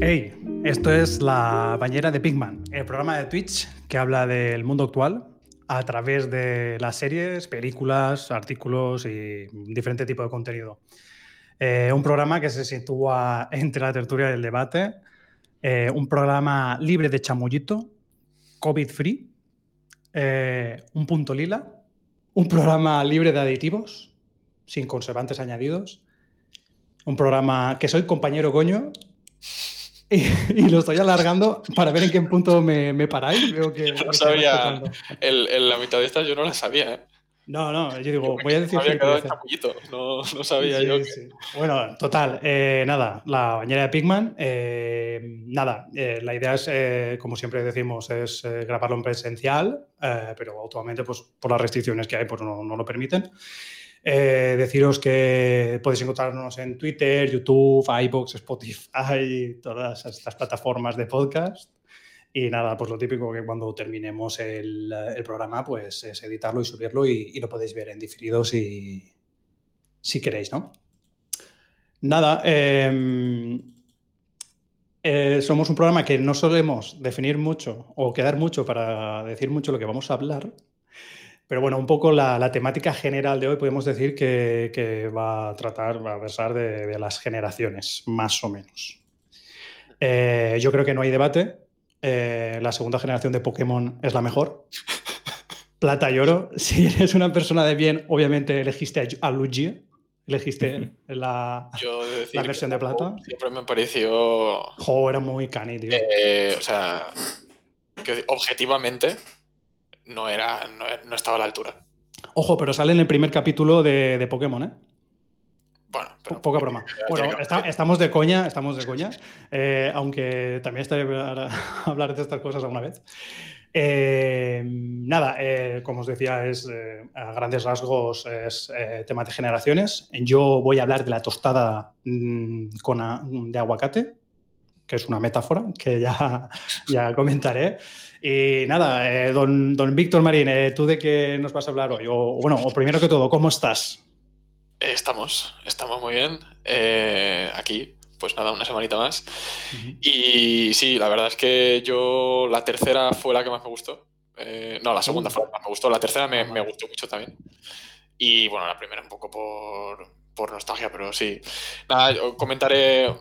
Hey, esto es La Bañera de Pigman, el programa de Twitch que habla del mundo actual a través de las series, películas, artículos y diferente tipo de contenido. Eh, un programa que se sitúa entre la tertulia y el debate, eh, un programa libre de chamullito, COVID-free, eh, un punto lila, un programa libre de aditivos, sin conservantes añadidos, un programa que soy compañero coño y, lo estoy alargando para ver en qué punto me, me paráis. Veo que, no sabía, el, la mitad de estas yo no la sabía. ¿eh? No, no, yo digo, voy a decir. Había quedado no, no sabía yo. Bueno, total, eh, nada, la bañera de Pigman. Eh, nada, la idea es, como siempre decimos, es grabarlo en presencial, pero actualmente, pues por las restricciones que hay, pues no, no lo permiten. Eh, deciros que podéis encontrarnos en Twitter, YouTube, iBox, Spotify, todas estas plataformas de podcast. Y nada, pues lo típico que cuando terminemos el, programa, pues es editarlo y subirlo y, lo podéis ver en diferido si, si queréis, ¿no? Nada, em, eh, somos un programa que no solemos definir mucho o quedar mucho para decir mucho lo que vamos a hablar, pero bueno, un poco la, temática general de hoy podemos decir que, va a tratar, va a versar de, las generaciones, más o menos. Eh, yo creo que no hay debate. Eh, la segunda generación de Pokémon es la mejor. Plata y oro. Si eres una persona de bien, obviamente elegiste a Luigi. Elegiste la, la versión de plata. Siempre me pareció. Jo, era muy cani, tío. Eh, o sea, que objetivamente no, era, no, estaba a la altura. Ojo, pero sale en el primer capítulo de, Pokémon, ¿eh? Bueno, poca broma. Bueno, estamos de coña, estamos de coña, eh, aunque también está a hablar de estas cosas alguna vez. Eh, nada, eh, como os decía, es a grandes rasgos es tema de generaciones. Yo voy a hablar de la tostada mm, con de aguacate, que es una metáfora que ya, ya comentaré. Y nada, eh, don, don Víctor Marín, eh, ¿tú de qué nos vas a hablar hoy? O, bueno, o primero que todo, ¿cómo estás? Estamos, estamos muy bien. Eh, aquí, pues nada, una semanita más. Y sí, la verdad es que yo la tercera fue la que más me gustó. no, la segunda fue la que más me gustó. La tercera me, me, gustó mucho también. Y bueno, la primera un poco por, por nostalgia, pero sí. Nada, yo comentaré.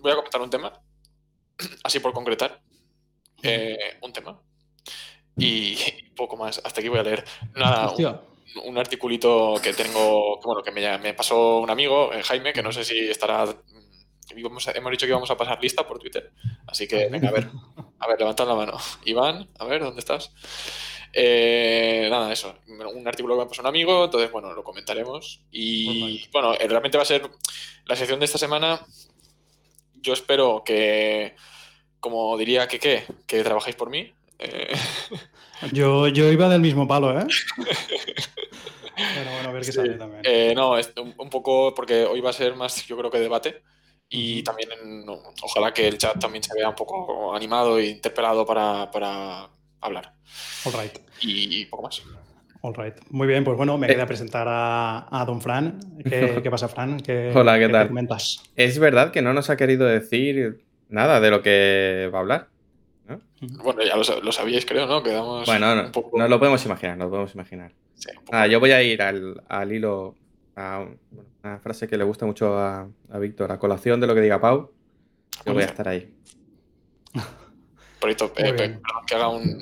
Voy a comentar un tema, así por concretar. Eh, un tema. Y, poco más. Hasta aquí voy a leer. Nada, un, articulito que tengo, que, bueno, que me, pasó un amigo, eh, Jaime, que no sé si estará. Hemos, dicho que íbamos a pasar lista por Twitter. Así que, venga, a ver. A ver, levantad la mano. Iván, a ver, ¿dónde estás? Eh, nada, eso. Un artículo que me pasó un amigo, entonces, bueno, lo comentaremos. Y bueno, realmente va a ser la sección de esta semana. Yo espero que como diría que qué, que trabajáis por mí. Eh, yo, yo iba del mismo palo, ¿eh? bueno, bueno, a ver qué sale también. Eh, no, es un, poco porque hoy va a ser más, yo creo que debate. Y también, ojalá que el chat también se vea un poco animado e interpelado para, para hablar. All right. Y, poco más. All right. Muy bien, pues bueno, me queda presentar a, a, don Fran. ¿Qué, pasa, Fran? Hola, ¿qué, tal? Es verdad que no nos ha querido decir nada de lo que va a hablar. Bueno, ya lo, sabíais, creo, ¿no? Quedamos bueno, no, nos lo podemos imaginar, nos lo podemos imaginar. yo voy a ir al, hilo a una frase que le gusta mucho a, Víctor, a colación de lo que diga Pau. Yo voy a estar ahí. Por eh, que haga un.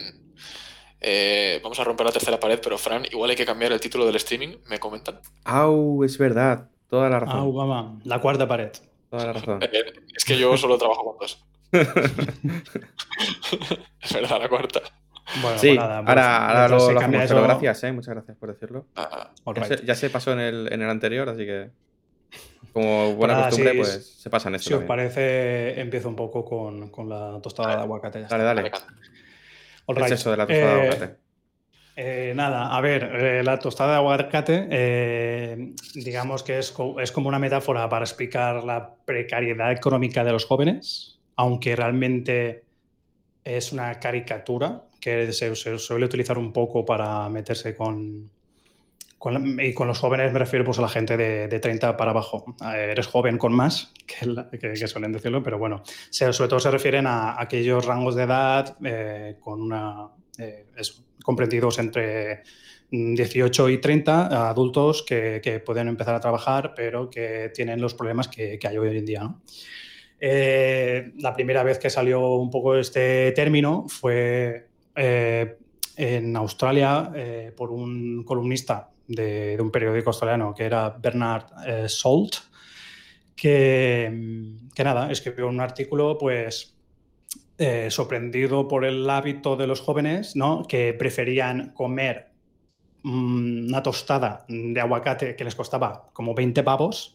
Eh, vamos a romper la tercera pared, pero Fran, igual hay que cambiar el título del streaming, me comentan. Au, es verdad, toda la razón. Au, mamá, la cuarta pared. Toda la razón. Eh, es que yo solo trabajo con dos. es verdad, la cuarta. Bueno, sí, pues ahora, pues, ahora lo, hacemos, pero gracias, ¿eh? muchas gracias por decirlo. Ah, ya, se, pasó en el, en el anterior, así que como buena costumbre, pues se pasa en esto. Si os parece, empiezo un poco con, con la tostada de aguacate. Dale, dale. ¿Qué es eso de la tostada de aguacate? Eh, nada, a ver, eh, la tostada de aguacate, eh, digamos que es, es, como una metáfora para explicar la precariedad económica de los jóvenes, aunque realmente es una caricatura que se, suele utilizar un poco para meterse con, y con los jóvenes me refiero pues, a la gente de, de 30 para abajo. eres joven con más, que, suelen decirlo, pero bueno, sobre todo se refieren a, aquellos rangos de edad con una, comprendidos entre 18 y 30 adultos que, pueden empezar a trabajar, pero que tienen los problemas que, hay hoy en día. Eh, la primera vez que salió un poco este término fue en Australia por un columnista de, un periódico australiano que era Bernard eh, Salt, que, que, nada, escribió un artículo pues eh, sorprendido por el hábito de los jóvenes, ¿no? que preferían comer mm, una tostada de aguacate que les costaba como 20 pavos,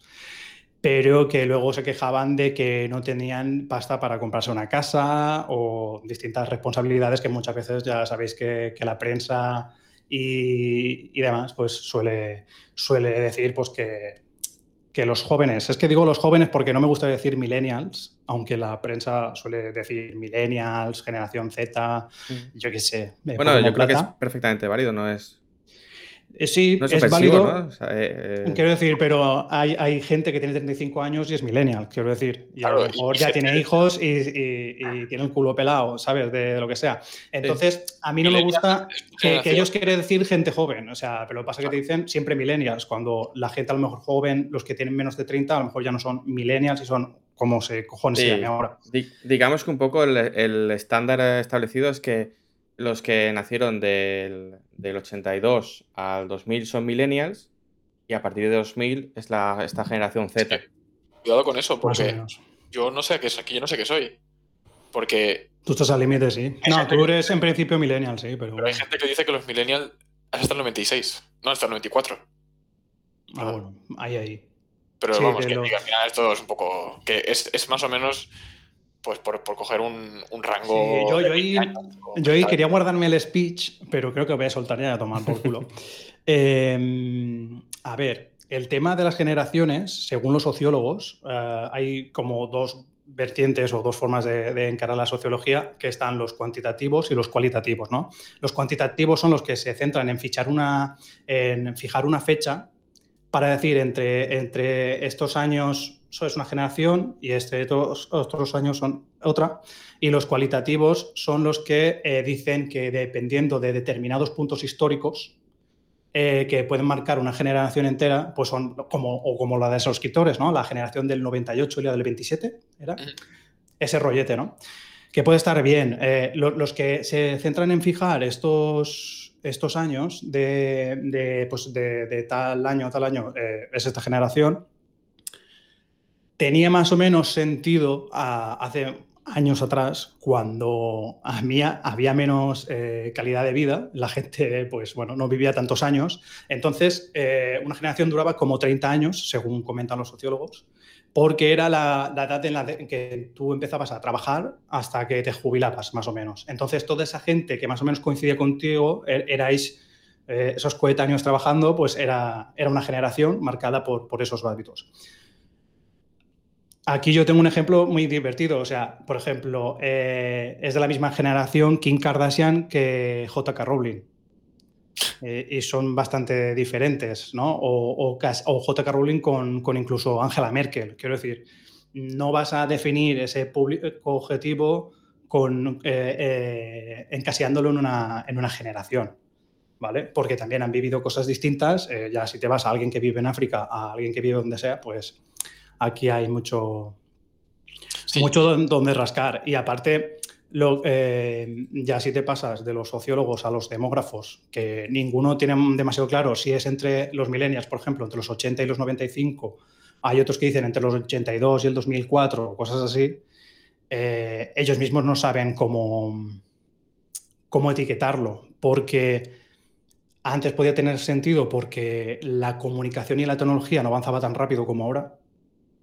pero que luego se quejaban de que no tenían pasta para comprarse una casa o distintas responsabilidades que muchas veces ya sabéis que, la prensa y, demás, pues suele, suele decir pues que, que los jóvenes, es que digo los jóvenes porque no me gusta decir millennials, aunque la prensa suele decir millennials, generación Z, mm. yo qué sé. Bueno, yo creo que es perfectamente válido, no es eh, sí, es, válido. Eh, eh, quiero decir, pero hay, hay, gente que tiene 35 años y es millennial, quiero decir. Y a lo mejor ya tiene hijos y, tiene un culo pelado, ¿sabes? De, lo que sea. Entonces, a mí no me gusta que, ellos quieren decir gente joven. O sea, pero lo que pasa es que te dicen siempre millennials, cuando la gente a lo mejor joven, los que tienen menos de 30, a lo mejor ya no son millennials y son como se cojones ahora. digamos que un poco el estándar establecido es que los que nacieron del, 82 al 2000 son millennials y a partir de 2000 es la, esta generación Z. Cuidado con eso, porque yo no sé qué es aquí, yo no sé qué soy. Porque. Tú estás al límite, sí. No, tú eres en principio millennial, sí, pero. Pero hay gente que dice que los millennials hasta el 96, no hasta el 94. Ah, bueno, ahí, ahí. Pero vamos, que, al final esto es un poco. que es, es más o menos pues por, coger un, rango. yo, yo, quería guardarme el speech, pero creo que voy a soltar ya a tomar por culo. Em, a ver, el tema de las generaciones, según los sociólogos, eh, hay como dos vertientes o dos formas de, encarar la sociología, que están los cuantitativos y los cualitativos. ¿no? Los cuantitativos son los que se centran en, fichar una, en fijar una fecha para decir entre, entre estos años es una generación y este otros, otros años son otra. Y los cualitativos son los que eh, dicen que dependiendo de determinados puntos históricos eh, que pueden marcar una generación entera, pues son como, o como la de esos escritores, ¿no? La generación del 98 y la del 27, ¿era? Ese rollete, ¿no? Que puede estar bien. Eh, los que se centran en fijar estos, estos años de, pues de, tal año a tal año es esta generación, tenía más o menos sentido hace años atrás, cuando había, menos eh, calidad de vida, la gente, pues bueno, no vivía tantos años. Entonces, eh, una generación duraba como 30 años, según comentan los sociólogos, porque era la, edad en la que tú empezabas a trabajar hasta que te jubilabas, más o menos. Entonces, toda esa gente que más o menos coincidía contigo, er, erais eh, esos coetáneos trabajando, pues era, era una generación marcada por, por esos hábitos. Aquí yo tengo un ejemplo muy divertido. O sea, por ejemplo, eh, es de la misma generación Kim Kardashian que JK Rowling. Eh, y son bastante diferentes, ¿no? O, JK Rowling con, incluso Angela Merkel. Quiero decir, no vas a definir ese público objetivo con, eh, encasiándolo en una, en una generación. ¿Vale? Porque también han vivido cosas distintas. ya si te vas a alguien que vive en África, a alguien que vive donde sea, pues aquí hay mucho, mucho donde rascar. Y aparte, lo, eh, ya si te pasas de los sociólogos a los demógrafos, que ninguno tiene demasiado claro si es entre los millennials, por ejemplo, entre los 80 y los 95, hay otros que dicen entre los 82 y el 2004, cosas así, eh, ellos mismos no saben cómo, cómo etiquetarlo, porque antes podía tener sentido porque la comunicación y la tecnología no avanzaba tan rápido como ahora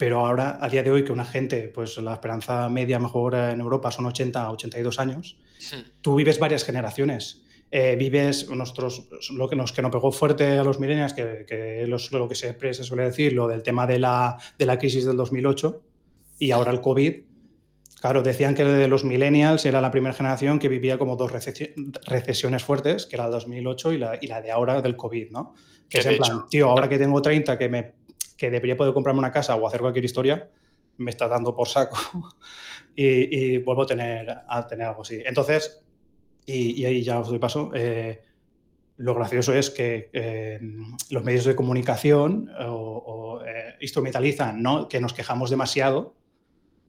pero ahora, a día de hoy, que una gente, pues la esperanza media mejor en Europa son 80 82 años, tú vives varias generaciones. Eh, vives nuestros, lo que nos que nos pegó fuerte a los millennials, que, que lo que se, se, suele decir, lo del tema de la, de la crisis del 2008 y ahora el COVID, Claro, decían que de los millennials era la primera generación que vivía como dos recesiones fuertes, que era el 2008 y la, y la de ahora del COVID, ¿no? Que es en plan, tío, ahora que tengo 30, que, me, que debería poder comprarme una casa o hacer cualquier historia, me está dando por saco y, vuelvo a tener, a tener algo así. Entonces, y, ahí ya os doy paso, eh, lo gracioso es que eh, los medios de comunicación o, eh, instrumentalizan ¿no? que nos quejamos demasiado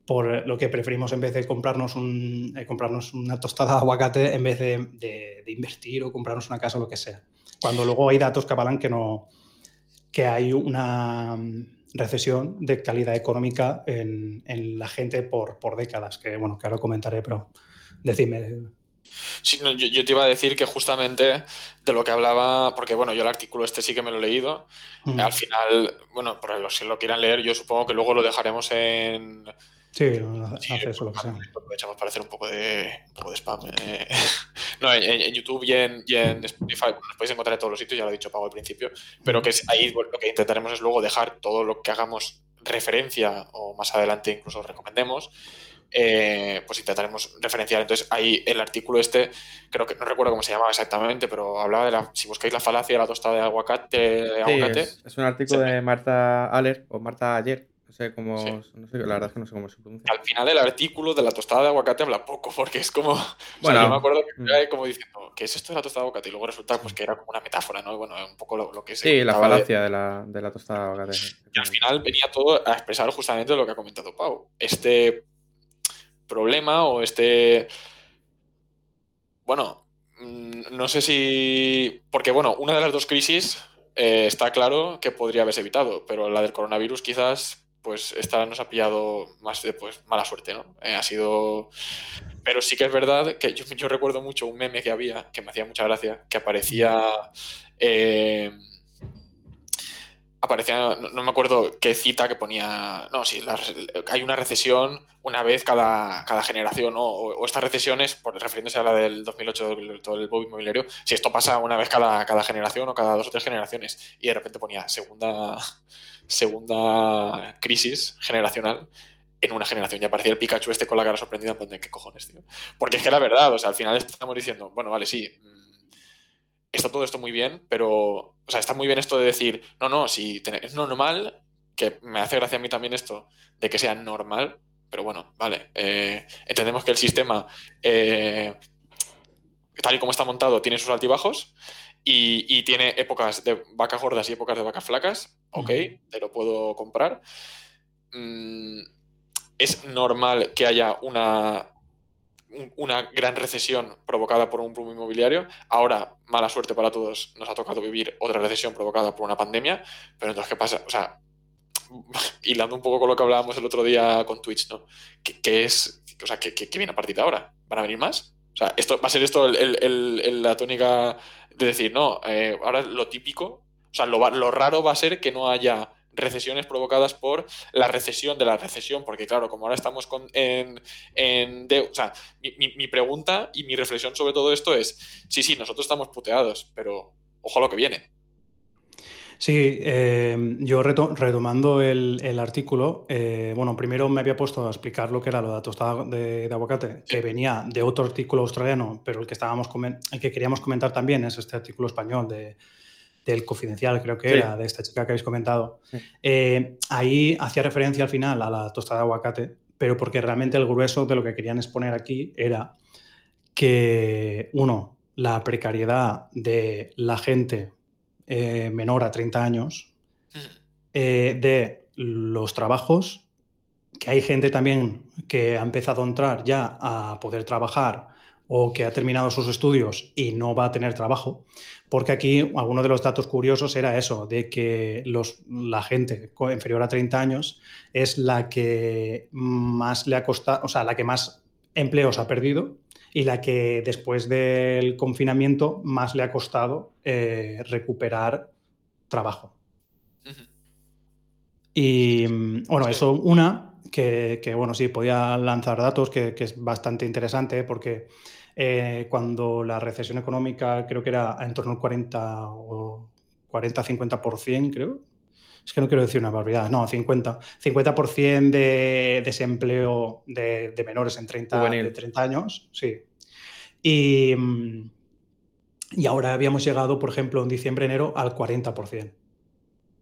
por lo que preferimos en vez de comprarnos, un, comprarnos una tostada de aguacate en vez de, invertir o comprarnos una casa o lo que sea. Cuando luego hay datos que avalan que, no, que hay una recesión de calidad económica en, la gente por, por, décadas, que bueno, que ahora comentaré, pero decidme. Sí, yo, te iba a decir que justamente de lo que hablaba, porque bueno, yo el artículo este sí que me lo he leído, al final, bueno, por los que lo quieran leer, yo supongo que luego lo dejaremos en, Sí, hace eso lo que sea. Aprovechamos para hacer un poco de, un poco de spam. Eh. no, en, YouTube y en, Spotify nos podéis encontrar en todos los sitios, ya lo he dicho Pago al principio, pero que es, ahí lo que intentaremos es luego dejar todo lo que hagamos referencia o más adelante incluso recomendemos. Eh, pues intentaremos referenciar. Entonces, ahí el artículo este, creo que no recuerdo cómo se llamaba exactamente, pero hablaba de la, si buscáis la falacia de la tostada de aguacate. aguacate es, un artículo de Marta Aller o Marta Ayer, sé cómo. No sé, la verdad es que no sé cómo se pronuncia. Al final, el artículo de la tostada de aguacate habla poco, porque es como. Bueno, yo me acuerdo que mm. era como diciendo, ¿qué es esto de la tostada de aguacate? Y luego resulta pues, que era como una metáfora, ¿no? Bueno, un poco lo, que se. Sí, la falacia de... la, de la tostada de aguacate. Y al final venía todo a expresar justamente lo que ha comentado Pau. Este problema o este. Bueno, mm, no sé si. Porque, bueno, una de las dos crisis eh, está claro que podría haberse evitado, pero la del coronavirus quizás pues esta nos ha pillado más de pues, mala suerte, ¿no? Eh, ha sido... Pero sí que es verdad que yo, recuerdo mucho un meme que había, que me hacía mucha gracia, que aparecía... Eh, aparecía, no, me acuerdo qué cita que ponía, no, sí, hay una recesión una vez cada, cada generación, o, estas recesiones, por, refiriéndose a la del 2008, todo el boom inmobiliario, si esto pasa una vez cada, cada generación o cada dos o tres generaciones, y de repente ponía segunda, segunda crisis generacional en una generación. Ya aparecía el Pikachu este con la cara sorprendida, en ¿qué cojones, tío? Porque es que la verdad, o sea, al final estamos diciendo, bueno, vale, sí, mm, está todo esto muy bien, pero, o sea, está muy bien esto de decir, no, no, si es normal, que me hace gracia a mí también esto, de que sea normal, pero bueno, vale, eh, entendemos que el sistema, eh, tal y como está montado, tiene sus altibajos, y, tiene épocas de vacas gordas y épocas de vacas flacas, ok, te lo puedo comprar. Mm, es normal que haya una, una gran recesión provocada por un boom inmobiliario. Ahora, mala suerte para todos, nos ha tocado vivir otra recesión provocada por una pandemia. Pero entonces, ¿qué pasa? O sea, hilando un poco con lo que hablábamos el otro día con Twitch, ¿no? ¿Qué, es? O sea, ¿qué, viene a partir de ahora? ¿Van a venir más? O sea, esto va a ser esto la tónica de decir, no, eh, ahora lo típico, o sea, lo, lo raro va a ser que no haya recesiones provocadas por la recesión de la recesión, porque claro, como ahora estamos con, en, en o sea, mi, pregunta y mi reflexión sobre todo esto es, sí, sí, nosotros estamos puteados, pero ojo a lo que viene. Sí, eh, yo retomando el, artículo, eh, bueno, primero me había puesto a explicar lo que era lo de la tostada de, aguacate, que venía de otro artículo australiano, pero el que, estábamos el que queríamos comentar también es este artículo español de, del confidencial, creo que era, de esta chica que habéis comentado. Eh, ahí hacía referencia al final a la tostada de aguacate, pero porque realmente el grueso de lo que querían exponer aquí era que, uno, la precariedad de la gente eh, menor a 30 años, eh, de los trabajos, que hay gente también que ha empezado a entrar ya a poder trabajar o que ha terminado sus estudios y no va a tener trabajo, porque aquí alguno de los datos curiosos era eso, de que los, la gente inferior a 30 años es la que más le ha costado, o sea, la que más empleos ha perdido y la que después del confinamiento más le ha costado eh, recuperar trabajo. Y bueno, eso una, que, bueno, sí, podía lanzar datos, que, que es bastante interesante porque eh, cuando la recesión económica creo que era en torno al 40 o 40-50%, creo, es que no quiero decir una barbaridad, no, 50, 50% de desempleo de, menores en 30, de 30 años, sí. Y, y ahora habíamos llegado, por ejemplo, en diciembre, enero, al 40%.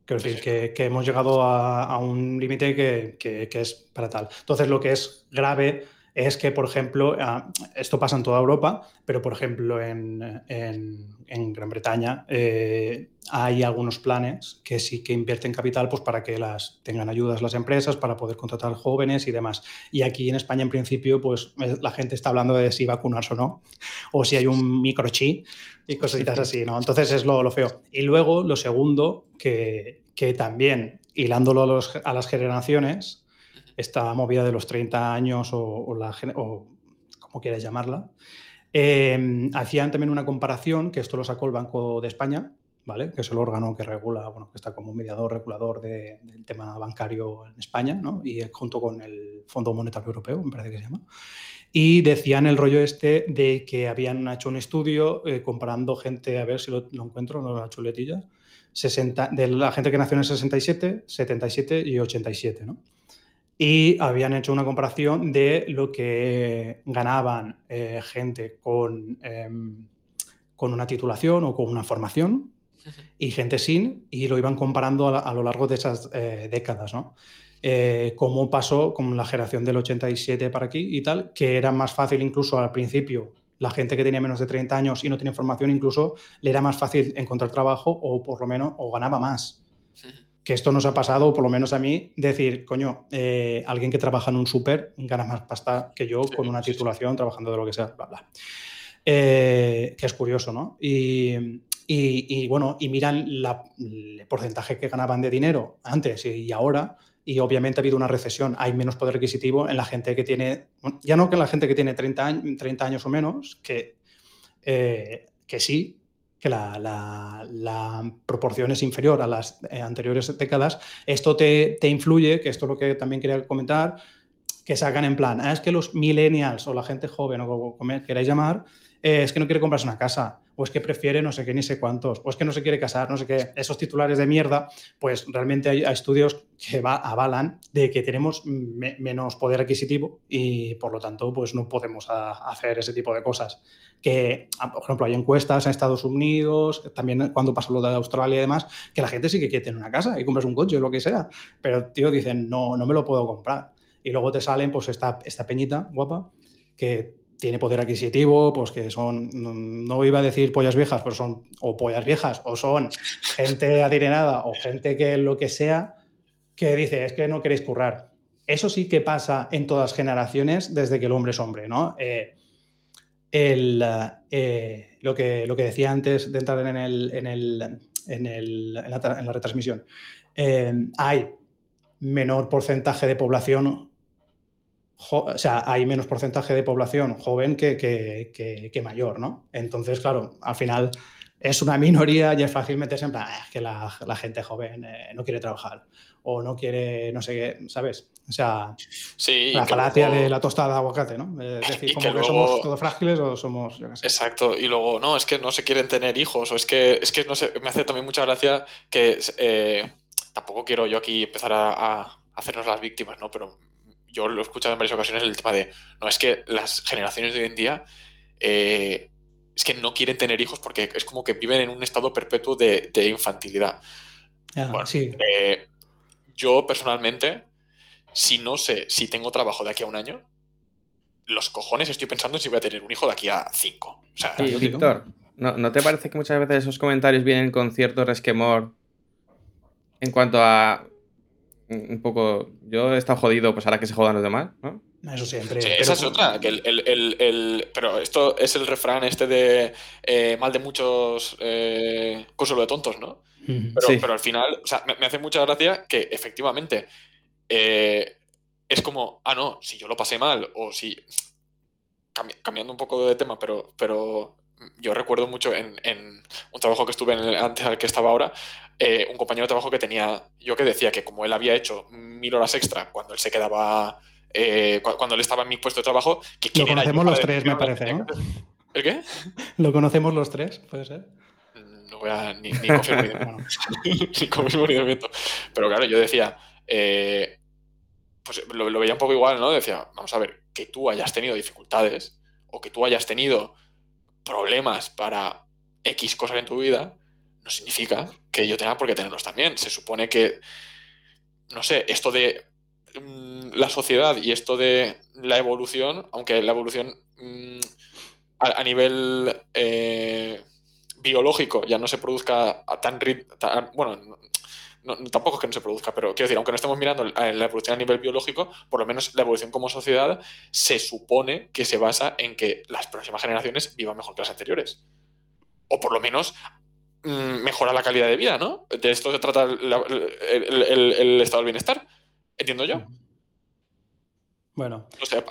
Quiero decir que, que hemos llegado a, a un límite que, que, que, es para tal. Entonces, lo que es grave es que, por ejemplo, ah, esto pasa en toda Europa, pero, por ejemplo, en, en, Gran Bretaña eh, hay algunos planes que sí que invierten capital pues, para que las tengan ayudas las empresas, para poder contratar jóvenes y demás. Y aquí en España, en principio, pues eh, la gente está hablando de si vacunarse o no, o si hay un microchip y cositas así, ¿no? Entonces es lo, lo feo. Y luego, lo segundo, que, que también, hilándolo a, los, a las generaciones, esta movida de los 30 años o, la, o como quieras llamarla, em, hacían también una comparación, que esto lo sacó el Banco de España, ¿vale? que es el órgano que regula, bueno, que está como mediador regulador del tema bancario en España, ¿no? y junto con el Fondo Monetario Europeo, me parece que se llama. Y decían el rollo este de que habían hecho un estudio eh, comparando gente, a ver si lo, encuentro, no la chuletilla, 60, de la gente que nació en el 67, 77 y 87, ¿no? Y habían hecho una comparación de lo que ganaban eh, gente con, em, con una titulación o con una formación y gente sin, y lo iban comparando a, lo largo de esas eh, décadas, ¿no? Eh, cómo pasó con la generación del 87 para aquí y tal, que era más fácil incluso al principio, la gente que tenía menos de 30 años y no tenía formación, incluso le era más fácil encontrar trabajo o por lo menos o ganaba más que esto nos ha pasado, por lo menos a mí, decir, coño, eh, alguien que trabaja en un súper gana más pasta que yo con una titulación trabajando de lo que sea, bla, bla. Eh, que es curioso, ¿no? Y, y, bueno, y miran el porcentaje que ganaban de dinero antes y ahora, y obviamente ha habido una recesión, hay menos poder adquisitivo en la gente que tiene, ya no que en la gente que tiene 30 años, 30 años o menos, que, eh, que sí, que la, proporción es inferior a las eh, anteriores décadas, esto te, influye, que esto es lo que también quería comentar, que sacan en plan, ah, es que los millennials o la gente joven o como queráis llamar, eh, es que no quiere comprarse una casa, o es que prefiere no sé qué ni sé cuántos, o es que no se quiere casar, no sé qué, esos titulares de mierda, pues realmente hay, estudios que va, avalan de que tenemos menos poder adquisitivo y por lo tanto pues no podemos hacer ese tipo de cosas que, ah, por ejemplo, hay encuestas en Estados Unidos, también cuando pasó lo de Australia y demás, que la gente sí que quiere tener una casa y compras un coche o lo que sea, pero, tío, dicen, no, no me lo puedo comprar. Y luego te salen, pues, esta, esta peñita guapa que tiene poder adquisitivo, pues que son, no iba a decir pollas viejas, pero son o pollas viejas, o son gente adinerada, o gente que lo que sea, que dice, es que no queréis currar. Eso sí que pasa en todas generaciones desde que el hombre es hombre, ¿no? Eh, eh, lo, que, lo que decía antes de entrar en, el, en, el, en, el, en, la, retransmisión, eh, hay menor porcentaje de población, o sea, hay menos porcentaje de población joven que, que, que, mayor, ¿no? Entonces, claro, al final es una minoría y es fácil meterse en plan, ah, que la, la, gente joven eh, no quiere trabajar o no quiere, no sé qué, ¿sabes? O sea, la falacia de la tostada de aguacate, ¿no? Es decir, como que, somos todos frágiles o somos, Exacto, y luego, no, es que no se quieren tener hijos o es que, es que no sé, me hace también mucha gracia que eh, tampoco quiero yo aquí empezar a, hacernos las víctimas, ¿no? Pero yo lo he escuchado en varias ocasiones el tema de, no, es que las generaciones de hoy en día... Eh, es que no quieren tener hijos porque es como que viven en un estado perpetuo de, infantilidad. bueno, sí. Eh, yo personalmente, si no sé si tengo trabajo de aquí a un año, los cojones estoy pensando en si voy a tener un hijo de aquí a cinco. O sea, Víctor, ¿no, te parece que muchas veces esos comentarios vienen con cierto resquemor en cuanto a un poco, yo he estado jodido, pues ahora que se jodan los demás, ¿no? Eso siempre. esa es otra. Que el, pero esto es el refrán este de eh, mal de muchos, eh, consuelo de tontos, ¿no? Pero, al final, o sea, me, hace mucha gracia que efectivamente eh, es como, ah, no, si yo lo pasé mal, o si. cambiando un poco de tema, pero, pero yo recuerdo mucho en, un trabajo que estuve en antes al que estaba ahora, eh, un compañero de trabajo que tenía, yo que decía que como él había hecho mil horas extra cuando él se quedaba, eh, cuando él estaba en mi puesto de trabajo, que Lo conocemos los tres, me parece, ¿no? ¿El qué? Lo conocemos los tres, puede ser. no voy a ni, ni confirmar ni, Pero claro, yo decía, eh, pues lo, lo, veía un poco igual, ¿no? Decía, vamos a ver, que tú hayas tenido dificultades o que tú hayas tenido problemas para X cosas en tu vida, no significa que yo tenga por qué tenerlos también. Se supone que, no sé, esto de mm, la sociedad y esto de la evolución, aunque la evolución mm, a, nivel eh, biológico ya no se produzca a tan, tan bueno, tampoco es que no se produzca, pero quiero decir, aunque no estemos mirando la evolución a nivel biológico, por lo menos la evolución como sociedad se supone que se basa en que las próximas generaciones vivan mejor que las anteriores. O por lo menos mm, mejora la calidad de vida, ¿no? De esto se trata el, estado del bienestar, entiendo yo. Bueno. De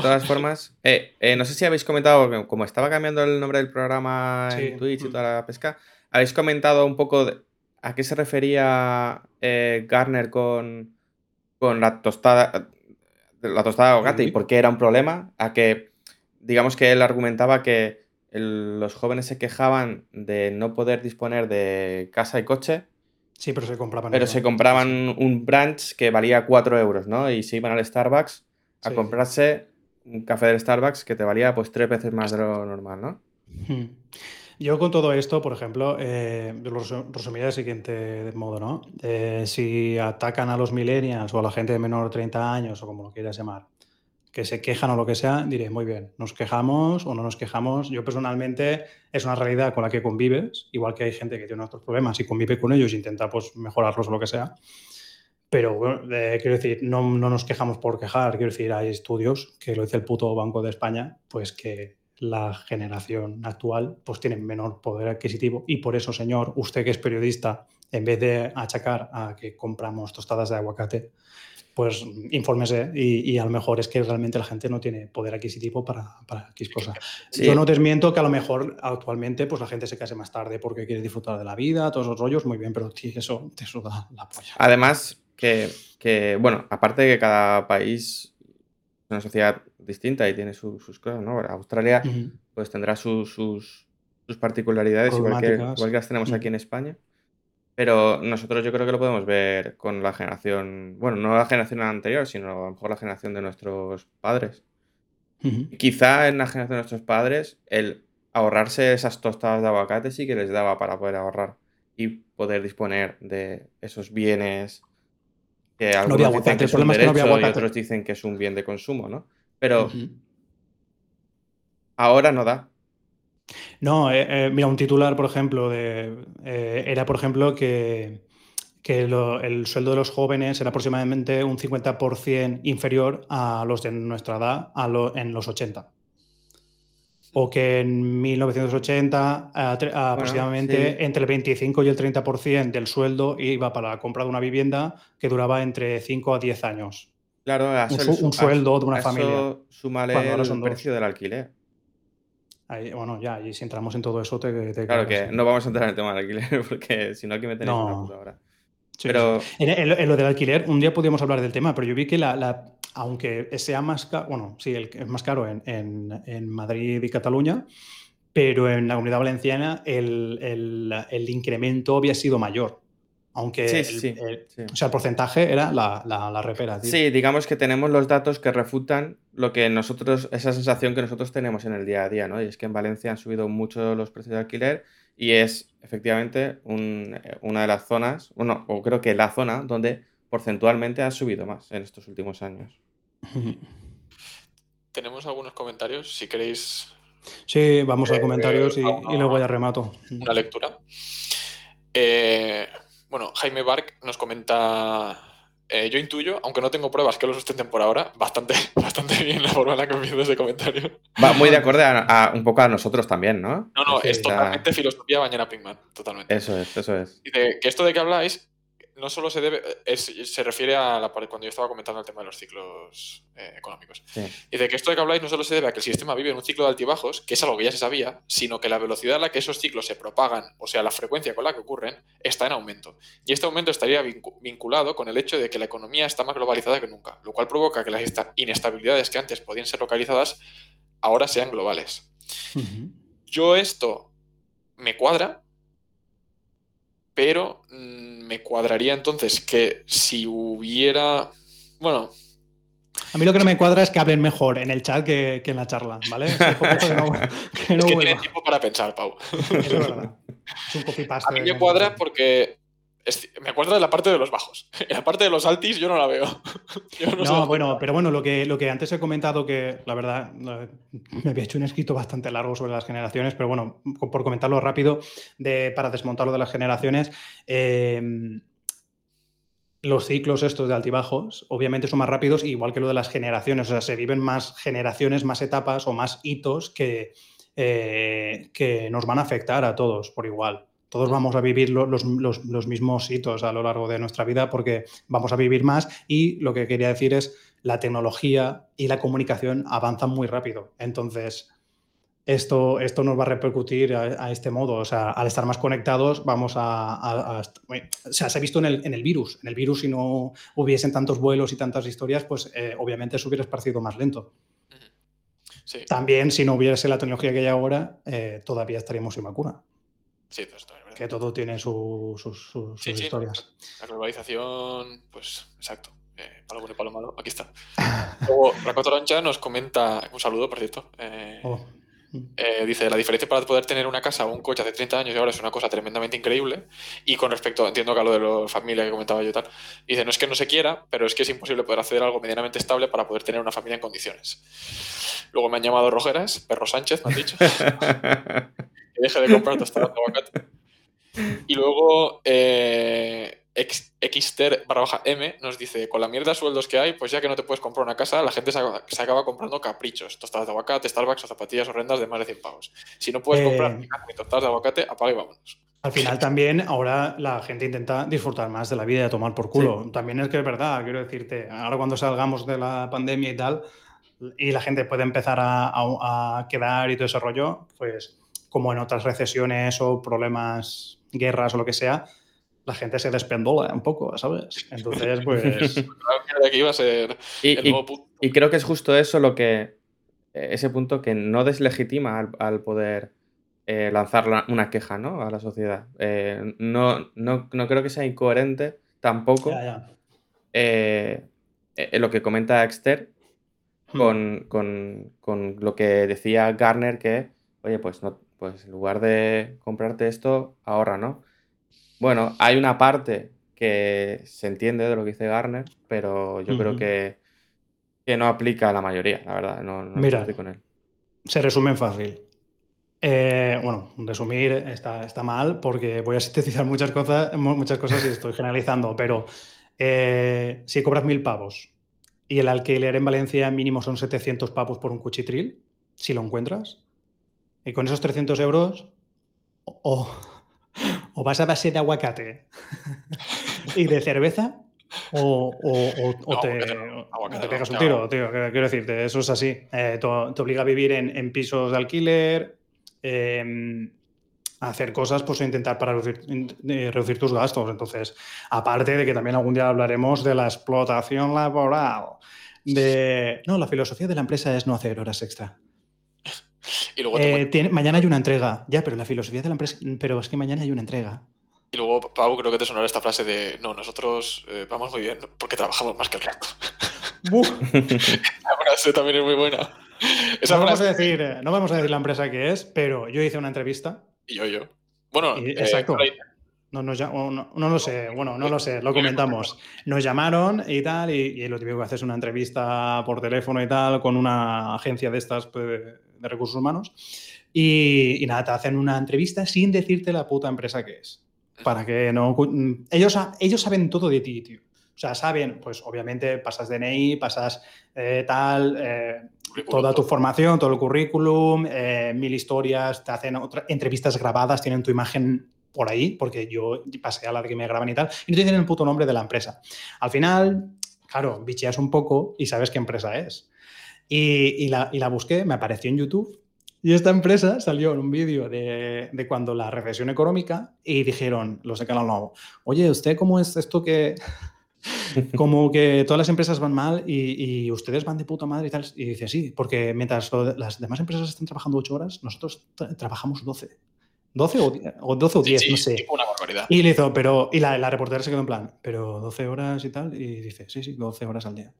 todas formas, eh, eh, no sé si habéis comentado, como estaba cambiando el nombre del programa en Twitch y toda la pesca, habéis comentado un poco de, ¿A qué se refería eh, Garner con, con la tostada la tostada de aguacate y por qué era un problema? A que, digamos que él argumentaba que los jóvenes se quejaban de no poder disponer de casa y coche. Sí, pero se compraban. Pero se compraban un brunch que valía 4 euros, ¿no? Y se iban al Starbucks a comprarse un café del Starbucks que te valía pues tres veces más de lo normal, ¿no? Hmm. Yo con todo esto, por ejemplo, eh, lo resumiría del siguiente modo, ¿no? Eh, si atacan a los millennials o a la gente de menor de 30 años o como lo quieras llamar, que se quejan o lo que sea, diré, muy bien, nos quejamos o no nos quejamos. Yo personalmente es una realidad con la que convives, igual que hay gente que tiene otros problemas y convive con ellos e intenta pues, mejorarlos o lo que sea. Pero eh, quiero decir, no, no, nos quejamos por quejar, quiero decir, hay estudios, que lo dice el puto Banco de España, pues que la generación actual pues tiene menor poder adquisitivo y por eso, señor, usted que es periodista, en vez de achacar a que compramos tostadas de aguacate, pues infórmese y, a lo mejor es que realmente la gente no tiene poder adquisponer para, para X cosas. Yo no desmiento que a lo mejor actualmente pues la gente se case más tarde porque quiere disfrutar de la vida, todos los rollos, muy bien, pero eso te suda la polla. Además, que, que bueno, aparte de que cada país es una sociedad distinta y tiene sus cosas, ¿no? Australia pues tendrá sus, sus, particularidades, igual que, las tenemos aquí en España. Pero nosotros yo creo que lo podemos ver con la generación, bueno, no la generación anterior, sino a lo mejor la generación de nuestros padres. Quizá en la generación de nuestros padres el ahorrarse esas tostadas de aguacate sí que les daba para poder ahorrar y poder disponer de esos bienes que algunos dicen que es un derecho y otros dicen que es un bien de consumo, ¿no? Pero ahora no da. No, eh, eh, mira, un titular, por ejemplo, de, eh, era, por ejemplo, que, el sueldo de los jóvenes era aproximadamente un 50% inferior a los de nuestra edad en los 80. O que en 1980 aproximadamente entre el 25 y el 30% del sueldo iba para la compra de una vivienda que duraba entre 5 a 10 años. Claro, un, sueldo de una familia. Súmale el precio del alquiler. Bueno, ya, y si entramos en todo eso, te. claro que no vamos a entrar en el tema del alquiler, porque si no, aquí me tenéis una puta hora. pero... En, lo del alquiler, un día podríamos hablar del tema, pero yo vi que la, aunque sea más caro, bueno, sí, el, es más caro en, en, Madrid y Cataluña, pero en la comunidad valenciana el, el incremento había sido mayor. Aunque el, O sea, el porcentaje era la, la, repera. Sí, digamos que tenemos los datos que refutan lo que nosotros, esa sensación que nosotros tenemos en el día a día, ¿no? Y es que en Valencia han subido mucho los precios de alquiler y es efectivamente una de las zonas, bueno, o creo que la zona donde porcentualmente ha subido más en estos últimos años. Tenemos algunos comentarios, si queréis. Sí, vamos a eh, comentarios y, y, luego ya remato. Una lectura. Eh, bueno, Jaime Bark nos comenta. Eh, yo intuyo, aunque no tengo pruebas que lo sustenten por ahora, bastante, bastante bien la forma en la que empieza ese comentario. Va muy de acuerdo a, un poco a nosotros también, ¿no? No, no, es totalmente filosofía mañana Pinkman, totalmente. Eso es, eso es. Y que esto de que habláis no solo se debe, se refiere a la cuando yo estaba comentando el tema de los ciclos eh, económicos. Y de que esto de que habláis no solo se debe a que el sistema vive en un ciclo de altibajos, que es algo que ya se sabía, sino que la velocidad a la que esos ciclos se propagan, o sea, la frecuencia con la que ocurren, está en aumento. Y este aumento estaría vinculado con el hecho de que la economía está más globalizada que nunca, lo cual provoca que las inestabilidades que antes podían ser localizadas ahora sean globales. Yo esto me cuadra, pero mm, me cuadraría entonces que si hubiera, bueno, a mí lo que no me cuadra es que hablen mejor en el chat que, en la charla, ¿vale? Es que, no, tiempo para pensar, Pau. es verdad. Es un A mí me cuadra porque me cuadra de la parte de los bajos. En la parte de los altis yo no la veo. no, bueno, pero bueno, lo que, lo que antes he comentado, que la verdad me había hecho un escrito bastante largo sobre las generaciones, pero bueno, por comentarlo rápido, de, para desmontarlo de las generaciones. Eh, los ciclos estos de altibajos obviamente son más rápidos, igual que lo de las generaciones. O sea, se viven más generaciones, más etapas o más hitos que, eh, que nos van a afectar a todos por igual. Todos vamos a vivir los, los, mismos hitos a lo largo de nuestra vida porque vamos a vivir más y lo que quería decir es la tecnología y la comunicación avanzan muy rápido. Entonces, esto, esto nos va a repercutir a, este modo. O sea, al estar más conectados, vamos a. o sea, se ha visto en el, en el, virus. En el virus, si no hubiesen tantos vuelos y tantas historias, pues eh, obviamente se hubiera esparcido más lento. También, si no hubiese la tecnología que hay ahora, eh, todavía estaríamos sin vacuna. Sí, Que todo tiene sus, historias. La globalización, pues exacto. Eh, para lo bueno y para lo malo, aquí está. Luego, Racotorancha nos comenta, un saludo, por cierto. Oh. Eh, dice, la diferencia para poder tener una casa o un coche hace 30 años y ahora es una cosa tremendamente increíble. Y con respecto, entiendo que a lo de la familia que comentaba yo y tal, dice, no es que no se quiera, pero es que es imposible poder acceder a algo medianamente estable para poder tener una familia en condiciones. Luego me han llamado Rojeras, Perro Sánchez, me han dicho, que deje de comprar tostadas de aguacate. Y luego, eh, Xter barra M nos dice, con la mierda de sueldos que hay, pues ya que no te puedes comprar una casa, la gente se, acaba comprando caprichos, tostadas de aguacate, Starbucks o zapatillas horrendas de más de 100 pavos. Si no puedes comprar eh, ni tostadas de aguacate, apaga y vámonos. Al final también ahora la gente intenta disfrutar más de la vida y a tomar por culo. También es que es verdad, quiero decirte, ahora cuando salgamos de la pandemia y tal, y la gente puede empezar a, a quedar y todo ese rollo, pues como en otras recesiones o problemas, guerras o lo que sea, la gente se despendola un poco, ¿sabes? Entonces, pues... iba a ser y, creo que es justo eso lo que... Ese punto que no deslegitima al, poder eh, lanzar una queja ¿no? a la sociedad. Eh, no, no, creo que sea incoherente tampoco eh, lo que comenta Exter hmm. con, con, lo que decía Garner que, oye, pues, no, pues en lugar de comprarte esto, ahorra, ¿no? Bueno, hay una parte que se entiende de lo que dice Garner, pero yo creo que, que, no aplica a la mayoría, la verdad. No, Mira, estoy con él. Se resumen fácil. Eh, bueno, resumir está, está, mal porque voy a sintetizar muchas cosas, muchas cosas y estoy generalizando, pero eh, si cobras mil pavos y el alquiler en Valencia mínimo son 700 pavos por un cuchitril, si lo encuentras, y con esos 300 euros, o o vas a base de aguacate y de cerveza o, te, pegas un tiro, tío. Quiero decirte, eso es así. Eh, te, obliga a vivir en, pisos de alquiler, a hacer cosas, pues a intentar para reducir, tus gastos. Entonces, aparte de que también algún día hablaremos de la explotación laboral. De... No, la filosofía de la empresa es no hacer horas extra. Y luego eh, mañana hay una entrega. Ya, pero la filosofía de la empresa. Pero es que mañana hay una entrega. Y luego, Pau, creo que te sonará esta frase de no, nosotros eh, vamos muy bien porque trabajamos más que el resto. Esa frase también es muy buena. no, vamos a decir, eh, no vamos a decir la empresa que es, pero yo hice una entrevista. Y yo, yo. Bueno, exacto. No, no, no, lo sé, bueno, no lo sé, lo comentamos. Nos llamaron y tal, y, lo típico que haces una entrevista por teléfono y tal con una agencia de estas pues, de recursos humanos. Y, nada, te hacen una entrevista sin decirte la puta empresa que es. Para que no. Ellos, ellos saben todo de ti, tío. O sea, saben, pues obviamente pasas DNI, pasas eh, tal, eh, toda tu formación, todo el currículum, eh, mil historias, te hacen entrevistas grabadas, tienen tu imagen por ahí, porque yo pasé a la de que me graban y tal, y no te dicen el puto nombre de la empresa. Al final, claro, bicheas un poco y sabes qué empresa es. Y, la, y, la, busqué, me apareció en YouTube. Y esta empresa salió en un vídeo de, de, cuando la recesión económica y dijeron los de Canal Nuevo, oye, ¿usted cómo es esto que... como que todas las empresas van mal y, y, ustedes van de puta madre y tal. Y dice, sí, porque mientras las demás empresas están trabajando ocho horas, nosotros trabajamos 12. 12 o, 12 o 10, no sé. Una barbaridad. Y le hizo, pero, y la, la, reportera se quedó en plan, pero 12 horas y tal, y dice, sí, sí, 12 horas al día.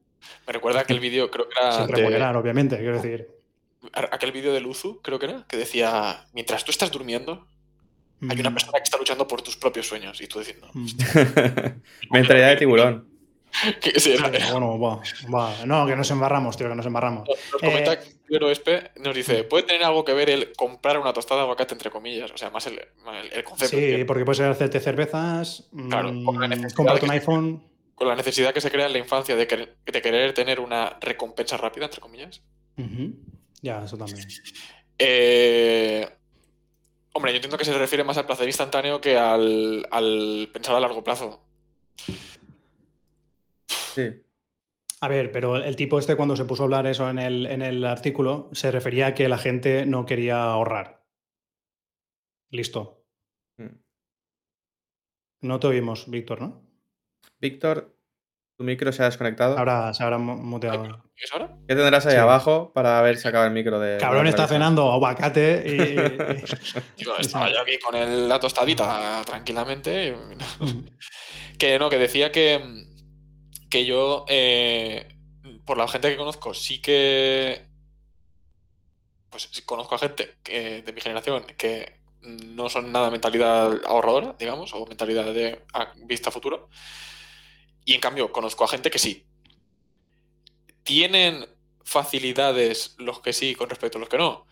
Me recuerda aquel vídeo, creo que era. Sin remunerar, obviamente, quiero decir. Aquel vídeo de Luzu, creo que era, que decía, mientras tú estás durmiendo, hay una mm. persona que está luchando por tus propios sueños, y tú diciendo. Mm. Mentalidad de tiburón. bueno, va, va. No, que nos embarramos, tío, que nos embarramos. Nos, comenta eh... Espe, nos dice, puede tener algo que ver el comprar una tostada de aguacate, entre comillas, o sea, más el, el, concepto. Sí, porque puedes hacerte cervezas, claro, mm, comprarte un iPhone. Con la necesidad que se crea en la infancia de, de querer tener una recompensa rápida, entre comillas. Ya, eso también. Eh, hombre, yo entiendo que se refiere más al placer instantáneo que al, al pensar a largo plazo. A ver, pero el tipo este cuando se puso a hablar eso en el, en el artículo se refería a que la gente no quería ahorrar. Listo. Mm. No te oímos, Víctor, ¿no? Víctor, tu micro se ha desconectado. Ahora se habrá muteado. ¿Es ahora? ¿Qué tendrás ahí abajo para ver si acaba el micro de. Cabrón está cenando aguacate y. estaba yo aquí con la tostadita tranquilamente. Mm. que no, que decía que que yo, eh, por la gente que conozco, sí que. Pues conozco a gente de mi generación que no son nada mentalidad ahorradora, digamos, o mentalidad de vista futuro. Y en cambio, conozco a gente que sí. ¿Tienen facilidades los que sí con respecto a los que no?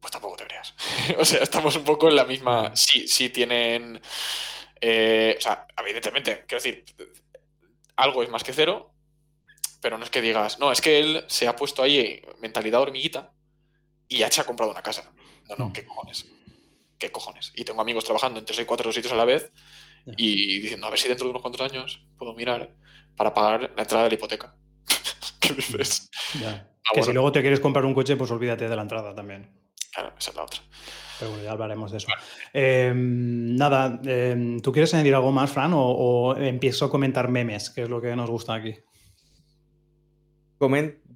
Pues tampoco te creas. o sea, estamos un poco en la misma. Sí, sí tienen. Eh, o sea, evidentemente, quiero decir, algo es más que cero, pero no es que digas, no, es que él se ha puesto ahí mentalidad hormiguita y ya se ha comprado una casa. No, no, mm. ¿qué cojones? ¿Qué cojones? Y tengo amigos trabajando en tres o cuatro sitios a la vez y diciendo, a ver si dentro de unos cuantos años puedo mirar para pagar la entrada de la hipoteca. ¿Qué dices? Ah, que si luego te quieres comprar un coche, pues olvídate de la entrada también. Claro, esa es la otra. Pero bueno, ya hablaremos de eso. Em, nada, em, ¿tú quieres añadir algo más, Fran? O, empiezo a comentar memes, que es lo que nos gusta aquí?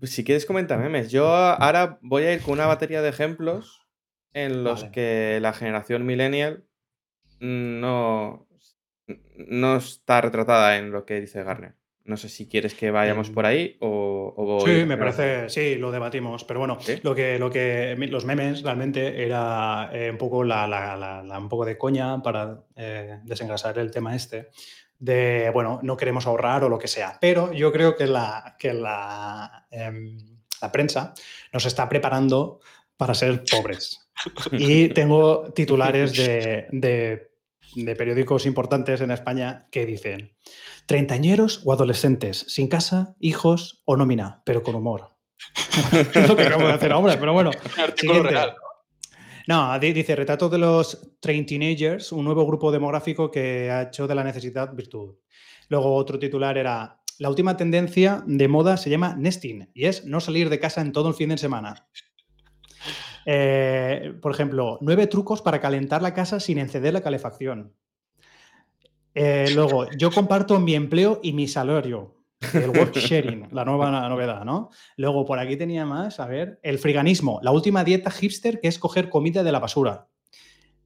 si quieres comentar memes, yo ahora voy a ir con una batería de ejemplos en los que la generación millennial no, no está retratada en lo que dice Garner. No sé si quieres que vayamos por ahí o... sí, me parece, sí, lo debatimos, pero bueno, lo, que, lo que los memes realmente era eh, un poco la, un poco de coña para eh, desengrasar el tema este de, bueno, no queremos ahorrar o lo que sea, pero yo creo que la, que la, em, la prensa nos está preparando para ser pobres. Y tengo titulares de, de, de periódicos importantes en España que dicen Treintañeros o adolescentes, sin casa, hijos o nómina, pero con humor. es lo que acabo de hacer ahora, pero bueno. No, dice, retrato de los Train Teenagers, un nuevo grupo demográfico que ha hecho de la necesidad virtud. Luego otro titular era, la última tendencia de moda se llama nesting y es no salir de casa en todo el fin de semana. Eh, por ejemplo, nueve trucos para calentar la casa sin encender la calefacción. Eh, luego, yo comparto mi empleo y mi salario. El work sharing, la nueva novedad, ¿no? Luego, por aquí tenía más, a ver, el friganismo, la última dieta hipster que es coger comida de la basura.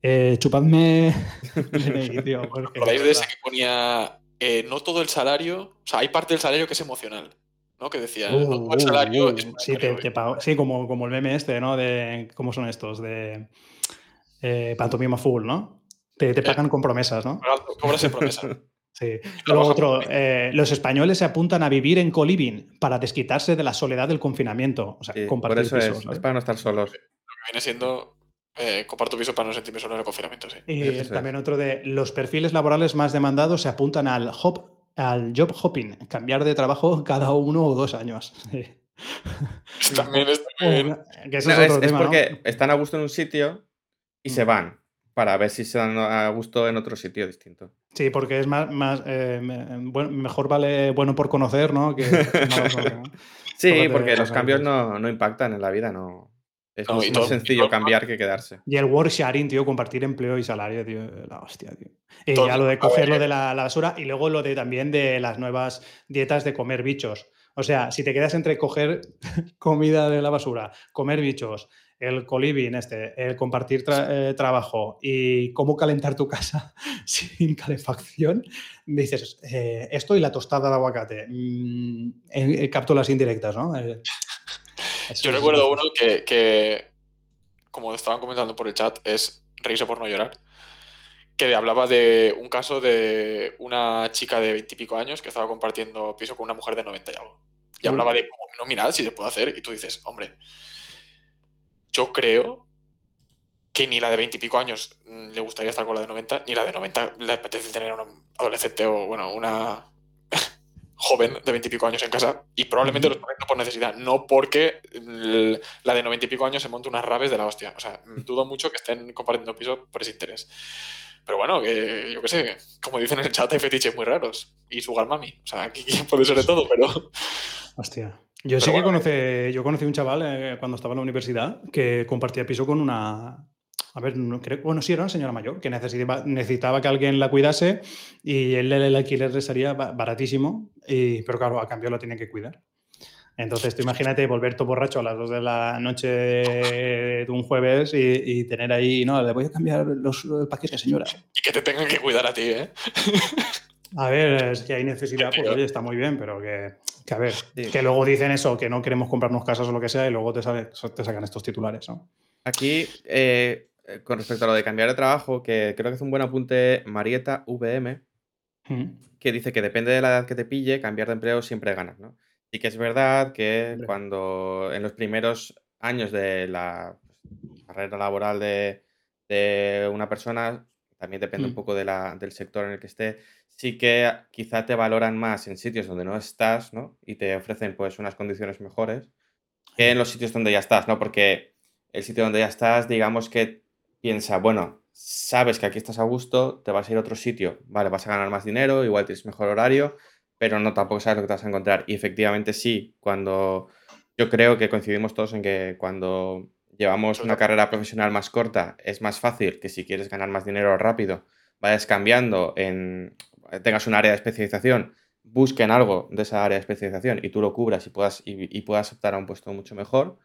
Eh, chupadme ¿Recordáis de ese que ponía eh, no todo el salario, o sea, hay parte del salario que es emocional, ¿no? Que decía, no todo el uh, salario uh, es sí, sí, como, como el meme este, ¿no? De, ¿Cómo son estos? De pantomima full, ¿no? Te, pagan con promesas, ¿no? Cobras en promesa. Sí. Luego otro, eh, los españoles se apuntan a vivir en coliving para desquitarse de la soledad del confinamiento. O sea, compartir por eso es, para no estar solos. Lo que viene siendo eh, comparto piso para no sentirme solo en el confinamiento, sí. Y también otro de los perfiles laborales más demandados se apuntan al hop, al job hopping, cambiar de trabajo cada uno o dos años. También es, es, porque están a gusto en un sitio y se mm. van para ver si se dan a gusto en otro sitio distinto. Sí, porque es más, más eh, mejor vale bueno por conocer, ¿no? Que, sí, porque los cambios no, impactan en la vida, no. Es muy sencillo cambiar que quedarse. Y el work sharing, tío, compartir empleo y salario, tío, la hostia, tío. Y ya lo de cogerlo de la, basura y luego lo de también de las nuevas dietas de comer bichos. O sea, si te quedas entre coger comida de la basura, comer bichos, el coliving, este, el compartir eh, trabajo y cómo calentar tu casa sin calefacción, dices, eh, esto y la tostada de aguacate. Mm, en, capto las indirectas, ¿no? Yo recuerdo uno que, que, como estaban comentando por el chat, es reírse por no llorar que hablaba de un caso de una chica de veintipico años que estaba compartiendo piso con una mujer de 90 y algo. Y hablaba de, no, mirad si se puede hacer. Y tú dices, hombre, yo creo que ni la de veintipico años mm, le gustaría estar con la de 90, ni la de 90 le apetece tener a un adolescente o, bueno, una joven de veintipico años en casa. Y probablemente lo está haciendo por necesidad, no porque la de noventa y pico años se monte unas rabes de la hostia. O sea, dudo mucho que estén compartiendo piso por ese interés. Pero bueno, que yo qué sé, como dicen en el chat, hay fetiches muy raros. Y su mami. O sea, aquí puede ser de todo, pero. Hostia. Yo sí que conocí, yo conocí un chaval eh, cuando estaba en la universidad que compartía piso con una. A ver, no creo, bueno, sí, era una señora mayor que necesitaba, necesitaba que alguien la cuidase y él el alquiler le salía baratísimo, y, pero claro, a cambio la tiene que cuidar. Entonces, tú imagínate volver todo borracho a las 2 de la noche de un jueves y, tener ahí, no, le voy a cambiar los, paquetes, señora. Y que te tengan que cuidar a ti, ¿eh? A ver, si hay necesidad, pues oye, está muy bien, pero que, a ver, que luego dicen eso, que no queremos comprarnos casas o lo que sea, y luego te, te sacan estos titulares, ¿no? Aquí, eh, con respecto a lo de cambiar de trabajo, que creo que es un buen apunte Marieta VM, mm. que dice que depende de la edad que te pille, cambiar de empleo siempre ganas, ¿no? Sí que es verdad que cuando en los primeros años de la carrera laboral de, una persona, también depende un mm. poco de la, del sector en el que esté, sí que quizá te valoran más en sitios donde no estás, ¿no? Y te ofrecen pues unas condiciones mejores que en los sitios donde ya estás, ¿no? Porque el sitio donde ya estás, digamos que piensa, bueno, sabes que aquí estás a gusto, te vas a ir a otro sitio, vale, vas a ganar más dinero, igual tienes mejor horario, pero no tampoco sabes lo que te vas a encontrar. Y efectivamente sí, cuando yo creo que coincidimos todos en que cuando llevamos una carrera profesional más corta, es más fácil que si quieres ganar más dinero rápido, vayas cambiando en tengas un área de especialización, busquen algo de esa área de especialización y tú lo cubras y puedas, y, puedas optar a un puesto mucho mejor.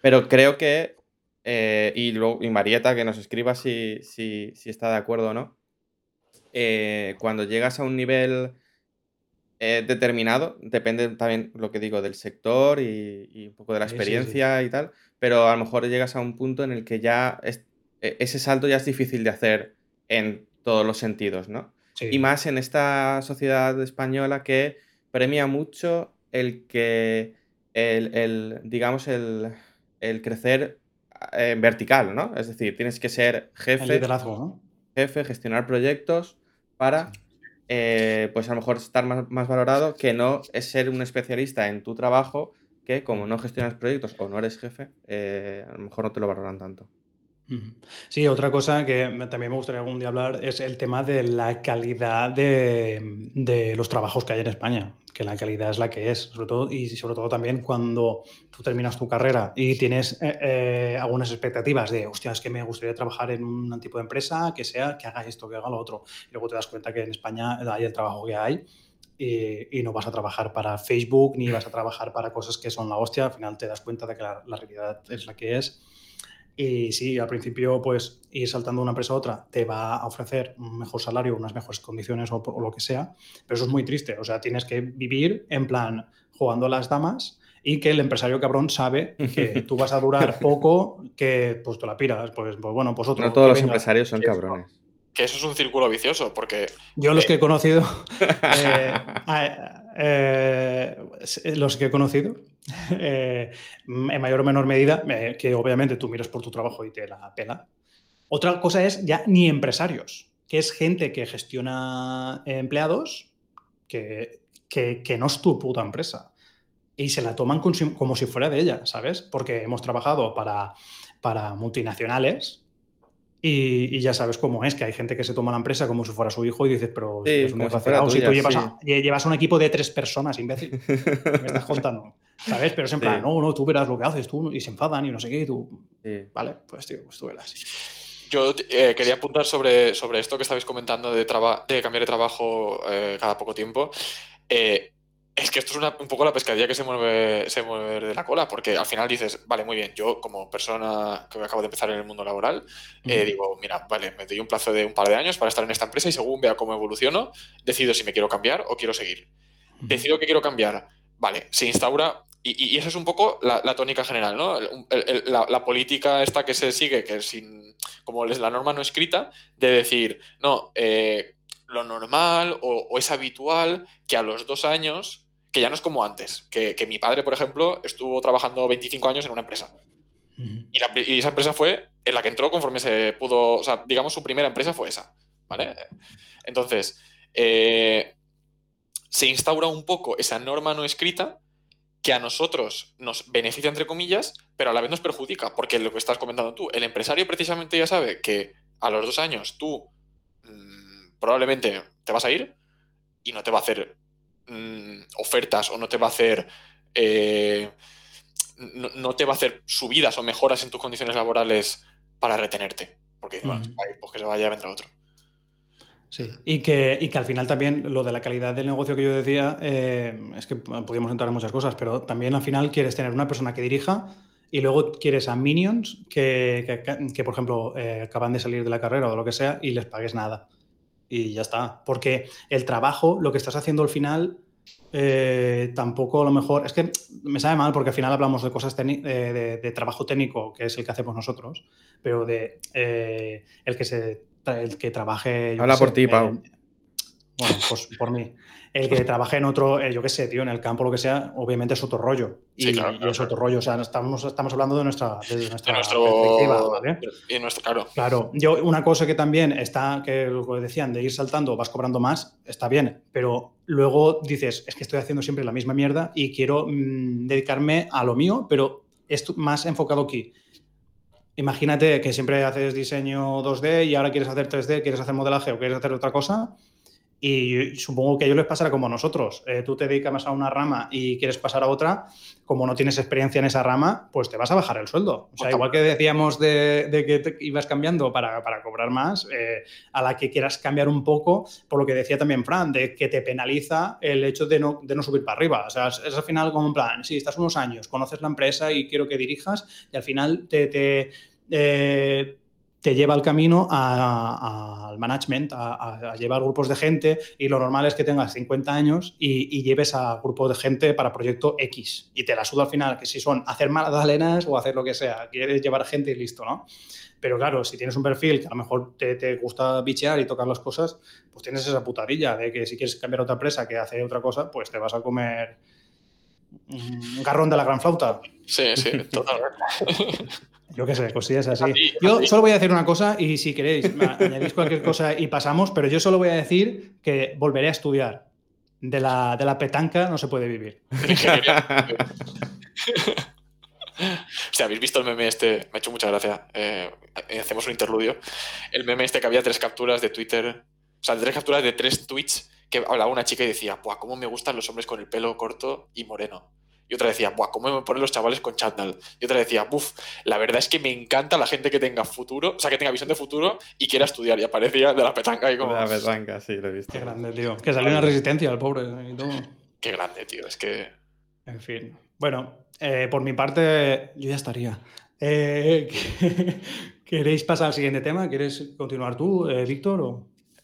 Pero creo que, eh, y, luego, y Marieta que nos escriba si, si, si está de acuerdo o no, eh, cuando llegas a un nivel eh, determinado, depende también lo que digo del sector y, un poco de la experiencia y tal, pero a lo mejor llegas a un punto en el que ya e, ese salto ya es difícil de hacer en todos los sentidos, ¿no? Y más en esta sociedad española que premia mucho el que, el, digamos, el, crecer en vertical, ¿no? Es decir, tienes que ser jefe. Jefe, gestionar proyectos para eh, pues a lo mejor estar más, valorado que no es ser un especialista en tu trabajo que como no gestionas proyectos o no eres jefe, eh, a lo mejor no te lo valoran tanto. Sí, otra cosa que también me gustaría algún día hablar es el tema de la calidad de, los trabajos que hay en España, que la calidad es la que es, sobre todo, y sobre todo también cuando tú terminas tu carrera y tienes eh, eh, algunas expectativas de, hostia, es que me gustaría trabajar en un tipo de empresa que sea, que haga esto, que haga lo otro, y luego te das cuenta que en España hay el trabajo que hay. Y, no vas a trabajar para Facebook ni vas a trabajar para cosas que son la hostia, al final te das cuenta de que la realidad es la que es y sí, al principio, pues ir saltando de una empresa a otra te va a ofrecer un mejor salario, unas mejores condiciones o, lo que sea, pero eso es muy triste. O sea, tienes que vivir en plan jugando a las damas y que el empresario cabrón sabe que tú vas a durar poco, que pues te la piras. Pues, pues bueno, pues otro. No todos los empresarios son cabrones. Que eso es un círculo vicioso, porque. Yo los que he conocido. Eh, eh, los que he conocido, eh, en mayor o menor medida, que obviamente tú miras por tu trabajo y te la pela. Otra cosa es ya ni empresarios, que es gente que gestiona empleados que, que, no es tu puta empresa. Y se la toman como si fuera de ella, ¿sabes? Porque hemos trabajado para, para multinacionales y, ya sabes cómo es, que hay gente que se toma la empresa como si fuera su hijo y dices, pero es un si tú llevas, un equipo de tres personas, imbécil, me estás contando, ¿sabes? Pero es en plan, no, no, tú verás lo que haces tú y se enfadan y no sé qué, y tú, vale, pues tío, pues tú verás. Yo eh, quería apuntar sobre, sobre esto que estabais comentando de, de cambiar de trabajo eh, cada poco tiempo. Eh, es que esto es un poco la pescadilla que se mueve, se mueve de la cola, porque al final dices, vale, muy bien, yo como persona que acabo de empezar en el mundo laboral, eh, digo, mira, vale, me doy un plazo de un par de años para estar en esta empresa y según vea cómo evoluciono, decido si me quiero cambiar o quiero seguir. Decido que quiero cambiar, vale, se instaura, y, y eso es un poco la, tónica general, ¿no? la, política esta que se sigue, que sin, como es la norma no escrita, de decir, no, eh, lo normal o, es habitual que a los dos años, que ya no es como antes, que, mi padre, por ejemplo, estuvo trabajando 25 años en una empresa. y, esa empresa fue en la que entró conforme se pudo, o sea, digamos, su primera empresa fue esa, ¿vale? Entonces, eh, se instaura un poco esa norma no escrita que a nosotros nos beneficia, entre comillas, pero a la vez nos perjudica, porque lo que estás comentando tú, el empresario precisamente ya sabe que a los dos años tú probablemente te vas a ir y no te va a hacer mm, ofertas o no te va a hacer eh, no, te va a hacer subidas o mejoras en tus condiciones laborales para retenerte. Porque pues que se vaya, vendrá otro. Sí, y que, y que al final también lo de la calidad del negocio que yo decía, eh, es que podríamos entrar en muchas cosas, pero también al final quieres tener una persona que dirija y luego quieres a minions que, que, por ejemplo, eh, acaban de salir de la carrera o lo que sea y les pagues nada y ya está. Porque el trabajo, lo que estás haciendo al final, eh, tampoco a lo mejor. Es que me sabe mal porque al final hablamos de cosas de, trabajo técnico, que es el que hacemos nosotros, pero de eh, el que se el que trabaje. Habla por ti, Pau. bueno, pues por mí el que trabaje en otro, eh, yo qué sé, tío, en el campo, lo que sea, obviamente es otro rollo. y, es otro rollo. O sea, estamos, estamos hablando de nuestra, de nuestra perspectiva, ¿vale? Y nuestro, claro. Claro. Yo, una cosa que también está, que lo que decían, de ir saltando, vas cobrando más, está bien. Pero luego dices, es que estoy haciendo siempre la misma mierda y quiero mm, dedicarme a lo mío, pero es más enfocado aquí. Imagínate que siempre haces diseño 2D y ahora quieres hacer 3D, quieres hacer modelaje o quieres hacer otra cosa y supongo que a ellos les pasará como a nosotros. Eh, tú te dedicas más a una rama y quieres pasar a otra, como no tienes experiencia en esa rama, pues te vas a bajar el sueldo. O sea, igual que decíamos de, que ibas cambiando para, cobrar más, eh, a la que quieras cambiar un poco, por lo que decía también Fran, de que te penaliza el hecho de no, de no subir para arriba. O sea, es, al final como un plan, sí, estás unos años, conoces la empresa y quiero que dirijas, y al final te... te eh, te lleva al camino al management, a, llevar grupos de gente y lo normal es que tengas 50 años y, lleves a grupos de gente para proyecto X y te la suda al final, que si son hacer magdalenas o hacer lo que sea, quieres llevar gente y listo, ¿no? Pero claro, si tienes un perfil que a lo mejor te, gusta bichear y tocar las cosas, pues tienes esa putadilla de que si quieres cambiar a otra empresa que hace otra cosa, pues te vas a comer un garrón de la gran flauta. Sí, sí, totalmente. Yo qué sé, cosillas así. yo solo voy a decir una cosa y si queréis, añadís cualquier cosa y pasamos, pero yo solo voy a decir que volveré a estudiar. De la, de la petanca no se puede vivir. Si habéis visto el meme este, me ha hecho mucha gracia. Eh, hacemos un interludio. El meme este que había tres capturas de Twitter, o sea, tres capturas de tres tweets que hablaba una chica y decía, ¡buah, cómo me gustan los hombres con el pelo corto y moreno! Y otra decía, Buah, ¿cómo me ponen los chavales con chándal? Y otra decía, buf, la verdad es que me encanta la gente que tenga futuro, o sea, que tenga visión de futuro y quiera estudiar. Y aparecía de la petanca y como. De la petanca, sí, lo he visto. Qué grande, tío. Que salió una resistencia al pobre y todo. Qué grande, tío. Es que. En fin. Bueno, eh, por mi parte, yo ya estaría. Eh, ¿Queréis pasar al siguiente tema? ¿Quieres continuar tú, eh, Víctor?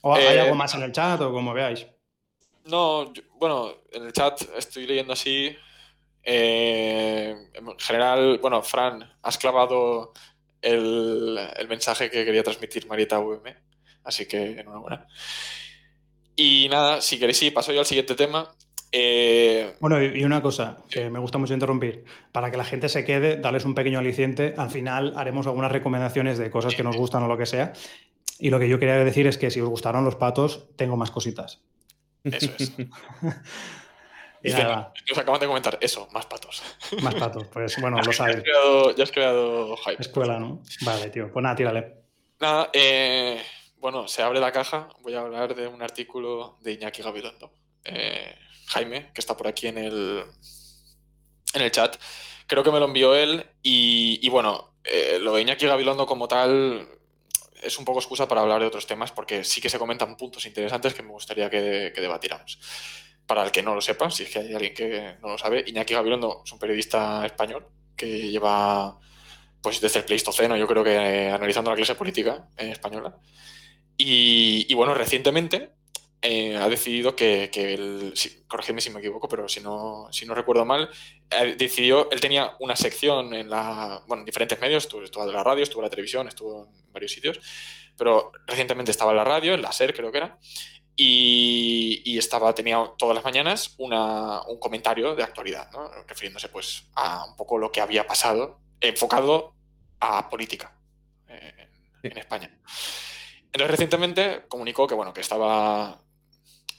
¿O, hay algo más en el chat o como veáis? No, bueno, en el chat estoy leyendo así eh, en general, bueno, Fran, has clavado el, mensaje que quería transmitir Marieta VM, así que enhorabuena. Y nada, si queréis, sí, paso yo al siguiente tema. Eh, bueno, y una cosa que me gusta mucho interrumpir, para que la gente se quede, darles un pequeño aliciente, al final haremos algunas recomendaciones de cosas que nos gustan o lo que sea. Y lo que yo quería decir es que si os gustaron los patos, tengo más cositas. Eso es. Y nada. Nos acaban de comentar eso, más patos. Más patos, pues bueno, lo sabes. Ya has creado, hype. Escuela, ¿no? Vale, tío. Pues nada, tírale. Nada, eh, bueno, se abre la caja. Voy a hablar de un artículo de Iñaki Gabilondo. Eh, Jaime, que está por aquí en el, en el chat. Creo que me lo envió él. Y, bueno, eh, lo de Iñaki Gabilondo como tal es un poco excusa para hablar de otros temas porque sí que se comentan puntos interesantes que me gustaría que, que debatiéramos. Para el que no lo sepa, si es que hay alguien que no lo sabe, Iñaki Gabilondo es un periodista español que lleva pues desde el Pleistoceno, yo creo que analizando la clase política española. Y, bueno, recientemente eh, ha decidido que, que él, corrígeme si me equivoco, pero si no, si no recuerdo mal, eh, decidió, él tenía una sección en la, bueno, en diferentes medios, estuvo, estuvo en la radio, estuvo en la televisión, estuvo en varios sitios, pero recientemente estaba en la radio, en la SER creo que era, y, estaba, tenía todas las mañanas un comentario de actualidad, refiriéndose pues a un poco lo que había pasado, enfocado a política eh, en, España. Entonces recientemente comunicó que bueno, que estaba,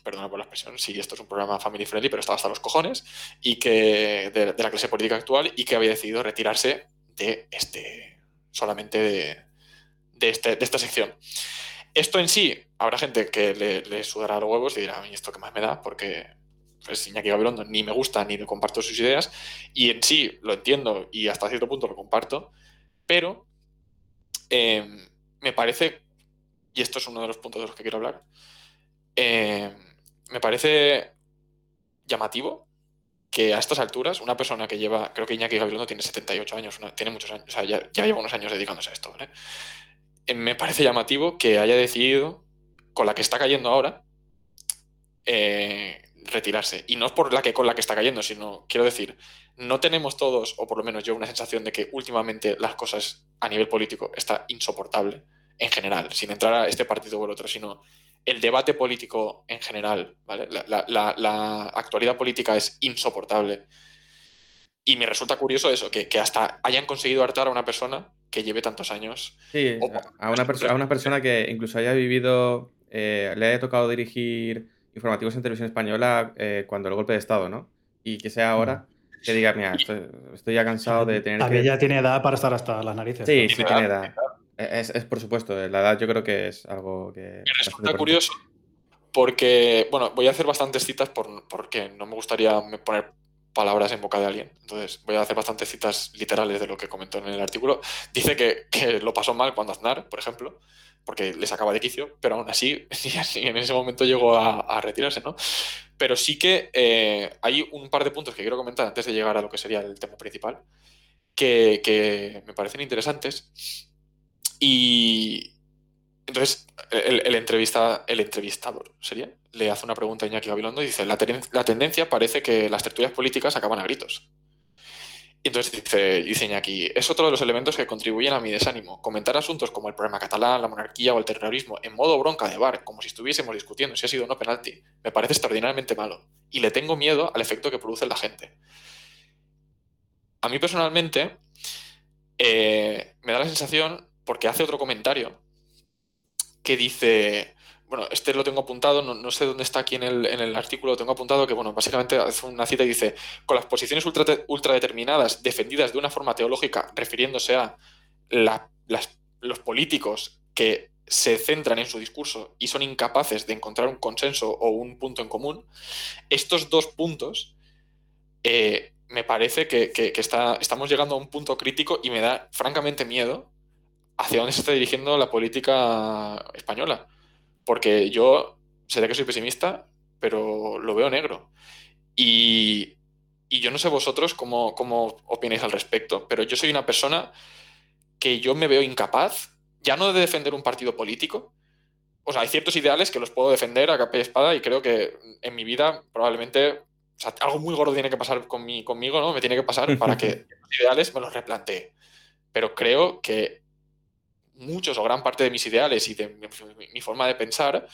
perdona por la expresión, sí, esto es un programa family friendly, pero estaba hasta los cojones, y que de, la clase política actual y que había decidido retirarse de este, solamente de, este, de esta sección. Esto en sí, habrá gente que le, sudará los huevos y dirá, a mí esto que más me da, porque pues, Iñaki Gabilondo ni me gusta ni comparto sus ideas, y en sí lo entiendo y hasta cierto punto lo comparto, pero em, me parece, y esto es uno de los puntos de los que quiero hablar, em, me parece llamativo que a estas alturas una persona que lleva, creo que Iñaki Gabilondo tiene 78 años, tiene muchos años, o sea, ya, ya, lleva unos años dedicándose a esto, ¿vale? Eh, me parece llamativo que haya decidido, con la que está cayendo ahora, eh, retirarse. Y no es por la que con la que está cayendo, sino, quiero decir, no tenemos todos, o por lo menos yo, una sensación de que últimamente las cosas a nivel político está insoportable, en general, sin entrar a este partido o el otro, sino el debate político en general, ¿vale? La, actualidad política es insoportable. Y me resulta curioso eso, que, que hasta hayan conseguido hartar a una persona que lleve tantos años. Sí, a, una a una persona que incluso haya vivido, eh, le haya tocado dirigir informativos en televisión española eh, cuando el golpe de Estado, ¿no? Y que sea ahora que diga, mira, estoy, ya cansado de tener que... ya tiene edad para estar hasta las narices. Sí, sí tiene edad. Es, es, por supuesto, la edad yo creo que es algo que... Me resulta curioso porque, bueno, voy a hacer bastantes citas por, porque no me gustaría poner palabras en boca de alguien. Entonces, voy a hacer bastantes citas literales de lo que comentó en el artículo. Dice que, que lo pasó mal cuando Aznar, por ejemplo, porque le sacaba de quicio, pero aún así, en ese momento llegó a, retirarse, ¿no? Pero sí que eh, hay un par de puntos que quiero comentar antes de llegar a lo que sería el tema principal, que, que me parecen interesantes. Y, entonces, el, entrevista, el entrevistador sería, le hace una pregunta a Iñaki Gabilondo y dice, la, tendencia parece que las tertulias políticas acaban a gritos. Y entonces dice, dice Iñaki, es otro de los elementos que contribuyen a mi desánimo. Comentar asuntos como el problema catalán, la monarquía o el terrorismo en modo bronca de bar, como si estuviésemos discutiendo si ha sido o no penalti, me parece extraordinariamente malo. Y le tengo miedo al efecto que produce en la gente. A mí personalmente eh, me da la sensación, porque hace otro comentario, que dice, bueno, este lo tengo apuntado, no, sé dónde está aquí en el, en el, artículo, lo tengo apuntado, que bueno, básicamente hace una cita y dice, con las posiciones ultra, ultradeterminadas defendidas de una forma teológica, refiriéndose a los políticos que se centran en su discurso y son incapaces de encontrar un consenso o un punto en común, estos dos puntos eh, me parece que, está, estamos llegando a un punto crítico y me da francamente miedo hacia dónde se está dirigiendo la política española. Porque yo sé que soy pesimista, pero lo veo negro. Y, yo no sé vosotros cómo, cómo opináis al respecto, pero yo soy una persona que yo me veo incapaz, ya no de defender un partido político, o sea, hay ciertos ideales que los puedo defender a capa y espada y creo que en mi vida probablemente algo muy gordo tiene que pasar con conmigo, ¿no? Me tiene que pasar para que los ideales me los replantee. Pero creo que muchos o gran parte de mis ideales y de mi, forma de pensar,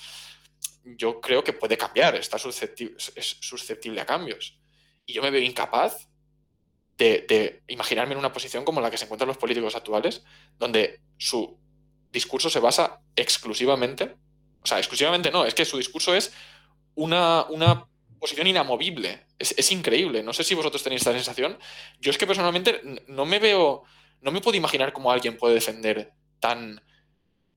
yo creo que puede cambiar, está susceptible, es susceptible a cambios. Y yo me veo incapaz de, imaginarme en una posición como la que se encuentran los políticos actuales, donde su discurso se basa exclusivamente, o sea, exclusivamente no, es que su discurso es una, una posición inamovible. Es, es, increíble. No sé si vosotros tenéis esta sensación. Yo es que personalmente no me veo, no me puedo imaginar cómo alguien puede defender tan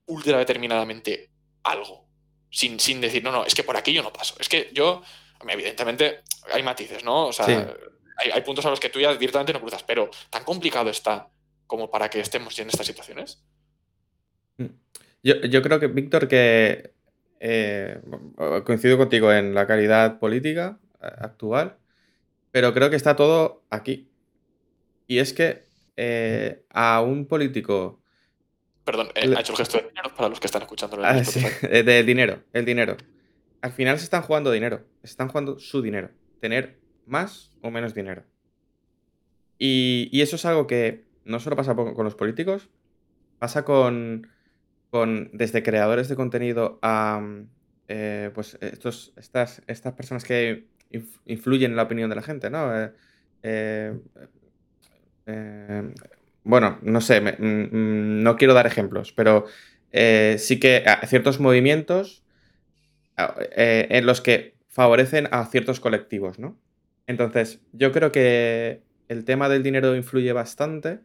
ultra determinadamente algo. Sin, sin decir, no, no, es que por aquí yo no paso. Es que yo, evidentemente, hay matices, ¿no? O sea, hay, puntos a los que tú ya directamente no cruzas, pero tan complicado está como para que estemos en estas situaciones. Mm. Yo, creo que, Víctor, que eh, coincido contigo en la calidad política. actual, pero creo que está todo aquí. Y es que eh, a un político... Perdón, eh, ha hecho el gesto de dinero para los que están escuchando. Ah, sí, del dinero, el dinero. Al final se están jugando dinero, se están jugando su dinero. Tener más o menos dinero. Y, y eso es algo que no solo pasa con los políticos, pasa con, con desde creadores de contenido a eh, pues estos, estas, estas personas que influyen en la opinión de la gente, ¿no? Eh, eh, bueno, no sé, mm, mm, no quiero dar ejemplos, pero sí que ciertos movimientos en los que favorecen a ciertos colectivos, ¿no? Entonces, yo creo que el tema del dinero influye bastante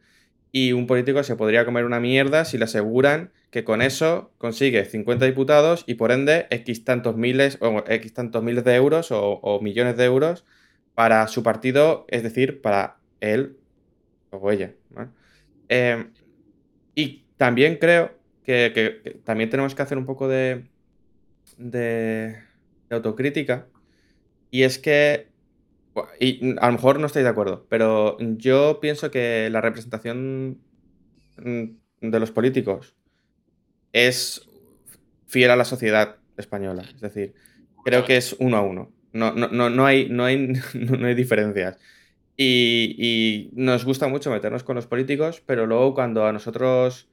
y un político se podría comer una mierda si le aseguran que con eso consigue 50 diputados y por ende X tantos miles o X tantos miles de euros o, millones de euros para su partido, es decir, para él o ella. Em, y también creo que, también tenemos que hacer un poco de, de autocrítica y es que y a lo mejor no estáis de acuerdo, pero yo pienso que la representación mm, de los políticos es fiel a la sociedad española. Es decir, creo que es uno a uno. No, no, no, hay, no, hay, no hay diferencias. Y, y, nos gusta mucho meternos con los políticos, pero luego cuando a nosotros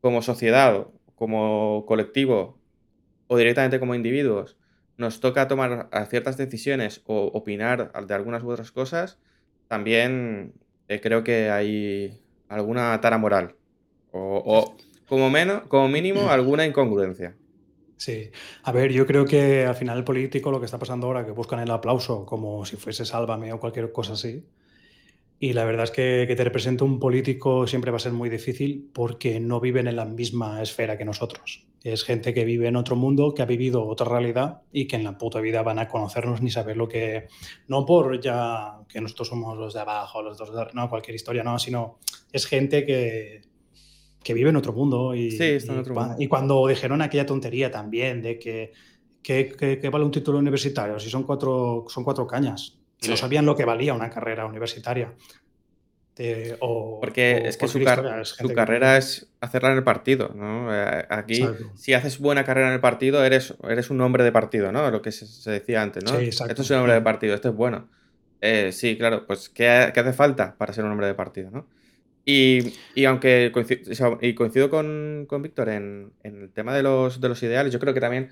como sociedad, como colectivo o directamente como individuos nos toca tomar ciertas decisiones o opinar de algunas u otras cosas, también eh, creo que hay alguna tara moral. O, como, menos, como mínimo alguna incongruencia. Sí, a ver, yo creo que al final el político lo que está pasando ahora, que buscan el aplauso como si fuese sálvame o cualquier cosa así, y la verdad es que que te represente un político siempre va a ser muy difícil porque no viven en la misma esfera que nosotros. Es gente que vive en otro mundo, que ha vivido otra realidad y que en la puta vida van a conocernos ni saber lo que... No por ya que nosotros somos los de abajo, los dos de... No, cualquier historia, no, sino es gente que, que vive en otro mundo. Y, sí, está en otro y, mundo. y cuando dijeron aquella tontería también de que, que, que, que vale un título universitario, si son cuatro, son cuatro cañas. Sí. No sabían lo que valía una carrera universitaria. Eh, o, Porque o es que su, car historia, es su carrera que... es hacerla en el partido, ¿no? Eh, aquí, exacto. si haces buena carrera en el partido, eres, eres un hombre de partido, ¿no? Lo que se, se decía antes, ¿no? Sí, esto es un hombre de partido, esto es bueno. Eh, sí, claro, pues ¿qué, ¿qué, hace falta para ser un hombre de partido, ¿no? Y, y aunque coincido, y coincido con, con Víctor en, en, el tema de los, de los ideales, yo creo que también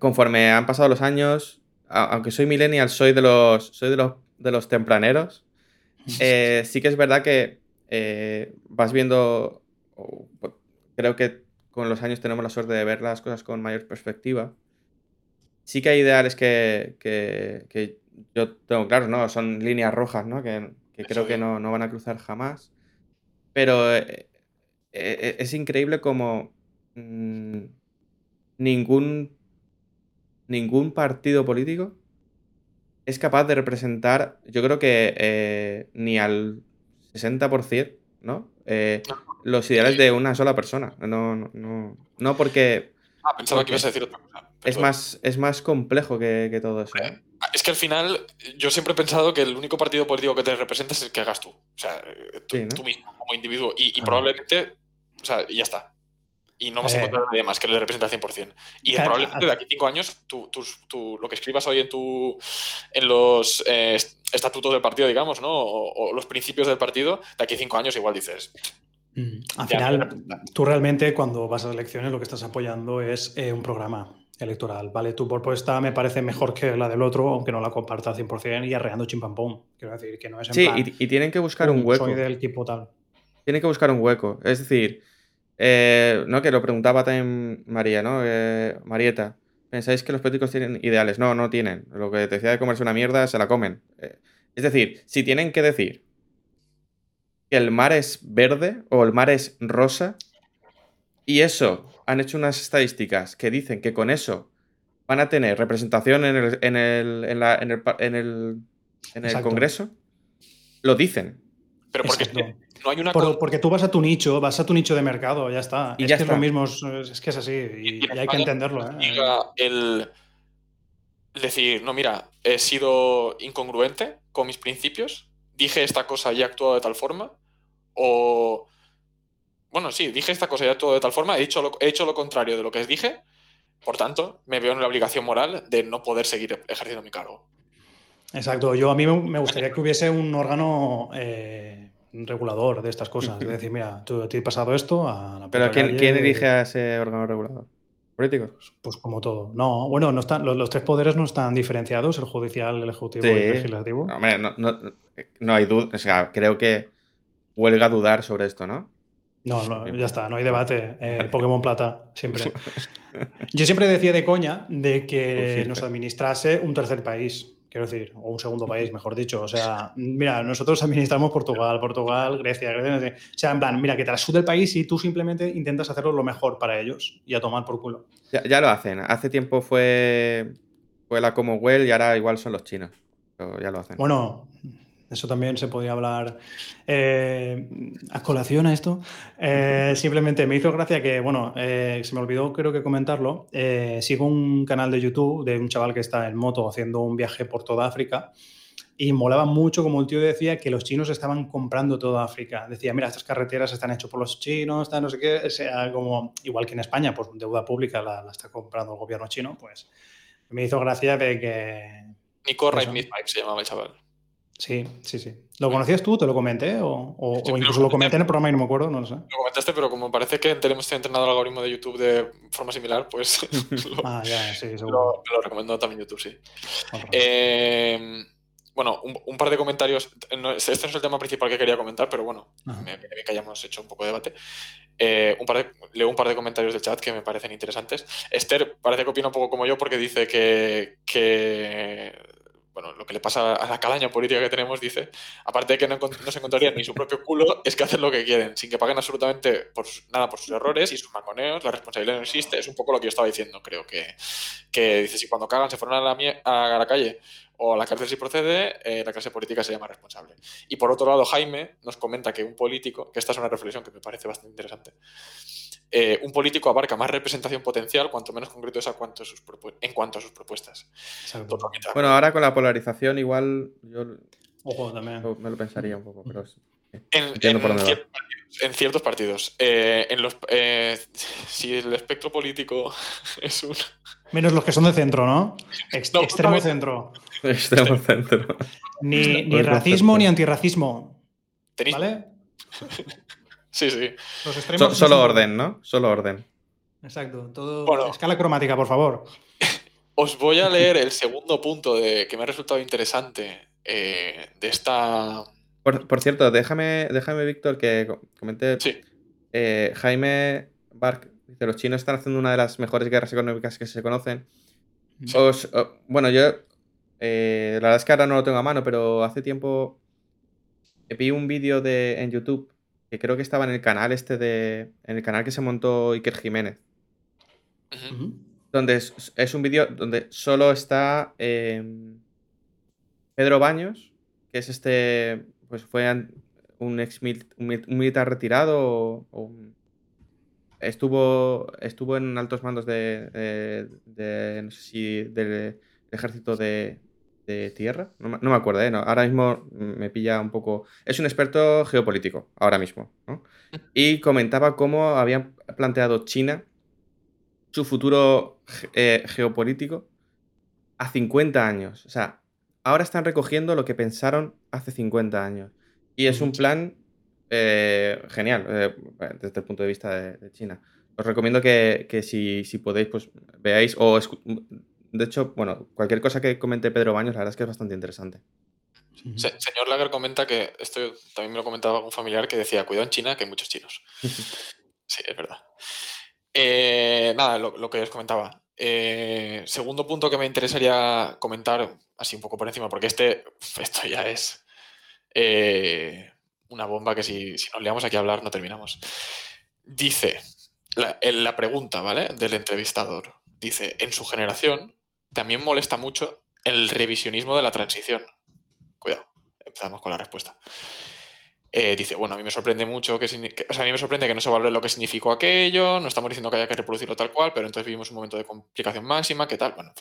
conforme han pasado los años, aunque soy millennial, soy de los, soy de los, de los tempraneros. Eh, sí que es verdad que eh, vas viendo, oh, creo que con los años tenemos la suerte de ver las cosas con mayor perspectiva. Sí que hay ideales que, que, que yo tengo claros, ¿no? Son líneas rojas, ¿no? Que, que creo que no, no, van a cruzar jamás. Pero eh, eh, es increíble como mmm, ningún ningún partido político es capaz de representar, yo creo que eh, ni al 60%, ¿no? Eh, los ideales de una sola persona. No, no, no, no porque... Ah, pensaba porque que ibas a decir otra cosa. Es más, es más complejo que, que todo eso. ¿eh? Es que al final yo siempre he pensado que el único partido político que te representa es el que hagas tú. O sea, tú, sí, ¿no? tú mismo como individuo. Y, y ah. probablemente, o sea, ya está y no vas a encontrar nadie más que le represente al 100%. Y claro, probablemente de aquí a cinco años, tú, tú, tú, lo que escribas hoy en, tu, en los eh, estatutos del partido, digamos, ¿no? O, o, los principios del partido, de aquí a cinco años igual dices... Mm. Al final, tú realmente cuando vas a elecciones lo que estás apoyando es eh, un programa electoral, ¿vale? Tu propuesta me parece mejor que la del otro, aunque no la comparta al 100% y arreando chimpampón. Quiero decir, que no es en Sí, plan, y, y, tienen que buscar un hueco. Soy del equipo tal. Tienen que buscar un hueco. Es decir, eh, no, que lo preguntaba también María, ¿no? Eh, Marieta. ¿Pensáis que los políticos tienen ideales? No, no tienen. Lo que te decía de comerse una mierda, se la comen. Eh, es decir, si tienen que decir que el mar es verde o el mar es rosa, y eso han hecho unas estadísticas que dicen que con eso van a tener representación en el, en el, en la, en el, en el, en el Congreso, lo dicen. Pero porque no hay una Por, porque tú vas a tu nicho, vas a tu nicho de mercado, ya está. Y es ya que está. es lo mismo, es, es, que es así y, y hay que entenderlo. ¿eh? El, decir, no, mira, he sido incongruente con mis principios, dije esta cosa y he actuado de tal forma, o... Bueno, sí, dije esta cosa y he actuado de tal forma, he hecho, lo, he hecho lo contrario de lo que dije, por tanto, me veo en la obligación moral de no poder seguir ejerciendo mi cargo. Exacto, yo a mí me gustaría que hubiese un órgano eh, regulador de estas cosas, es decir, mira, tú te has pasado esto a la Pero ¿quién, ¿quién elige a ese órgano regulador? ¿Políticos? Pues, pues como todo. No, bueno, no están, los, tres poderes no están diferenciados, el judicial, el ejecutivo y el legislativo. No, no, no, hay duda, o sea, creo que huelga a dudar sobre esto, ¿no? No, no, ya está, no hay debate. El Pokémon Plata, siempre. Yo siempre decía de coña de que nos administrase un tercer país, quiero decir, o un segundo país, mejor dicho. O sea, mira, nosotros administramos Portugal, Portugal, Grecia, Grecia. O sea, en plan, mira, que te la sude el país y tú simplemente intentas hacerlo lo mejor para ellos y a tomar por culo. Ya, lo hacen. Hace tiempo fue, fue la Commonwealth y ahora igual son los chinos. Pero ya lo hacen. Bueno, eso también se podía hablar eh, a colación a esto. Eh, simplemente me hizo gracia que, bueno, eh, se me olvidó creo que comentarlo. sigo un canal de YouTube de un chaval que está en moto haciendo un viaje por toda África y molaba mucho como el tío decía que los chinos estaban comprando toda África. Decía, mira, estas carreteras están hechas por los chinos, no sé qué, sea, como igual que en España, pues deuda pública la, está comprando el gobierno chino, pues me hizo gracia de que... Nico Raimith se llamaba el chaval. Sí, sí, sí. ¿Lo conocías tú? ¿Te lo comenté? ¿O, incluso lo, comenté en el programa y no me acuerdo? No lo sé. Lo comentaste, pero como parece que tenemos entrenado el algoritmo de YouTube de forma similar, pues ah, ya, sí, lo, lo, recomiendo también YouTube, sí. Eh, bueno, un, par de comentarios. este no es el tema principal que quería comentar, pero bueno, me viene bien que hayamos hecho un poco de debate. Eh, un par leo un par de comentarios del chat que me parecen interesantes. Esther parece que opina un poco como yo porque dice que, que bueno, lo que le pasa a la calaña política que tenemos, dice, aparte de que no, se encontrarían ni su propio culo, es que hacen lo que quieren, sin que paguen absolutamente por, nada por sus errores y sus mangoneos, la responsabilidad no existe, es un poco lo que yo estaba diciendo, creo que, que dice, si cuando cagan se fueron a la, a la calle o a la cárcel si procede, eh, la clase política se llama responsable. Y por otro lado, Jaime nos comenta que un político, que esta es una reflexión que me parece bastante interesante, eh, un político abarca más representación potencial cuanto menos concreto es a cuanto sus en cuanto a sus propuestas. Bueno, ahora con la polarización igual yo Ojo, también. me lo pensaría un poco, pero en, ciertos partidos. Eh, en los, eh, si el espectro político es un... Menos los que son de centro, ¿no? extremo centro. Extremo centro. Ni, ni racismo ni antirracismo. ¿Vale? Sí, sí. solo orden, ¿no? Solo orden. Exacto. Todo escala cromática, por favor. Os voy a leer el segundo punto de, que me ha resultado interesante eh, de esta. Por, cierto, déjame, déjame, Víctor, que comenté. Sí. Eh, Jaime Bark dice: Los chinos están haciendo una de las mejores guerras económicas que se conocen. bueno, yo. Eh, la verdad es que ahora no lo tengo a mano, pero hace tiempo vi un vídeo en YouTube que creo que estaba en el canal este de. En el canal que se montó Iker Jiménez. Donde es, un vídeo donde solo está em, Pedro Baños, que es este. Pues fue un ex militar retirado o, estuvo estuvo en altos mandos de, de no sé si del ejército de, de tierra. No, me acuerdo, ¿eh? ahora mismo me pilla un poco. Es un experto geopolítico, ahora mismo. Y comentaba cómo habían planteado China su futuro eh, geopolítico a 50 años. O sea, ahora están recogiendo lo que pensaron hace 50 años. Y es un plan eh, genial eh, desde el punto de vista de, China. Os recomiendo que, si, si, podéis, pues veáis o de hecho, bueno, cualquier cosa que comente Pedro Baños, la verdad es que es bastante interesante. señor Lager comenta que, esto también me lo comentaba un familiar que decía, cuidado en China, que hay muchos chinos. sí, es verdad. Eh, nada, lo, que os comentaba. Eh, segundo punto que me interesaría comentar, así un poco por encima, porque este, esto ya es eh, una bomba que si, nos liamos aquí a hablar no terminamos. Dice, la, la pregunta, ¿vale? Del entrevistador. Dice, en su generación, también molesta mucho el revisionismo de la transición. Cuidado, empezamos con la respuesta. Eh, dice, bueno, a mí me sorprende mucho que, o sea, a mí me sorprende que no se valore lo que significó aquello, no estamos diciendo que haya que reproducirlo tal cual, pero entonces vivimos un momento de complicación máxima, ¿qué tal? Bueno,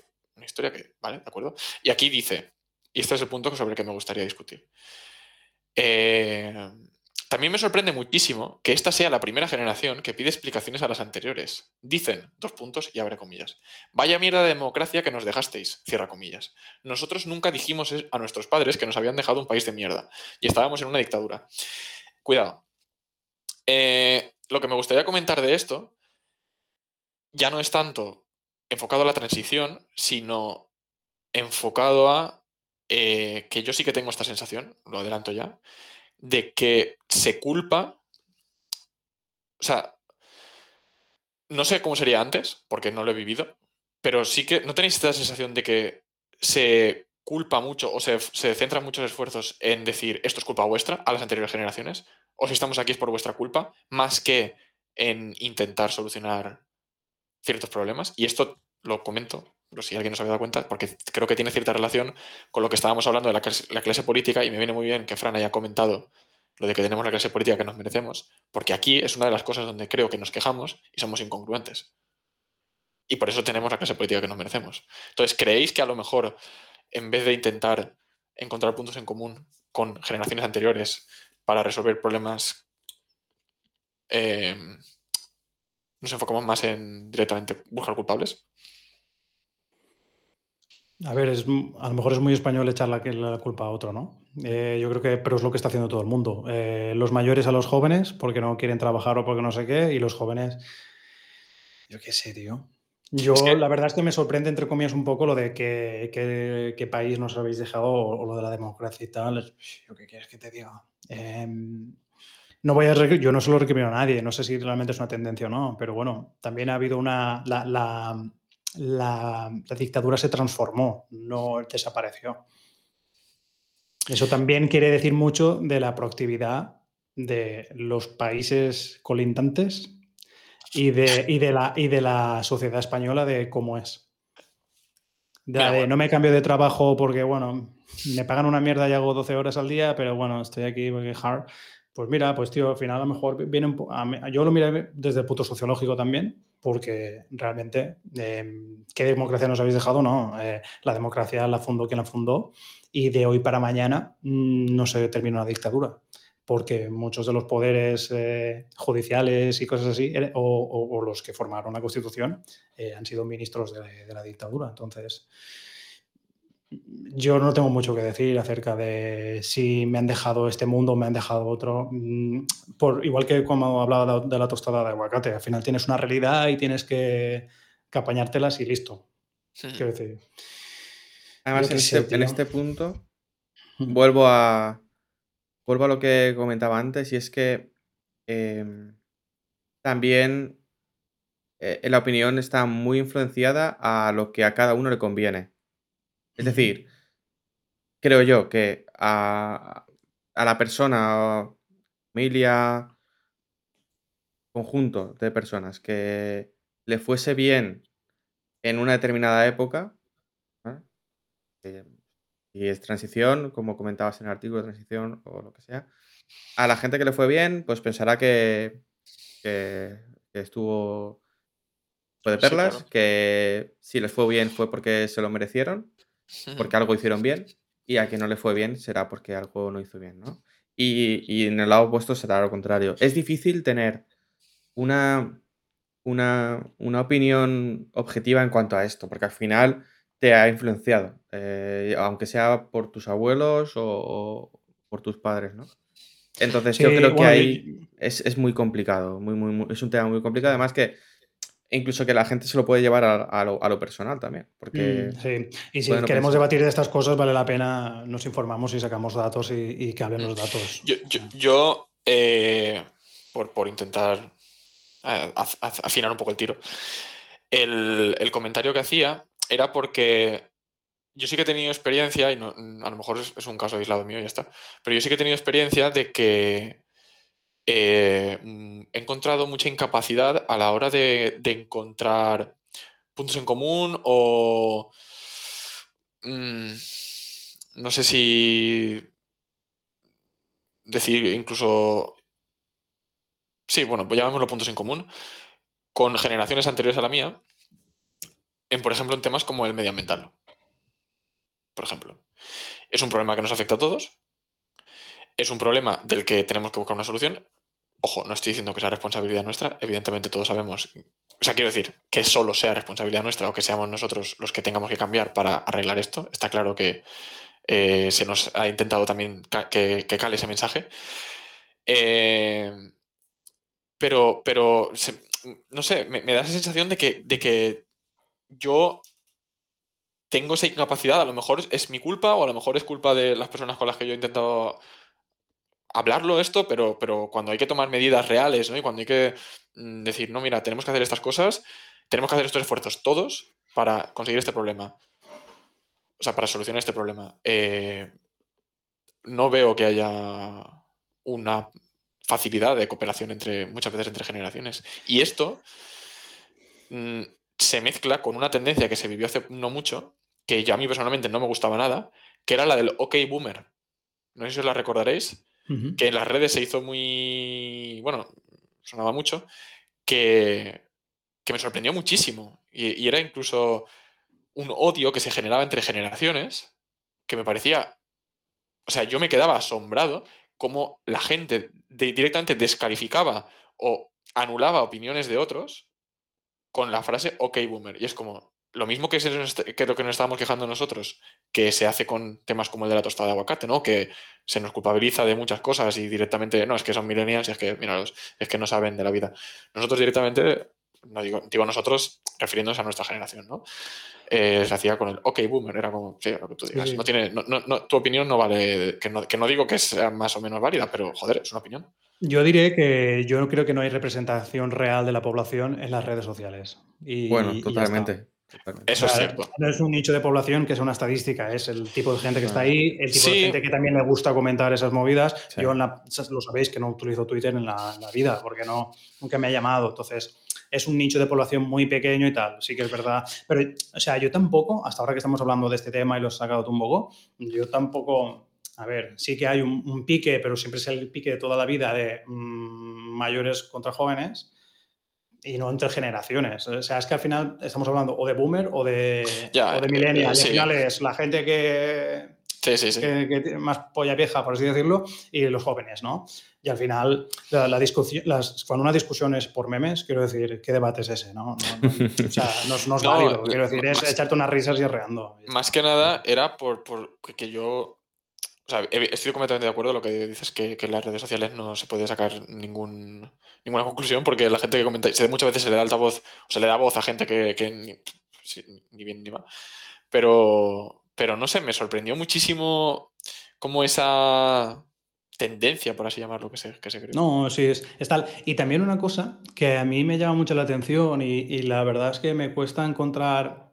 historia que, vale, de acuerdo. Y aquí dice, y este es el punto sobre el que me gustaría discutir. Eh, también me sorprende muchísimo que esta sea la primera generación que pide explicaciones a las anteriores. Dicen, dos puntos y abre comillas. Vaya mierda de democracia que nos dejasteis, cierra comillas. Nosotros nunca dijimos a nuestros padres que nos habían dejado un país de mierda y estábamos en una dictadura. Cuidado. Eh, lo que me gustaría comentar de esto ya no es tanto enfocado a la transición, sino enfocado a eh, que yo sí que tengo esta sensación, lo adelanto ya, de que se culpa. O sea, no sé cómo sería antes, porque no lo he vivido, pero sí que no tenéis esta sensación de que se culpa mucho o se, se centran muchos esfuerzos en decir esto es culpa vuestra a las anteriores generaciones, o si estamos aquí es por vuestra culpa, más que en intentar solucionar ciertos problemas. Y esto lo comento, pero si alguien no se había dado cuenta, porque creo que tiene cierta relación con lo que estábamos hablando de la clase, política y me viene muy bien que Fran haya comentado lo de que tenemos la clase política que nos merecemos, porque aquí es una de las cosas donde creo que nos quejamos y somos incongruentes. Y por eso tenemos la clase política que nos merecemos. Entonces, ¿creéis que a lo mejor, en vez de intentar encontrar puntos en común con generaciones anteriores para resolver problemas, eh, nos enfocamos más en directamente buscar culpables? A ver, es, a lo mejor es muy español echar la, la culpa a otro, ¿no? Eh, yo creo que, pero es lo que está haciendo todo el mundo. Eh, los mayores a los jóvenes porque no quieren trabajar o porque no sé qué, y los jóvenes, yo qué sé, tío. Yo la verdad es que me sorprende, entre comillas, un poco lo de qué país nos habéis dejado o, lo de la democracia y tal. Yo qué quieres que te diga. Em, no voy a yo no se lo recrimino a nadie, no sé si realmente es una tendencia o no, pero bueno, también ha habido una la, dictadura se transformó, no desapareció. Eso también quiere decir mucho de la proactividad de los países colindantes y de, de, la, y de la sociedad española de cómo es. De, no me cambio de trabajo porque, bueno, me pagan una mierda y hago 12 horas al día, pero bueno, estoy aquí porque hard. Pues mira, pues tío, al final a lo mejor viene un Yo lo miré desde el punto sociológico también, porque realmente, em, ¿qué democracia nos habéis dejado? No, eh, la democracia la fundó quien la fundó y de hoy para mañana mm, no se termina una dictadura, porque muchos de los poderes eh, judiciales y cosas así, eh, o, los que formaron la Constitución, han sido ministros de, de la dictadura. Entonces, yo no tengo mucho que decir acerca de si me han dejado este mundo o me han dejado otro. Mm, por, igual que como hablaba de la tostada de aguacate, al final tienes una realidad y tienes que, apañártelas y listo. Quiero decir. Además, este, en este, punto, vuelvo a, vuelvo a lo que comentaba antes, y es que em, también eh, la opinión está muy influenciada a lo que a cada uno le conviene. Es decir, creo yo que a, la persona, familia, conjunto de personas que le fuese bien en una determinada época, y es transición, como comentabas en el artículo de transición o lo que sea, a la gente que le fue bien, pues pensará que, que, estuvo fue de perlas, que si les fue bien fue porque se lo merecieron porque algo hicieron bien y a quien no le fue bien será porque algo no hizo bien, ¿no? Y, en el lado opuesto será lo contrario. Es difícil tener una, una, opinión objetiva en cuanto a esto, porque al final te ha influenciado, eh, aunque sea por tus abuelos o, por tus padres, ¿no? Entonces yo creo que ahí es, muy complicado, muy, muy, es un tema muy complicado, además que incluso que la gente se lo puede llevar a, lo, personal también. Porque mm, sí, y si queremos debatir de estas cosas, vale la pena, nos informamos y sacamos datos y, que hablen los datos. Yo, eh, por, intentar eh, afinar un poco el tiro, el, comentario que hacía era porque yo sí que he tenido experiencia, y a lo mejor es, es un caso aislado mío y ya está, pero yo sí que he tenido experiencia de que eh, mm, he encontrado mucha incapacidad a la hora de, encontrar puntos en común o mm, no sé si decir incluso sí, bueno, pues llamémoslo puntos en común con generaciones anteriores a la mía, en por ejemplo en temas como el medioambiental. por ejemplo. Es un problema que nos afecta a todos. Es un problema del que tenemos que buscar una solución. Ojo, no estoy diciendo que sea responsabilidad nuestra. Evidentemente todos sabemos. O sea, quiero decir, que solo sea responsabilidad nuestra o que seamos nosotros los que tengamos que cambiar para arreglar esto. Está claro que eh, se nos ha intentado también que, cale ese mensaje. Eh, pero, pero no sé, me, da esa sensación de que, de que yo tengo esa incapacidad, a lo mejor es mi culpa o a lo mejor es culpa de las personas con las que yo he intentado hablarlo esto, pero, pero cuando hay que tomar medidas reales, ¿no? Y cuando hay que mm, decir, no, mira, tenemos que hacer estas cosas, tenemos que hacer estos esfuerzos todos para conseguir este problema. O sea, para solucionar este problema. Eh, no veo que haya una facilidad de cooperación entre muchas veces entre generaciones. Y esto mm, se mezcla con una tendencia que se vivió hace no mucho, que ya a mí personalmente no me gustaba nada, que era la del OK Boomer. No sé si os la recordaréis, que en las redes se hizo muy, bueno, sonaba mucho, que, que me sorprendió muchísimo. Y, era incluso un odio que se generaba entre generaciones, que me parecía, o sea, yo me quedaba asombrado cómo la gente directamente descalificaba o anulaba opiniones de otros con la frase OK boomer. Y es como lo mismo que, que lo que nos estábamos quejando nosotros, que se hace con temas como el de la tostada de aguacate, ¿no? Que se nos culpabiliza de muchas cosas y directamente, no, es que son millennials y es que, mira, es que no saben de la vida. Nosotros directamente, no digo, digo nosotros refiriéndonos a nuestra generación, ¿no? Eh, se hacía con el OK boomer, era como, sí, lo que tú digas. No tiene, no, no, tu opinión no vale, que no, que no digo que sea más o menos válida, pero joder, es una opinión. Yo diré que yo creo que no hay representación real de la población en las redes sociales. Y, bueno, totalmente. Eso es cierto. No es un nicho de población que es una estadística, es el tipo de gente que está ahí, el tipo de gente que también le gusta comentar esas movidas. Yo lo sabéis que no utilizo Twitter en la, en la, vida porque no, nunca me ha llamado. Entonces, es un nicho de población muy pequeño y tal, sí que es verdad. Pero, o sea, yo tampoco, hasta ahora que estamos hablando de este tema y lo has sacado tú un poco, yo tampoco, a ver, sí que hay un, pique, pero siempre es el pique de toda la vida de mm, mayores contra jóvenes y no entre generaciones. O sea, es que al final estamos hablando o de boomer o de, o de millennials. al final es la gente que, sí, sí, que, que, más polla vieja, por así decirlo, y los jóvenes, ¿no? Y al final, la, discusión, las, cuando una discusión es por memes, quiero decir, ¿qué debate es ese? No, o sea, no, es válido. Quiero decir, es echarte unas risas y reando. Más que nada era por, por que yo. O sea, estoy completamente de acuerdo con lo que dices, que, que en las redes sociales no se puede sacar ningún, ninguna conclusión, porque la gente que comenta, muchas veces se le da altavoz, o se le da voz a gente que, ni, bien ni mal. Pero, pero no sé, me sorprendió muchísimo cómo esa tendencia, por así llamarlo, que se, que se creó. No, sí, es, tal. Y también una cosa que a mí me llama mucho la atención y, la verdad es que me cuesta encontrar,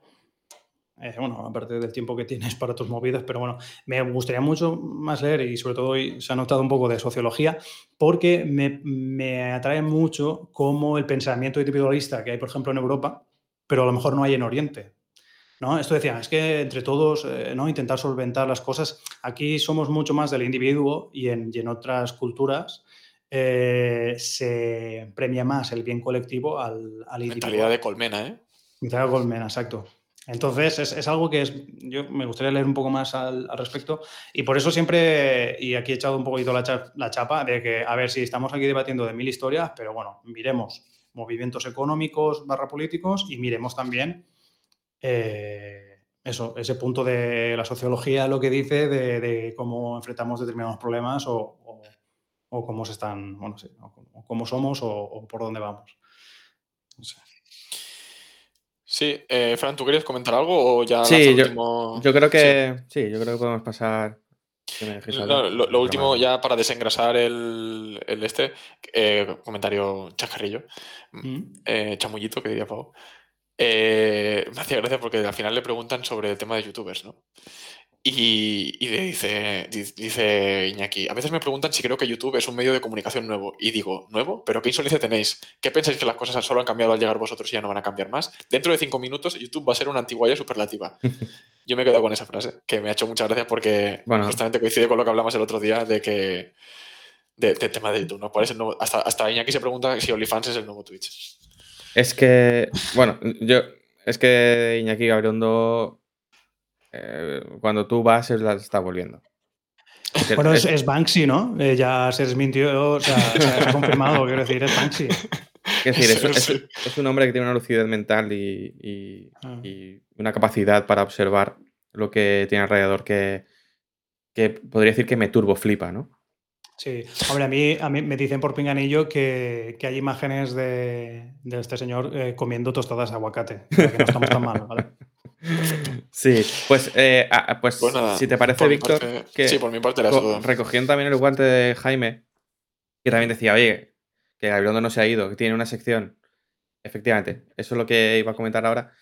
eh, bueno, aparte del tiempo que tienes para tus movidas, pero bueno, me gustaría mucho más leer y sobre todo hoy se ha notado un poco de sociología porque me, me atrae mucho como el pensamiento individualista que hay, por ejemplo, en Europa, pero a lo mejor no hay en Oriente. ¿no? Esto decía, es que entre todos, eh, ¿no? Intentar solventar las cosas. Aquí somos mucho más del individuo y en, en otras culturas eh, se premia más el bien colectivo al, al individuo. Mentalidad de colmena, ¿eh? Mentalidad de colmena, exacto. Entonces, es, algo que es, yo me gustaría leer un poco más al, respecto y por eso siempre, y aquí he echado un poquito la, chapa, de que, a ver, si estamos aquí debatiendo de mil historias, pero bueno, miremos movimientos económicos barra políticos y miremos también eh, eso, ese punto de la sociología lo que dice de, cómo enfrentamos determinados problemas o, cómo se están, bueno, sí, cómo somos o, por dónde vamos. Sí, eh, Fran, ¿tú querías comentar algo o ya sí, yo, yo, creo que sí. yo creo que podemos pasar. lo, último, ya para desengrasar el, este, eh, comentario chacarrillo, mm. chamullito que diría Pau. Eh, me hacía gracia porque al final le preguntan sobre el tema de youtubers, ¿no? Y, y dice, dice Iñaki, a veces me preguntan si creo que YouTube es un medio de comunicación nuevo. Y digo, ¿nuevo? ¿Pero qué insolencia tenéis? ¿Qué pensáis que las cosas solo han cambiado al llegar vosotros y ya no van a cambiar más? Dentro de cinco minutos YouTube va a ser una antiguaya superlativa. Yo me quedo con esa frase, que me ha hecho mucha gracia porque justamente coincide con lo que hablamos el otro día de que del de tema de YouTube, ¿no? ¿Cuál es el nuevo? Hasta, hasta Iñaki se pregunta si OnlyFans es el nuevo Twitch. Es que, bueno, yo, es que Iñaki Gabriondo eh, cuando tú vas, la está volviendo. Bueno, es, Banksy, ¿no? Eh, ya se desmintió, o sea, se ha confirmado, quiero decir, es Banksy. Es decir, es, un hombre que tiene una lucidez mental y, ah. y, una capacidad para observar lo que tiene alrededor que, que podría decir que me turbo flipa, ¿no? Sí, hombre, a mí, a mí me dicen por pinganillo que, que hay imágenes de, de este señor eh, comiendo tostadas de aguacate. que no estamos tan mal, ¿vale? Sí, pues, eh, pues, pues si te parece, Víctor, que sí, por mi parte era todo. recogiendo también el guante de Jaime, que también decía, oye, que Gabilondo no se ha ido, que tiene una sección. Efectivamente, eso es lo que iba a comentar ahora.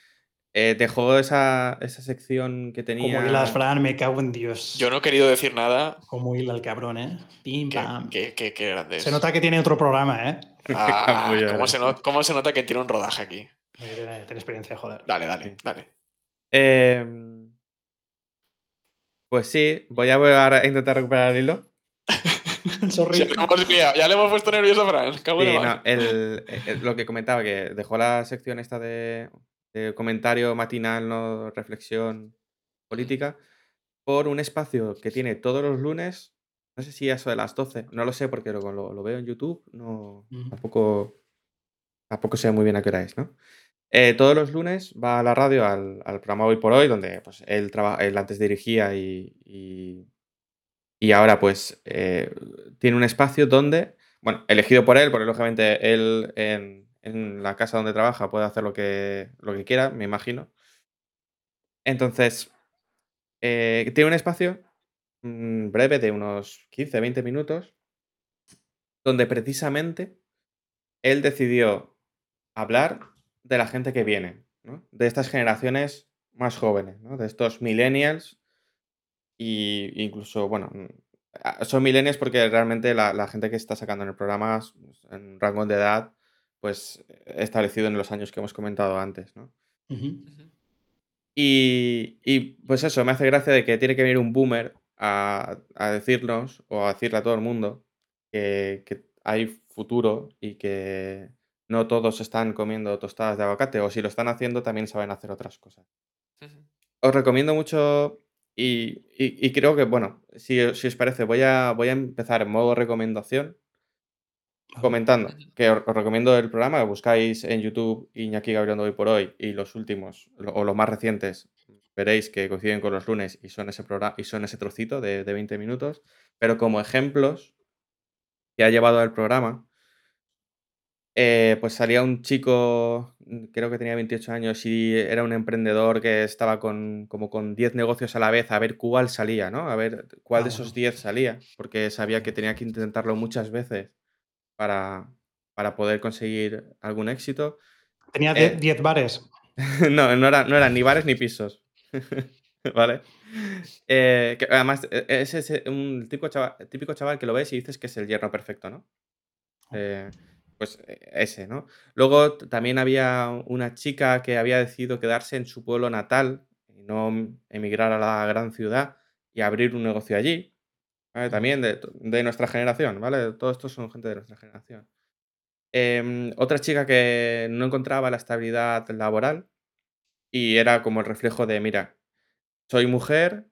Eh, dejó esa, esa, sección que tenía. Como hilas, Fran, me cago en Dios. Yo no he querido decir nada. Como hila el cabrón, ¿eh? Pim, pam. Qué, qué, grande Se nota que tiene otro programa, ¿eh? Ah, ¿cómo, se ¿cómo, se nota que tiene un rodaje aquí? Tiene, experiencia, joder. Dale, dale, dale. Em, pues sí, voy a, intentar recuperar el hilo. ya, le hemos puesto nervioso a Fran. Sí, lo que comentaba, que dejó la sección esta de comentario matinal, no reflexión política, por un espacio que tiene todos los lunes, no sé si eso de las 12, no lo sé porque lo, lo, veo en YouTube, no, tampoco, tampoco sé muy bien a qué hora es, ¿no? Eh, todos los lunes va a la radio al, programa Hoy por Hoy, donde pues, él, él antes dirigía y, y, ahora pues eh, tiene un espacio donde, bueno, elegido por él, porque lógicamente él en, en la casa donde trabaja puede hacer lo que, lo que quiera, me imagino. Entonces, eh, tiene un espacio mm, breve de unos 15, 20 minutos, donde precisamente él decidió hablar de la gente que viene, de estas generaciones más jóvenes, de estos millennials e incluso, bueno, mm, son millennials porque realmente la, la, gente que está sacando en el programa en rango de edad pues establecido en los años que hemos comentado antes, ¿no? y, pues eso, me hace gracia de que tiene que venir un boomer a, decirnos o a decirle a todo el mundo que, hay futuro y que no todos están comiendo tostadas de aguacate o si lo están haciendo también saben hacer otras cosas. Os recomiendo mucho y, creo que, bueno, si, si, os parece, voy a, voy a empezar en modo recomendación comentando que os, recomiendo el programa, que buscáis en YouTube Iñaki Gabriel hoy por hoy y los últimos o los más recientes veréis que coinciden con los lunes y son ese programa y son ese trocito de, 20 minutos, pero como ejemplos que ha llevado al programa, eh, pues salía un chico, creo que tenía 28 años y era un emprendedor que estaba con como con 10 negocios a la vez a ver cuál salía, ¿no? A ver cuál de esos 10 salía, porque sabía que tenía que intentarlo muchas veces para, para poder conseguir algún éxito. Tenía 10 eh, bares. no, no, era, no eran ni bares ni pisos. ¿Vale? Eh, además, e, es, un típico chaval, típico chaval que lo ves y dices que es el yerno perfecto, ¿no? Eh, pues ese, ¿no? Luego también había una chica que había decidido quedarse en su pueblo natal y no emigrar a la gran ciudad y abrir un negocio allí. También de, nuestra generación, ¿vale? Todos estos son gente de nuestra generación. Em, otra chica que no encontraba la estabilidad laboral y era como el reflejo de, mira, soy mujer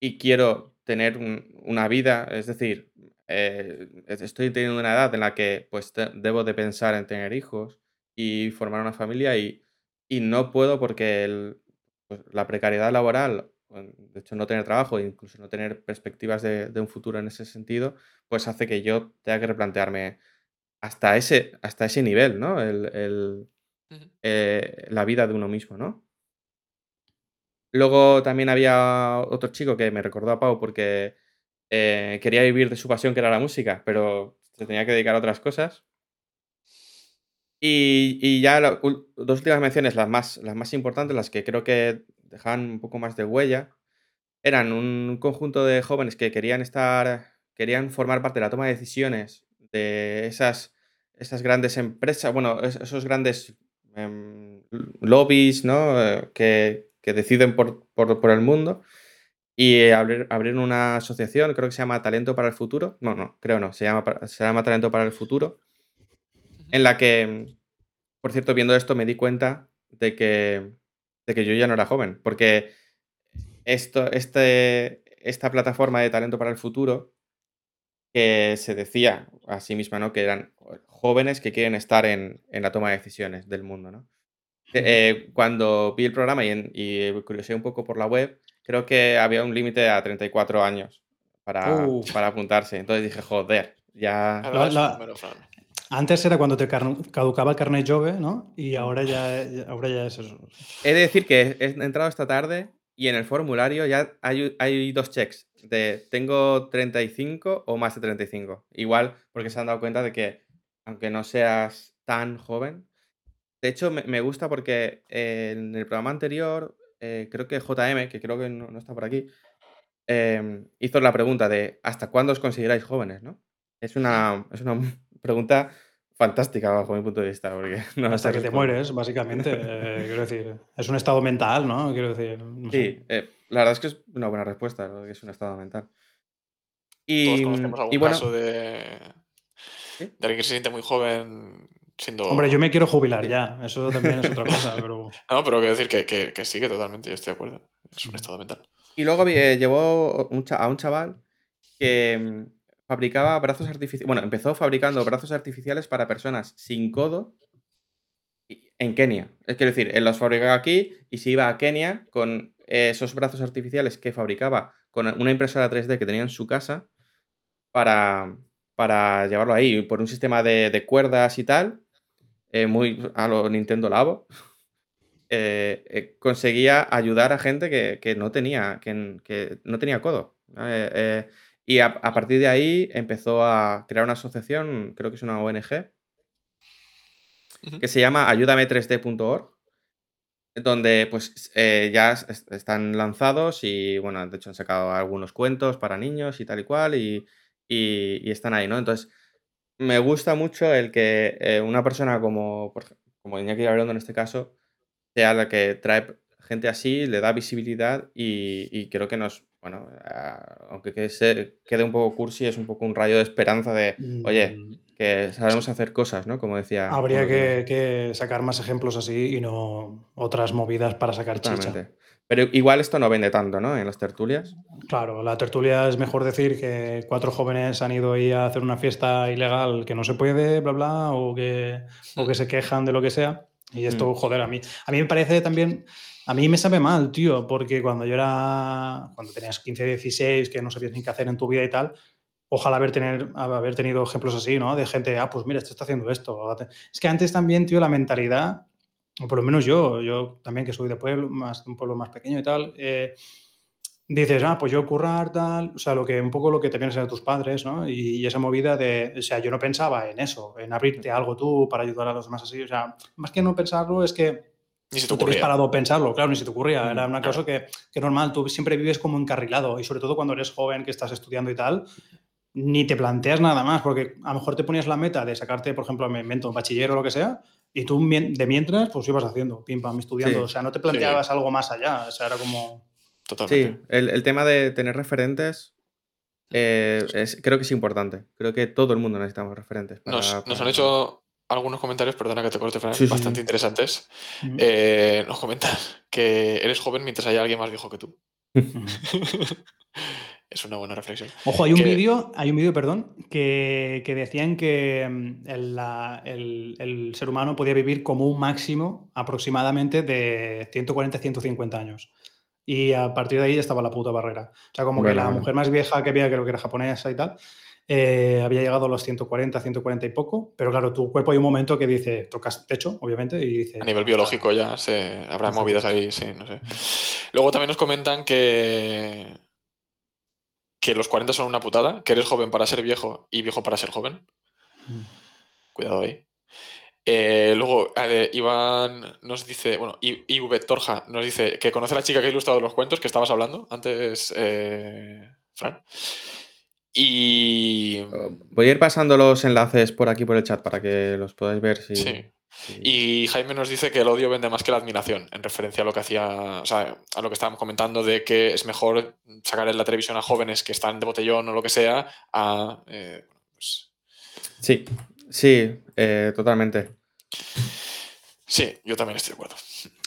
y quiero tener una vida, es decir, eh, estoy teniendo una edad en la que pues debo de pensar en tener hijos y formar una familia y, y no puedo porque pues, la precariedad laboral de hecho no tener trabajo e incluso no tener perspectivas de, un futuro en ese sentido, pues hace que yo tenga que replantearme hasta ese, hasta ese nivel, ¿no? El, eh, la vida de uno mismo, ¿no? Luego también había otro chico que me recordó a Pau porque eh, quería vivir de su pasión, que era la música, pero se tenía que dedicar a otras cosas. Y, ya dos últimas menciones, las más, las más importantes, las que creo que dejaban un poco más de huella, eran un conjunto de jóvenes que querían estar, querían formar parte de la toma de decisiones de esas, esas grandes empresas, bueno, esos grandes em, lobbies, ¿no? Eh, que, deciden por, el mundo y abrir, abrir, una asociación, creo que se llama Talento para el Futuro, no, no, creo no, se llama, se llama Talento para el Futuro, en la que, por cierto, viendo esto me di cuenta de que de que yo ya no era joven, porque esto, este, esta plataforma de talento para el futuro que se decía a sí misma, ¿no? Que eran jóvenes que quieren estar en, la toma de decisiones del mundo, ¿no? Eh, cuando vi el programa y, y curiosé un poco por la web, creo que había un límite a 34 años para, para apuntarse. Entonces dije, joder, ya... Antes era cuando te caducaba el carnet jove, ¿no? Y ahora ya, ahora ya es eso. He de decir que he entrado esta tarde y en el formulario ya hay, hay dos checks de tengo 35 o más de 35. Igual porque se han dado cuenta de que aunque no seas tan joven, de hecho me, gusta porque en el programa anterior, eh, creo que JM, que creo que no, está por aquí, em, hizo la pregunta de ¿hasta cuándo os consideráis jóvenes? ¿no? Es una, es una pregunta fantástica bajo mi punto de vista. Porque no Hasta que te mueres, básicamente. Eh, quiero decir, es un estado mental, ¿no? Quiero decir. sí, eh, la verdad es que es una buena respuesta, que es un estado mental. Y, Todos conocemos algún caso de, de alguien que se siente muy joven siendo. Hombre, yo me quiero jubilar ya. Eso también es otra cosa. Pero... no, pero quiero decir que, que, que sí, que totalmente, yo estoy de acuerdo. Es un estado mental. Y luego eh, llevó a un chaval que fabricaba brazos artificiales. Bueno, empezó fabricando brazos artificiales para personas sin codo en Kenia. Es quiero decir, él los fabricaba aquí y se iba a Kenia con esos brazos artificiales que fabricaba con una impresora 3D que tenía en su casa para, para llevarlo ahí por un sistema de, cuerdas y tal, eh, muy a lo Nintendo Labo. Eh, eh, conseguía ayudar a gente que, no, tenía, que, que, no tenía codo. Y a, partir de ahí empezó a crear una asociación, creo que es una ONG, que se llama ayúdame3d.org, donde pues eh, ya están lanzados y bueno, de hecho han sacado algunos cuentos para niños y tal y cual y, están ahí, ¿no? Entonces, me gusta mucho el que eh, una persona como, como Iñaki hablando en este caso, sea la que trae gente así, le da visibilidad y, y creo que nos, bueno, ah, aunque quede, un poco cursi, es un poco un rayo de esperanza de, oye, mm. que sabemos hacer cosas, ¿no? Como decía. Habría que, sacar más ejemplos así y no otras movidas para sacar chicha. Pero igual esto no vende tanto, ¿no? En las tertulias. Claro, la tertulia es mejor decir que cuatro jóvenes han ido ahí a hacer una fiesta ilegal que no se puede, bla, bla, o que, o que se quejan de lo que sea. Y esto, mm. joder, a mí, a mí me parece también a mí me sabe mal, tío, porque cuando yo era, cuando tenías 15, 16, que no sabías ni qué hacer en tu vida y tal, ojalá haber, tener, haber tenido ejemplos así, ¿no? De gente, ah, pues mira, este está haciendo esto. Es que antes también, tío, la mentalidad, o por lo menos yo, yo también que soy de pueblo, más, un pueblo más pequeño y tal, eh, dices, ah, pues yo currar, tal, o sea, lo que, un poco lo que te piensan de tus padres, ¿no? Y, y, esa movida de, o sea, yo no pensaba en eso, en abrirte algo tú para ayudar a los demás así, o sea, más que no pensarlo es que ni se te ocurría. parado a pensarlo, claro, ni se te ocurría. Era una cosa que, que, normal, tú siempre vives como encarrilado y sobre todo cuando eres joven, que estás estudiando y tal, ni te planteas nada más, porque a lo mejor te ponías la meta de sacarte, por ejemplo, me invento, bachiller o lo que sea, y tú de mientras, pues ibas haciendo, pim pam, estudiando. O sea, no te planteabas algo más allá. O sea, era como. Totalmente. Sí, el, el tema de tener referentes eh, es, creo que es importante. Creo que todo el mundo necesitamos referentes. nos, nos, han hecho algunos comentarios, perdona que te corte, Fran, bastante interesantes. Eh, nos comentas que eres joven mientras hay alguien más viejo que tú. es una buena reflexión. Ojo, hay un vídeo, hay un vídeo, perdón, que, decían que mm, el, ser humano podía vivir como un máximo aproximadamente de 140-150 años. Y a partir de ahí ya estaba la puta barrera. O sea, como que la mujer más vieja que había, creo que era japonesa y tal, eh, había llegado a los 140, 140 y poco, pero claro, tu cuerpo hay un momento que dice, tocas techo, obviamente, y dice... A nivel biológico ya se habrá movidas ahí, sí, no sé. Luego también nos comentan que que los 40 son una putada, que eres joven para ser viejo y viejo para ser joven. Mm. Cuidado ahí. Eh, luego, Iván nos dice, bueno, IV Torja nos dice que conoce a la chica que ha ilustrado los cuentos que estabas hablando antes, eh, Fran. Y. Voy a ir pasando los enlaces por aquí por el chat para que los podáis ver. Si, sí. Y Jaime nos dice que el odio vende más que la admiración, en referencia a lo que hacía, o sea, a lo que estábamos comentando de que es mejor sacar en la televisión a jóvenes que están de botellón o lo que sea, a. Eh, pues sí, sí, eh, totalmente. Sí, yo también estoy de acuerdo.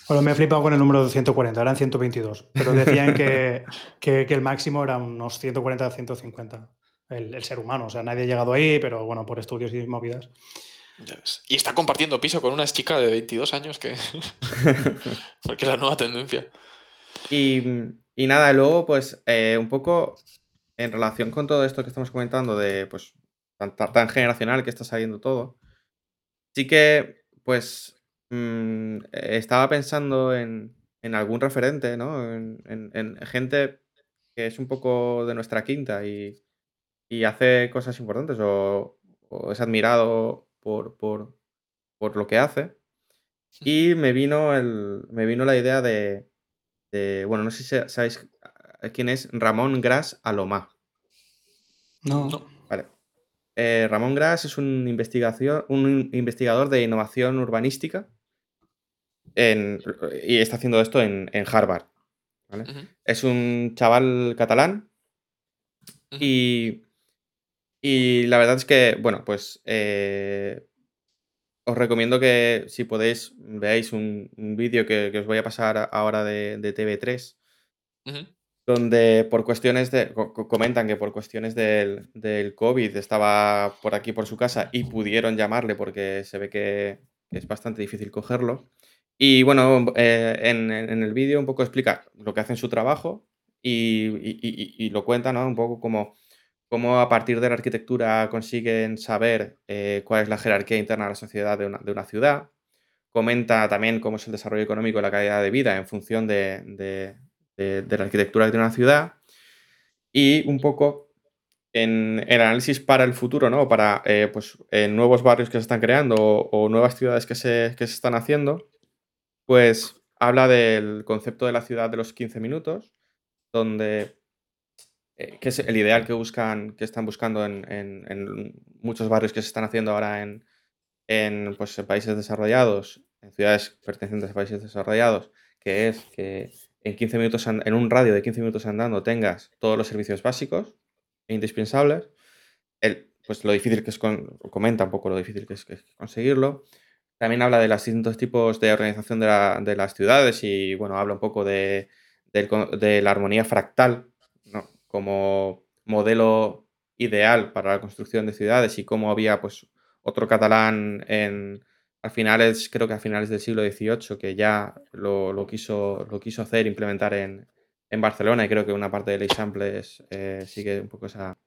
Bueno, me he flipado con el número de 140, eran 122, pero decían que, que, el máximo era unos 140 a 150, el, el, ser humano. O sea, nadie ha llegado ahí, pero bueno, por estudios y movidas. Y está compartiendo piso con una chica de 22 años que... Porque es la nueva tendencia. Y, y nada, luego pues eh, un poco en relación con todo esto que estamos comentando de pues tan, tan generacional que está saliendo todo, sí que pues mm, estaba pensando en, en, algún referente, ¿no? En, en, gente que es un poco de nuestra quinta y, y hace cosas importantes o, o es admirado por, por, por lo que hace. Y me vino, el, me vino la idea de, de, bueno, no sé si sabéis quién es Ramón Gras Alomá. No. no. Vale. Eh, Ramón Gras es un, investigación, un investigador de innovación urbanística en, y está haciendo esto en, en Harvard. ¿vale? Es un chaval catalán y y la verdad es que, bueno, pues eh, os recomiendo que si podéis veáis un, vídeo que, os voy a pasar ahora de, TV3, donde por cuestiones de, comentan que por cuestiones del, del, COVID estaba por aquí por su casa y pudieron llamarle porque se ve que es bastante difícil cogerlo. Y bueno, eh, en, el vídeo un poco explica lo que hacen su trabajo y, y, lo cuenta, ¿no? Un poco como cómo a partir de la arquitectura consiguen saber eh, cuál es la jerarquía interna de la sociedad de una, ciudad. Comenta también cómo es el desarrollo económico y la calidad de vida en función de, la arquitectura de una ciudad. Y un poco en el análisis para el futuro, ¿no? Para eh, pues, nuevos barrios que se están creando o, nuevas ciudades que se, que se, están haciendo, pues habla del concepto de la ciudad de los 15 minutos, donde eh, que es el ideal que buscan, que están buscando en, muchos barrios que se están haciendo ahora en, pues, países desarrollados, en ciudades pertenecientes a países desarrollados, que es que en 15 minutos, en un radio de 15 minutos andando tengas todos los servicios básicos e indispensables. El, pues lo difícil que es, comenta un poco lo difícil que es, conseguirlo. También habla de los distintos tipos de organización de, las ciudades y, bueno, habla un poco de la armonía fractal como modelo ideal para la construcción de ciudades y cómo había pues otro catalán en a finales, creo que a finales del siglo XVIII, que ya lo, quiso, lo quiso hacer, implementar en, Barcelona, y creo que una parte de L'Eixample eh, sigue un poco esa,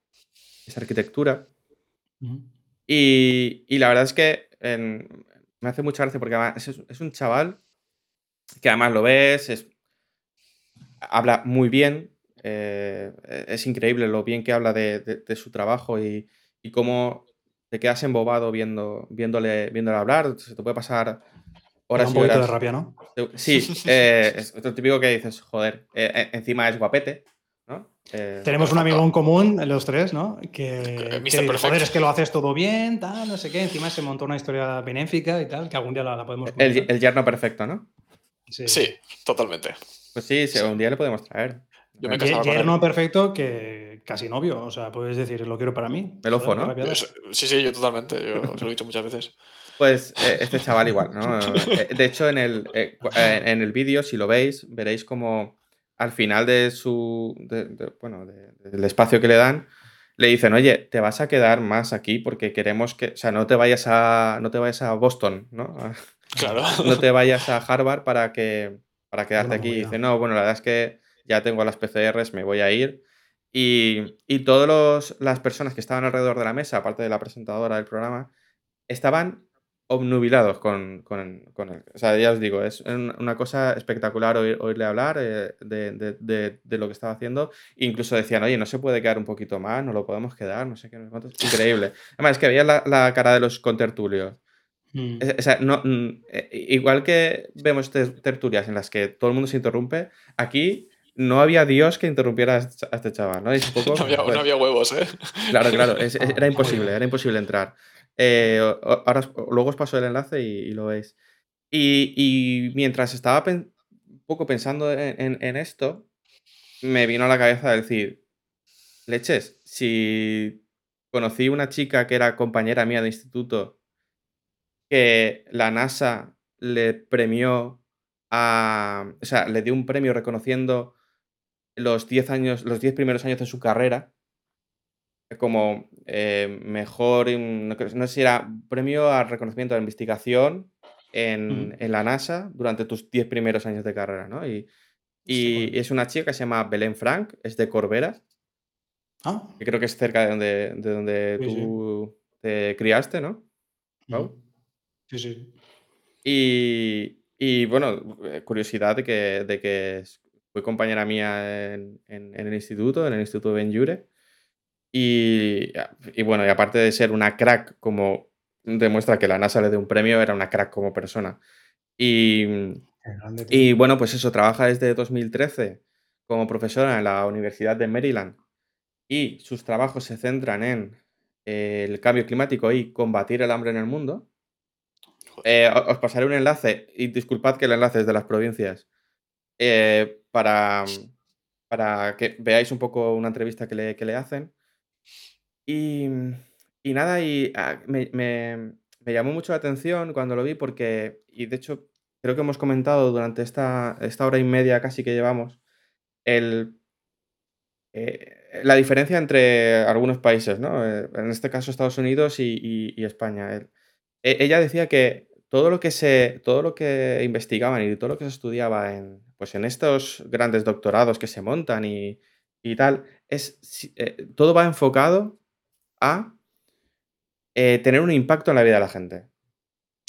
esa arquitectura. y, la verdad es que me hace mucha gracia porque además es, un chaval que además lo ves, es, habla muy bien, eh, es increíble lo bien que habla de, su trabajo y, cómo te quedas embobado viendo, viéndole, viéndole hablar. Se te puede pasar horas un y horas. de rabia, ¿no? Sí, eh, es lo típico que dices, joder, eh, encima es guapete. ¿no? Tenemos un amigo en común, los tres, ¿no? Que, que joder, es que lo haces todo bien, tal, no sé qué. Encima se montó una historia benéfica y tal, que algún día la, podemos El, el yerno perfecto, ¿no? Sí. totalmente. Pues sí, sí, un día le podemos traer. Yo me Yerno perfecto que casi novio. O sea, puedes decir, lo quiero para mí. Melofo, ¿no? Sí, sí, yo totalmente. Yo se lo he dicho muchas veces. Pues eh, este chaval igual, ¿no? Eh, de hecho, en el, eh, en el vídeo, si lo veis, veréis como al final de su. bueno, del espacio que le dan, le dicen, oye, te vas a quedar más aquí porque queremos que. O sea, no te vayas a. No te vayas a Boston, ¿no? Claro. No te vayas a Harvard para que. para quedarte aquí. Y dice, no, bueno, la verdad es que ya tengo las PCRs, me voy a ir. Y, y todas las personas que estaban alrededor de la mesa, aparte de la presentadora del programa, estaban obnubilados con, con, con, él. O sea, ya os digo, es una cosa espectacular oírle hablar eh, de, de, de, lo que estaba haciendo. Incluso decían, oye, no se puede quedar un poquito más, no lo podemos quedar, no sé qué. Increíble. Además, es que veía la, la cara de los contertulios. Mm. O sea, no, eh, igual que vemos tertulias en las que todo el mundo se interrumpe, aquí no había Dios que interrumpiera a este chaval, ¿no? no, había, no, había, huevos, ¿eh? Claro, claro, era imposible, era imposible entrar. Eh, ahora, luego os paso el enlace y, lo veis. Y, mientras estaba un poco pensando en, esto, me vino a la cabeza decir, leches, si conocí una chica que era compañera mía de instituto, que la NASA le premió a. O sea, le dio un premio reconociendo los 10 años, los 10 primeros años de su carrera como eh, mejor, no, sé si era premio al reconocimiento de investigación en, en, la NASA durante tus 10 primeros años de carrera, ¿no? Y, y, es una chica que se llama Belén Frank, es de Corbera. Ah. Que creo que es cerca de donde, de donde tú te criaste, ¿no? Sí, sí. Y, y, bueno, eh, curiosidad de que, de que fue compañera mía en, en, el instituto, en el Instituto de Benjure. Y, y, bueno, y aparte de ser una crack como demuestra que la NASA le dio un premio, era una crack como persona. Y, y bueno, pues eso, trabaja desde 2013 como profesora en la Universidad de Maryland y sus trabajos se centran en el cambio climático y combatir el hambre en el mundo. Eh, os pasaré un enlace y disculpad que el enlace es de las provincias eh, para, para que veáis un poco una entrevista que le, que le hacen. Y, y nada, y ah, me, me, llamó mucho la atención cuando lo vi porque, y de hecho creo que hemos comentado durante esta, esta hora y media casi que llevamos, el, eh, la diferencia entre algunos países, ¿no? Eh, en este caso Estados Unidos y, y, España. E, ella decía que todo lo que se, todo lo que investigaban y todo lo que se estudiaba en, pues en estos grandes doctorados que se montan y, y tal, es, eh, todo va enfocado a tener un impacto en la vida de la gente.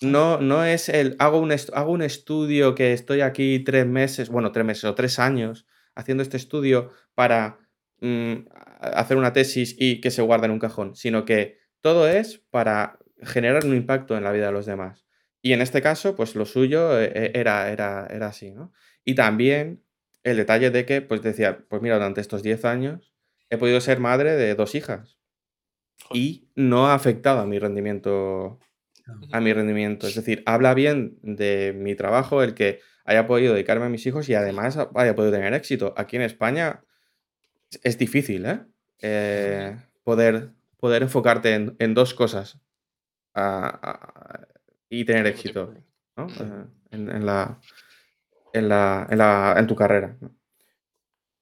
No, no es el hago un, hago un estudio que estoy aquí tres meses, bueno, tres meses o tres años haciendo este estudio para mm, hacer una tesis y que se guarde en un cajón, sino que todo es para generar un impacto en la vida de los demás. Y en este caso, pues lo suyo eh, eh, era, era, era así, ¿no? Y también el detalle de que, pues decía, pues mira, durante estos 10 años he podido ser madre de dos hijas y no ha afectado a mi rendimiento a mi rendimiento. Es decir, habla bien de mi trabajo, el que haya podido dedicarme a mis hijos y además haya podido tener éxito. Aquí en España es difícil, ¿eh? eh poder, poder enfocarte en, dos cosas y tener éxito eh, en, la, en, la, en, tu carrera.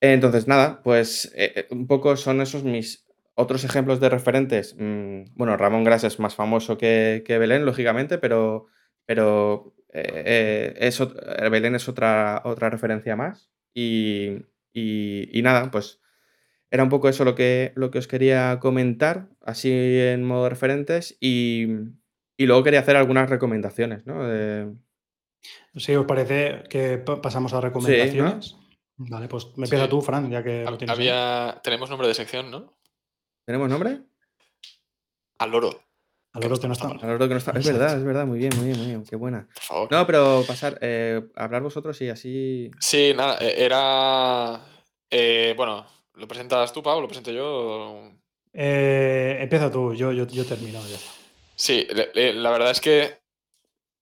Entonces, nada, pues eh, un poco son esos mis otros ejemplos de referentes, mm, bueno, Ramón Gras es más famoso que, Belén, lógicamente, pero, pero eh, eh, Belén es otra, otra referencia más. Y, nada, pues era un poco eso lo que, lo que os quería comentar, así en modo referentes, y, luego quería hacer algunas recomendaciones, ¿no? Sí, ¿os parece que pasamos a recomendaciones? Vale, pues me empieza tú, Fran, ya que lo tienes. Había... Tenemos nombre de sección, ¿no? ¿Tenemos nombre? Al loro. Al loro que no está. Al loro que no está. Es verdad, es verdad. Muy bien, muy bien, muy bien. Qué buena. Por favor. No, pero pasar, eh, hablar vosotros y así. Sí, nada, e, era. Eh, bueno, ¿lo presentas tú, Pablo? ¿Lo presento yo? Eh, empieza tú, yo, yo, yo termino ya. Sí, la verdad es que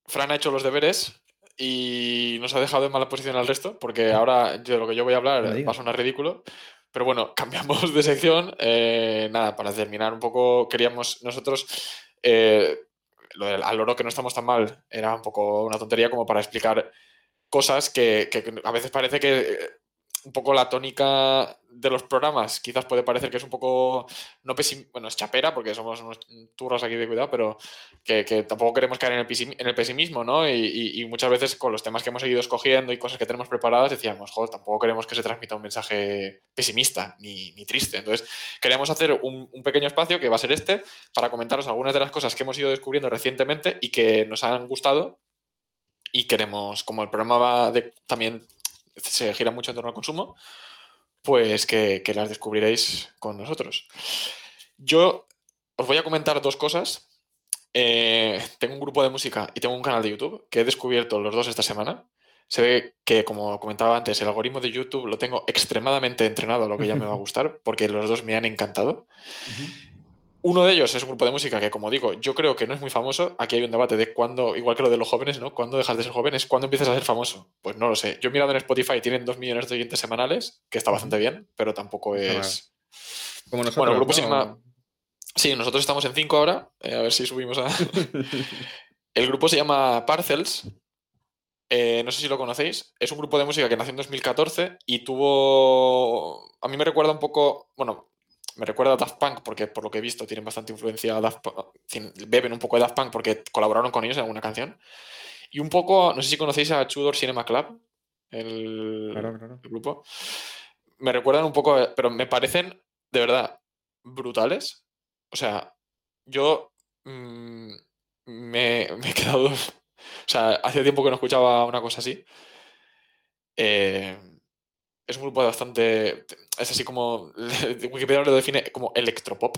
Fran ha hecho los deberes y nos ha dejado en mala posición al resto, porque ahora de lo que yo voy a hablar va a sonar ridículo, pero bueno, cambiamos de sección. Eh, nada, para terminar un poco, queríamos nosotros. Eh, lo del al oro que no estamos tan mal era un poco una tontería como para explicar cosas que, que a veces parece que un poco la tónica de los programas. Quizás puede parecer que es un poco, no bueno, es chapera porque somos unos turros aquí de cuidado, pero que, tampoco queremos caer en el, pesimismo, ¿no? Y, muchas veces con los temas que hemos seguido escogiendo y cosas que tenemos preparadas decíamos, joder, tampoco queremos que se transmita un mensaje pesimista ni, triste. Entonces, queremos hacer un, pequeño espacio que va a ser este para comentaros algunas de las cosas que hemos ido descubriendo recientemente y que nos han gustado y queremos, como el programa va también se gira mucho en torno al consumo, pues que, las descubriréis con nosotros. Yo os voy a comentar dos cosas. Eh, tengo un grupo de música y tengo un canal de YouTube que he descubierto los dos esta semana. Se ve que, como comentaba antes, el algoritmo de YouTube lo tengo extremadamente entrenado a lo que ya me va a gustar, porque los dos me han encantado. Uno de ellos es un grupo de música que, como digo, yo creo que no es muy famoso. Aquí hay un debate de cuándo, igual que lo de los jóvenes, ¿no? ¿Cuándo dejas de ser jóvenes? ¿Cuándo empiezas a ser famoso? Pues no lo sé. Yo he mirado en Spotify, tienen dos millones de oyentes semanales, que está bastante bien, pero tampoco es. Como nosotros. Bueno, el grupo se llama. Sí, nosotros estamos en cinco ahora. Eh, a ver si subimos a. el grupo se llama Parcels. eh, no sé si lo conocéis, es un grupo de música que nació en 2014 y tuvo, a mí me recuerda un poco, bueno, me recuerda a Daft Punk porque por lo que he visto tienen bastante influencia, Daft beben un poco de Daft Punk porque colaboraron con ellos en alguna canción. Y un poco, no sé si conocéis a Tudor Cinema Club, el, grupo. Me recuerdan un poco, pero me parecen de verdad brutales. O sea, yo mm, me, me, he quedado o sea, hace tiempo que no escuchaba una cosa así. Eh, es un grupo bastante. Es así como. Wikipedia lo define como electropop.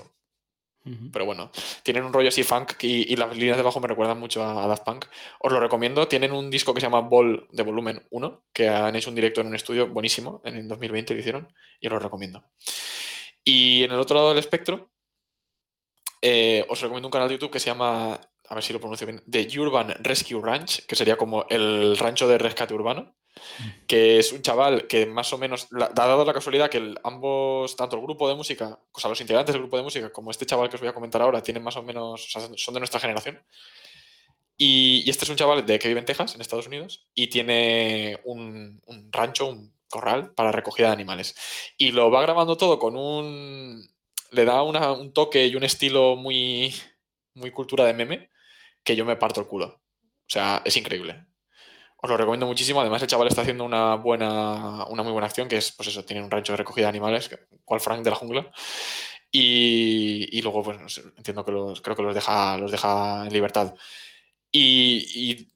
Pero bueno, tienen un rollo así funk y, las líneas de abajo me recuerdan mucho a, Daft Punk. Os lo recomiendo. Tienen un disco que se llama Ball de volumen 1, que han hecho un directo en un estudio buenísimo. En el 2020 lo hicieron y os lo recomiendo. Y en el otro lado del espectro, eh, os recomiendo un canal de YouTube que se llama a ver si lo pronuncio bien, The Urban Rescue Ranch, que sería como el rancho de rescate urbano. Que es un chaval que más o menos, ha dado la casualidad que ambos, tanto el grupo de música, o sea, los integrantes del grupo de música, como este chaval que os voy a comentar ahora, tienen más o menos, son de nuestra generación. Y, este es un chaval de que vive en Texas, en Estados Unidos, y tiene un, rancho, un corral para recogida de animales. Y lo va grabando todo con un... Le da un toque y un estilo muy, muy cultura de meme que yo me parto el culo. O sea, es increíble. Os lo recomiendo muchísimo. Además, el chaval está haciendo una buena, una muy buena acción, que es, pues eso, tiene un rancho de recogida de animales, cual Frank de la jungla. Y, luego, pues entiendo que los, creo que los deja, los deja en libertad. Y,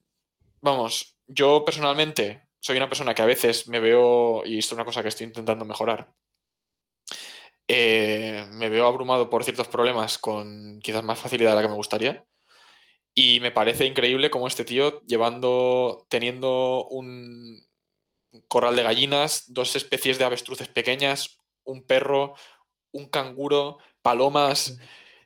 vamos, yo personalmente soy una persona que a veces me veo, y esto es una cosa que estoy intentando mejorar, eh, me veo abrumado por ciertos problemas con quizás más facilidad de la que me gustaría. Y me parece increíble cómo este tío, llevando, teniendo un corral de gallinas, dos especies de avestruces pequeñas, un perro, un canguro, palomas,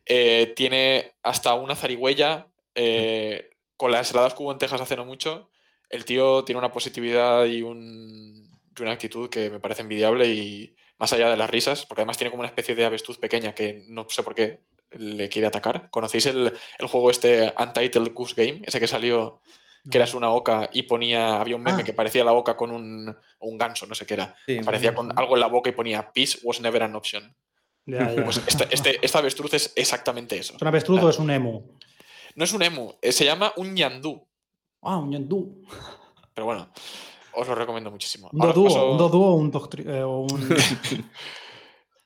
eh, tiene hasta una zarigüeya, eh, con las heladas hubo en Texas hace no mucho, el tío tiene una positividad y, un, y una actitud que me parece envidiable y más allá de las risas, porque además tiene como una especie de avestruz pequeña que no sé por qué le quiere atacar. ¿Conocéis el, juego este Untitled Goose Game? Ese que salió, que eras una oca y ponía, había un meme ah. que parecía la oca con un, un ganso, no sé qué era. parecía con algo en la boca y ponía Peace was never an option. Pues este, este, esta avestruz es exactamente eso. ¿Es un avestruz o es un emu? No es un emu, eh, se llama un ñandú. Ah, un ñandú. Pero bueno, os lo recomiendo muchísimo. Un dodúo, un o un...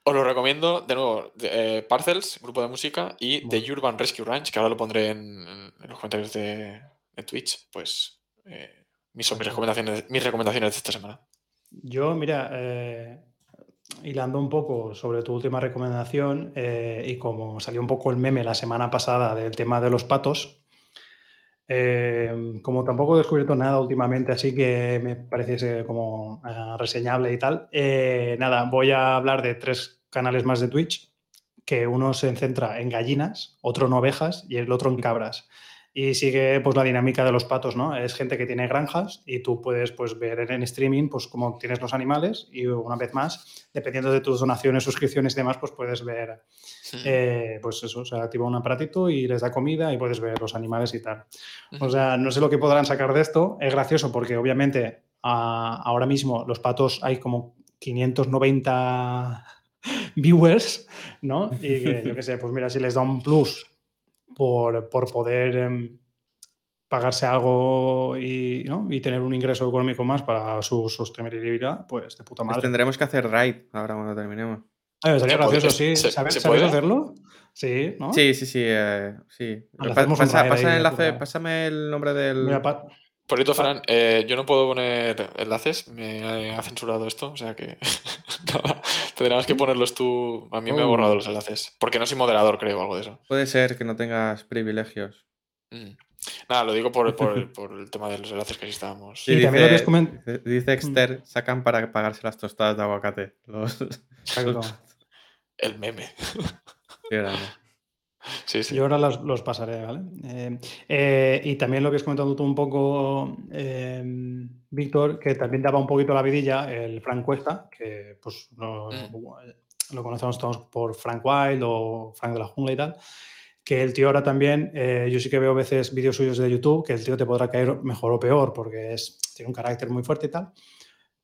Os lo recomiendo, de nuevo, eh, Parcels, grupo de música, y The Urban Rescue Ranch, que ahora lo pondré en, los comentarios de, Twitch, pues eh, mis, recomendaciones, mis recomendaciones de esta semana. Yo, mira, eh, hilando un poco sobre tu última recomendación, y como salió un poco el meme la semana pasada del tema de los patos, como tampoco he descubierto nada últimamente, así que me parece como reseñable y tal, nada, voy a hablar de tres canales más de Twitch, que uno se centra en gallinas, otro en ovejas y el otro en cabras. Y sigue pues la dinámica de los patos, ¿no? Es gente que tiene granjas y tú puedes pues ver en streaming pues cómo tienes los animales y una vez más, dependiendo de tus donaciones, suscripciones y demás, pues puedes ver, eh, pues eso, se activa un aparatito y les da comida y puedes ver los animales y tal. O sea, no sé lo que podrán sacar de esto. Es gracioso porque obviamente ahora mismo los patos hay como 590 viewers, ¿no? Y que, yo qué sé, pues mira, si les da un plus por, poder em, pagarse algo y, ¿no? y, tener un ingreso económico más para su sostenibilidad, pues de puta pues madre. tendremos que hacer raid ahora cuando terminemos. Ah, sería gracioso, sí. ¿Sabes, hacerlo? Sí, ¿no? Sí, sí, sí. Eh, sí. Pasa, el enlace, pásame el nombre del. Por cierto, Fran, eh, yo no puedo poner enlaces, me ha censurado esto, o sea que tendrás que ponerlos tú. A mí me ha borrado oh. los enlaces, porque no soy moderador, creo, algo de eso. Puede ser que no tengas privilegios. Mm. Nada, lo digo por, el tema de los enlaces que estábamos. Sí, dice, también lo dice Exter, mm. sacan para pagarse las tostadas de aguacate. Los... el meme. Yo ahora los, pasaré, ¿vale? Eh, eh, y también lo que has comentado tú un poco, eh, Víctor, que también daba un poquito la vidilla, el Frank Cuesta, que pues lo, mm. conocemos todos por Frank Wild o Frank de la Jungla y tal, que el tío ahora también, eh, yo sí que veo a veces vídeos suyos de YouTube, que el tío te podrá caer mejor o peor, porque es, tiene un carácter muy fuerte y tal,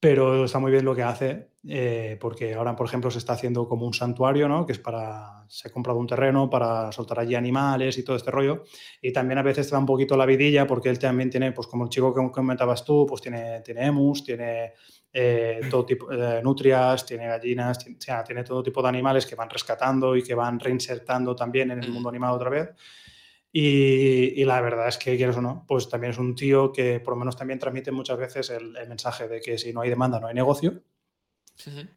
pero está muy bien lo que hace, eh, porque ahora, por ejemplo, se está haciendo como un santuario, ¿no? Que es para, se ha comprado un terreno para soltar allí animales y todo este rollo, y también a veces te da un poquito la vidilla, porque él también tiene, pues como el chico que comentabas tú, pues tiene, tiene emus, tiene eh, todo tipo de nutrias, tiene gallinas, tiene, tiene todo tipo de animales que van rescatando y que van reinsertando también en el mundo animado otra vez. Y, la verdad es que, quieres o no, pues también es un tío que por lo menos también transmite muchas veces el, mensaje de que si no hay demanda no hay negocio.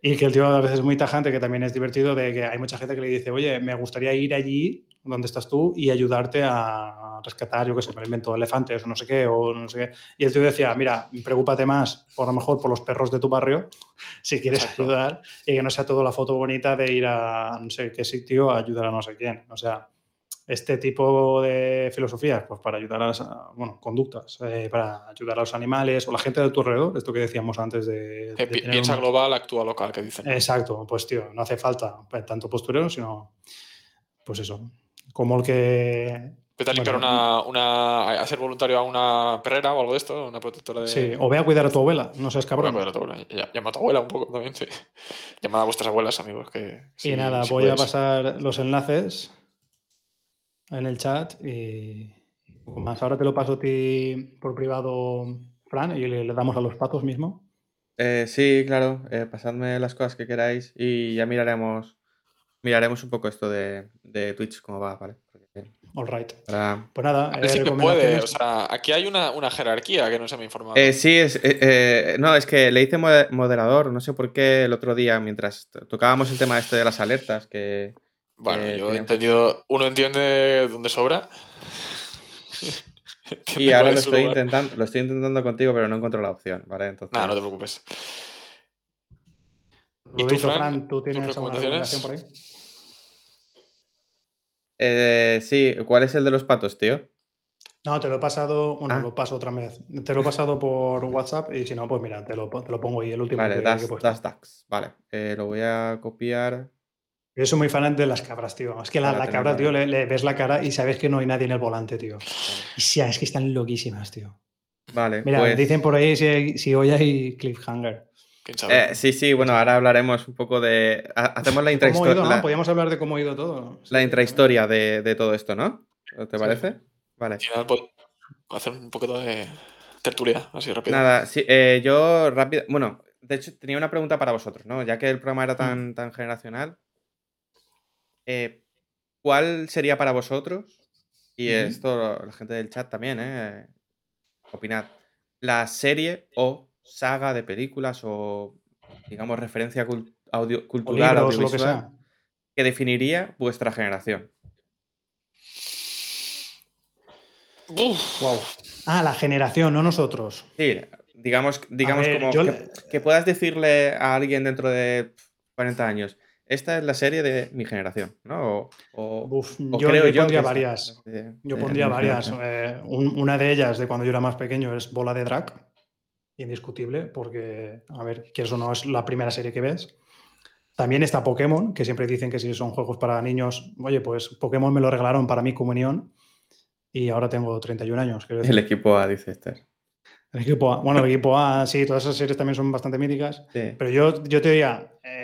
Y que el tío a veces es muy tajante, que también es divertido, de que hay mucha gente que le dice, oye, me gustaría ir allí donde estás tú y ayudarte a rescatar, yo qué sé, me invento elefantes o no sé qué, o no sé qué. Y el tío decía, mira, preocúpate más, por lo mejor, por los perros de tu barrio, si quieres ayudar, y que no sea todo la foto bonita de ir a no sé qué sitio a ayudar a no sé quién. O sea, este tipo de filosofías, pues para ayudar a las, bueno, conductas, eh, para ayudar a los animales o la gente de tu alrededor, esto que decíamos antes de... piensa global, actúa local, que dicen. Exacto, pues tío, no hace falta tanto postureo, sino, pues eso, como el que... Vete a limpiar una, una, a ser voluntario a una perrera o algo de esto, una protectora de. Sí, o ve a cuidar a tu abuela, no seas cabrón. a cuidar a tu abuela. Llama a tu abuela un poco también, sí. Llama a vuestras abuelas, amigos. Que, y nada, voy a pasar los enlaces en el chat y más. Ahora te lo paso a ti por privado, Fran, y le, damos a los patos mismo. Eh, sí, claro, eh, pasadme las cosas que queráis y ya miraremos miraremos un poco esto de, de Twitch, cómo va, ¿vale? All right. Pues nada, eh, puede, o sea, aquí hay una, una, jerarquía que no se me ha informado. Eh, sí, es, eh, no, es que le hice moderador, no sé por qué el otro día, mientras tocábamos el tema este de las alertas, que bueno, yo he entendido, uno entiende dónde sobra. y ahora lo estoy, intentando, lo estoy intentando contigo, pero no encuentro la opción, ¿vale? Entonces... No, no te preocupes. ¿Y tú, Fran, ¿tú tienes alguna recomendación por ahí? Eh, sí, ¿cuál es el de los patos, tío? No, te lo he pasado, bueno, ah. lo paso otra vez. Te lo he pasado por WhatsApp y si no, pues mira, te lo, te lo pongo ahí el último. Vale, das, das, Vale, eh, lo voy a copiar. Yo soy muy fan de las cabras, tío. Es que la, la cabra, tío, le, ves la cara y sabes que no hay nadie en el volante, tío. Y sí, es que están loquísimas, tío. Vale. Mira, pues dicen por ahí si, si hoy hay cliffhanger. Eh, sí, sí, bueno, ahora hablaremos un poco de. Hacemos la intrahistoria. Podríamos hablar de cómo ha ido todo. La intrahistoria de, de todo esto, ¿no? ¿Te parece? Vale. hacer un poco de tertulia, así rápido. Nada, sí, eh, yo rápido. Bueno, de hecho, tenía una pregunta para vosotros, ¿no? Ya que el programa era tan, mm. tan generacional. Eh, ¿Cuál sería para vosotros? Y esto, la gente del chat también, ¿eh? Opinad. La serie o saga de películas o, digamos, referencia audio cultural, audiovisual, que, definiría vuestra generación? Wow. Ah, la generación, no nosotros. Sí, digamos, digamos como que, puedas decirle a alguien dentro de 40 años, esta es la serie de mi generación, ¿no? O, yo, creo yo, pondría varias. yo pondría varias. Eh, una de ellas, de cuando yo era más pequeño, es Bola de Drag indiscutible, porque, a ver, que eso no es la primera serie que ves. También está Pokémon, que siempre dicen que si son juegos para niños, oye, pues Pokémon me lo regalaron para mi comunión y ahora tengo 31 años. El equipo A, dice Esther. El equipo A, bueno, el equipo A, sí, todas esas series también son bastante míticas, pero yo, yo te diría, eh,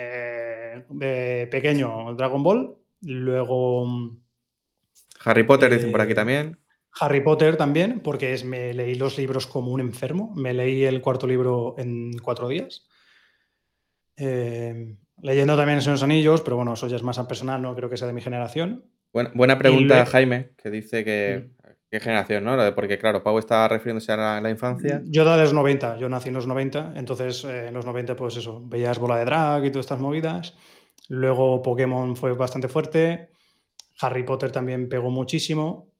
de pequeño, Dragon Ball, luego... Harry Potter, dicen por aquí eh, también. Harry Potter también, porque es, me leí los libros como un enfermo. Me leí el cuarto libro en cuatro días. Eh, leyendo también esos Anillos, pero bueno, eso ya es más personal, no creo que sea de mi generación. buena pregunta, Jaime, que dice que. Mm. ¿Qué generación, no? Porque, claro, Pau está refiriéndose a la, infancia. Yo de los 90, yo nací en los 90, entonces eh, en los 90, pues eso, veías bola de drag y todas estas movidas. Luego Pokémon fue bastante fuerte. Harry Potter también pegó muchísimo.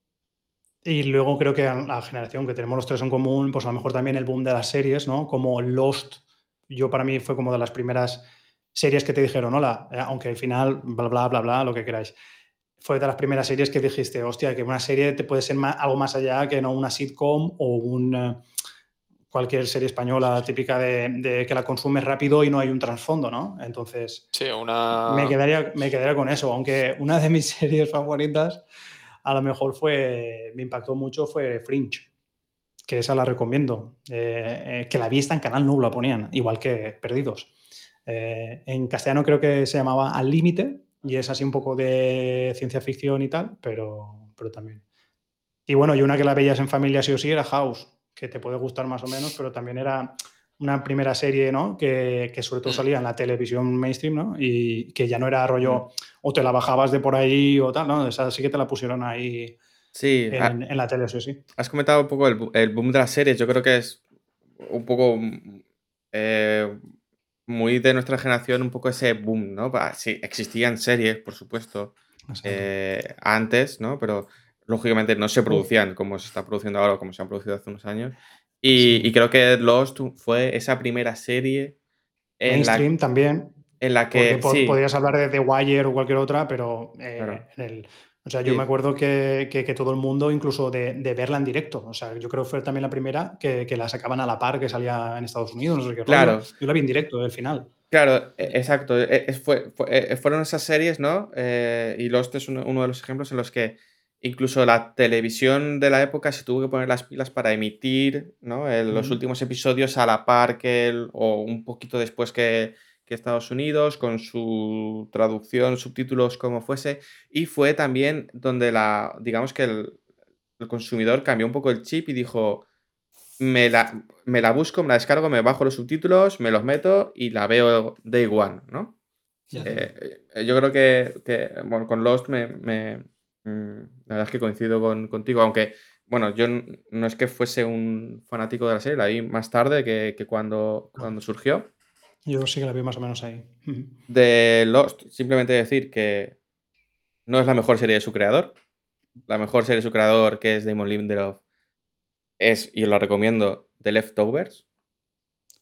Y luego creo que la generación que tenemos los tres en común, pues a lo mejor también el boom de las series, ¿no? Como Lost, yo para mí fue como de las primeras series que te dijeron, hola, eh, aunque al final, bla, bla, bla, bla, lo que queráis. Fue de las primeras series que dijiste, hostia, que una serie te puede ser algo más allá que no una sitcom o un, eh, cualquier serie española típica de, que la consumes rápido y no hay un trasfondo, ¿no? Entonces, sí, una... me, quedaría, me quedaría con eso, aunque una de mis series favoritas a lo mejor fue, me impactó mucho fue Fringe, que esa la recomiendo, eh, que la vi está en Canal No, la ponían, igual que Perdidos. en castellano creo que se llamaba Al Límite y es así un poco de ciencia ficción y tal, pero, pero también. Y bueno, y una que la veías en familia sí o sí era House, que te puede gustar más o menos, pero también era una primera serie, ¿no? Que, que, sobre todo mm. salía en la televisión mainstream, ¿no? Y que ya no era rollo, mm. o te la bajabas de por ahí o tal, ¿no? Esa sí que te la pusieron ahí sí, en, la tele, sí, sí. Has comentado un poco el, el, boom de las series, yo creo que es un poco eh, muy de nuestra generación, un poco ese boom, ¿no? Sí, existían series, por supuesto, eh, antes, ¿no? Pero lógicamente no se producían como se está produciendo ahora o como se han producido hace unos años. Y, creo que Lost fue esa primera serie. En Mainstream también. En la que. Sí. Podrías hablar de The Wire o cualquier otra, pero eh, en el, o sea, yo me acuerdo que, que, todo el mundo, incluso de, de, verla en directo, o sea, yo creo que fue también la primera que, que la sacaban a la par que salía en Estados Unidos, no sé qué. Claro. Yo la vi en directo, del final. Claro, e, exacto. E, fue, e, fueron esas series, ¿no? Eh, y Lost es uno, uno, de los ejemplos en los que incluso la televisión de la época se tuvo que poner las pilas para emitir ¿no? los últimos episodios a la par que el, o un poquito después que, que, Estados Unidos, con su traducción, subtítulos, como fuese. Y fue también donde la, digamos que el, el consumidor cambió un poco el chip y dijo, me la, me la, busco, me la descargo, me bajo los subtítulos, me los meto y la veo day one, ¿no? Eh, eh, yo creo que, que bueno, con Lost me, me, Mm, la verdad es que coincido con, contigo, aunque, bueno, yo no es que fuese un fanático de la serie, la vi más tarde que, cuando, cuando surgió. Yo sí que la vi más o menos ahí. De Lost, simplemente decir que no es la mejor serie de su creador. La mejor serie de su creador, que es Damon Lindelof, es, y os lo recomiendo, The Leftovers.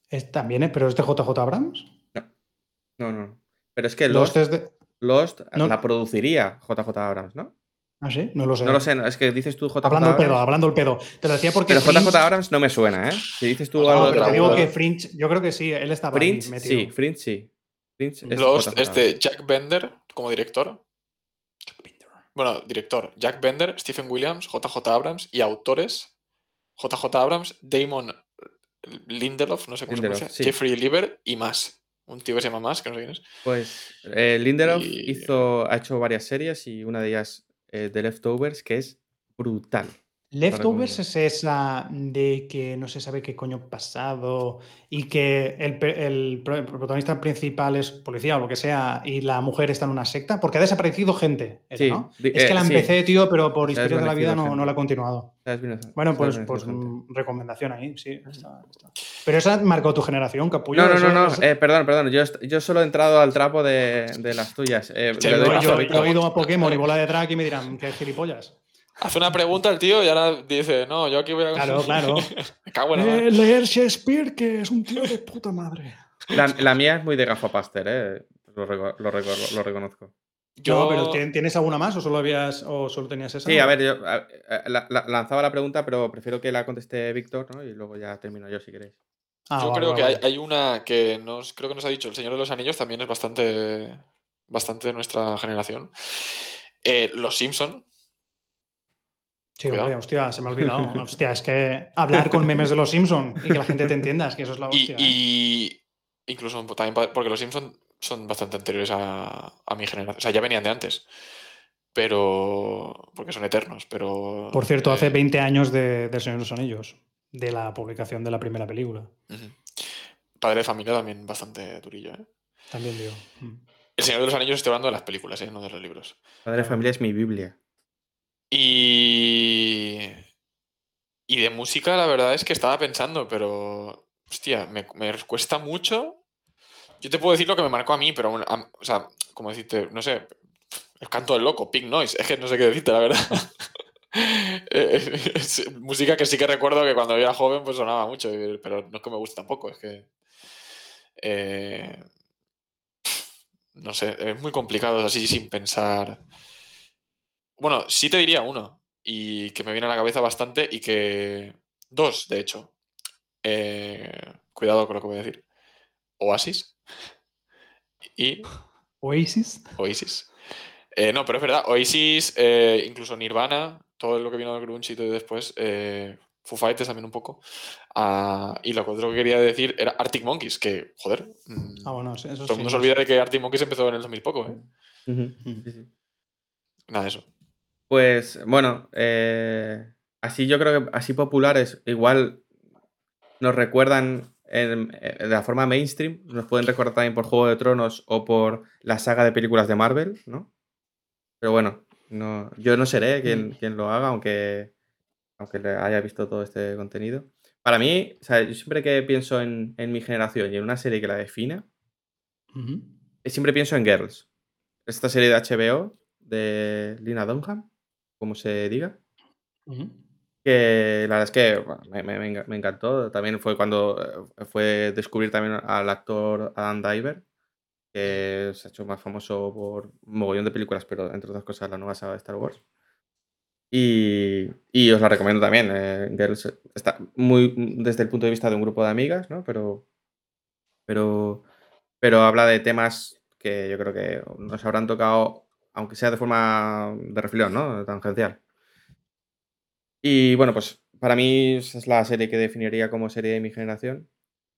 Es, también, ¿eh? ¿Pero es de JJ Abrams? No, no, no. Pero es que Lost, Lost la produciría JJ Abrams, ¿no? ¿Ah, sí? No lo sé. No lo sé, es que dices tú JJ Hablando el pedo, hablando el pedo. Te lo decía porque. Pero JJ Abrams no me suena, ¿eh? Si dices tú algo no, pero te digo que Fringe, yo creo que sí, él estaba Fringe, metido. Sí, Fringe sí. Fringe es Lost es de Jack Bender como director. Jack Bender. Bueno, director. Jack Bender, Stephen Williams, JJ Abrams y autores JJ Abrams, Damon Lindelof, no sé cómo se pronuncia, Jeffrey Lieber y más. Un tío que se llama más, que no sé quién es. Pues eh, Lindelof hizo, ha hecho varias series y una de ellas eh, de Leftovers, que es brutal. Leftovers es esa de que no se sabe qué coño pasado y que el, protagonista principal es policía o lo que sea y la mujer está en una secta, porque ha desaparecido gente. es que la eh, empecé, tío, pero por historia de la vida no, no, la he continuado. Bueno, pues, pues recomendación ahí, sí. Pero esa marcó tu generación, capullo. No, no, no, no. Eh, perdón, perdón. Yo, yo, solo he entrado al trapo de, de las tuyas. yo, he oído a Pokémon y bola de drag y me dirán, ¿qué gilipollas? Hace una pregunta el tío y ahora dice, no, yo aquí voy a... Claro, claro. Me cago en eh, leer Shakespeare, que es un tío de puta madre. La, mía es muy de gafapaster, ¿eh? Lo, lo, reconozco. Yo... pero ¿tienes alguna más o solo, habías, o solo tenías esa? Sí, a ver, yo lanzaba la pregunta, pero prefiero que la conteste Víctor, ¿no? Y luego ya termino yo si queréis. Ah, yo creo que hay, una que nos, creo que nos ha dicho El Señor de los Anillos, también es bastante, bastante de nuestra generación. Eh, los Simpson, Sí, hostia, se me ha olvidado. hostia, es que hablar con memes de los Simpsons y que la gente te entienda, es que eso es la hostia. Y, ¿eh? incluso también porque los Simpsons son bastante anteriores a, mi generación. O sea, ya venían de antes. Pero. Porque son eternos, pero. Por cierto, hace 20 eh, años de, de Señor de los Anillos, de la publicación de la primera película. Padre de familia también bastante durillo, ¿eh? También digo. Mm. El Señor de los Anillos estoy hablando de las películas, ¿eh? No de los libros. Padre de familia es mi Biblia. Y. Y de música, la verdad es que estaba pensando, pero. Hostia, me, cuesta mucho. Yo te puedo decir lo que me marcó a mí, pero. o sea, como decirte, no sé. El canto del loco, Pink Noise. Es que no sé qué decirte, la verdad. música que sí que recuerdo que cuando era joven pues sonaba mucho, pero no es que me guste tampoco, es que. Eh, no sé, es muy complicado así sin pensar. Bueno, sí te diría uno. Y que me viene a la cabeza bastante y que. Dos, de hecho. Eh, cuidado con lo que voy a decir. Oasis. Y. Oasis. Oasis. Eh, no, pero es verdad, Oasis, eh, incluso Nirvana, todo lo que vino del grunge y todo después, eh, Foo Fighters también un poco. Ah, y lo que otro que quería decir era Arctic Monkeys, que, joder, mm, Ah, bueno, sí, eso todo el mundo sí, se olvida de que Arctic Monkeys empezó en el 2000 poco, ¿eh? Nada de eso. Pues bueno, eh, así yo creo que así populares igual nos recuerdan en- eh, de la forma mainstream, nos pueden recordar también por Juego de Tronos o por la saga de películas de Marvel, ¿no? Pero bueno, no, yo no seré quien, quien lo haga, aunque, aunque haya visto todo este contenido. Para mí, o sea, yo siempre que pienso en, en mi generación y en una serie que la defina, siempre pienso en Girls. Esta serie de HBO de Lina Dunham, como se diga. Que la verdad es que bueno, me, encantó. También fue cuando eh, fue descubrir también al actor Adam Diver, que se ha hecho más famoso por un mogollón de películas, pero entre otras cosas la nueva saga de Star Wars. Y, y os la recomiendo también. eh, Girls está muy desde el punto de vista de un grupo de amigas, ¿no? Pero, pero, pero habla de temas que yo creo que nos habrán tocado, aunque sea de forma de reflexión, ¿no? Tangencial. Y bueno, pues para mí es la serie que definiría como serie de mi generación.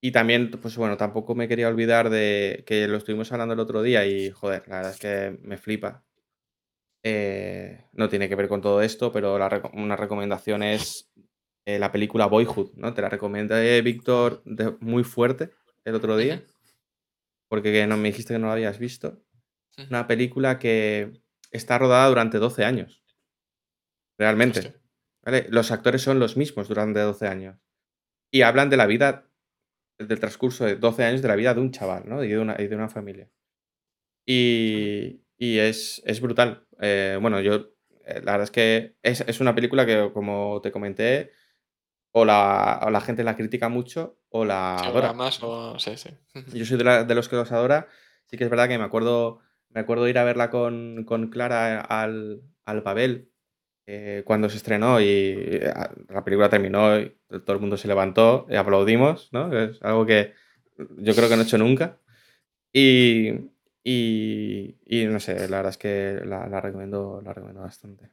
Y también, pues bueno, tampoco me quería olvidar de que lo estuvimos hablando el otro día y, joder, la verdad es que me flipa. Eh, no tiene que ver con todo esto, pero la reco- una recomendación es eh, la película Boyhood, ¿no? Te la recomendé, Víctor, de- muy fuerte el otro día, porque no me dijiste que no la habías visto. Una película que está rodada durante 12 años, realmente. Hostia. ¿vale? Los actores son los mismos durante 12 años. Y hablan de la vida, del transcurso de 12 años de la vida de un chaval, ¿no? Y de una, y de una familia. Y, y es, es brutal. Eh, bueno, yo, eh, la verdad es que es, es una película que, como te comenté, o la, o la gente la critica mucho o la adora. más o... Sí, sí. Yo soy de, la- de los que los adora. Sí que es verdad que me acuerdo, me acuerdo ir a verla con, con Clara al, al Babel eh, cuando se estrenó y eh, la película terminó y todo el mundo se levantó y aplaudimos, ¿no? Es algo que yo creo que no he hecho nunca. Y, y, no sé, la verdad es que la, recomiendo, la recomiendo bastante.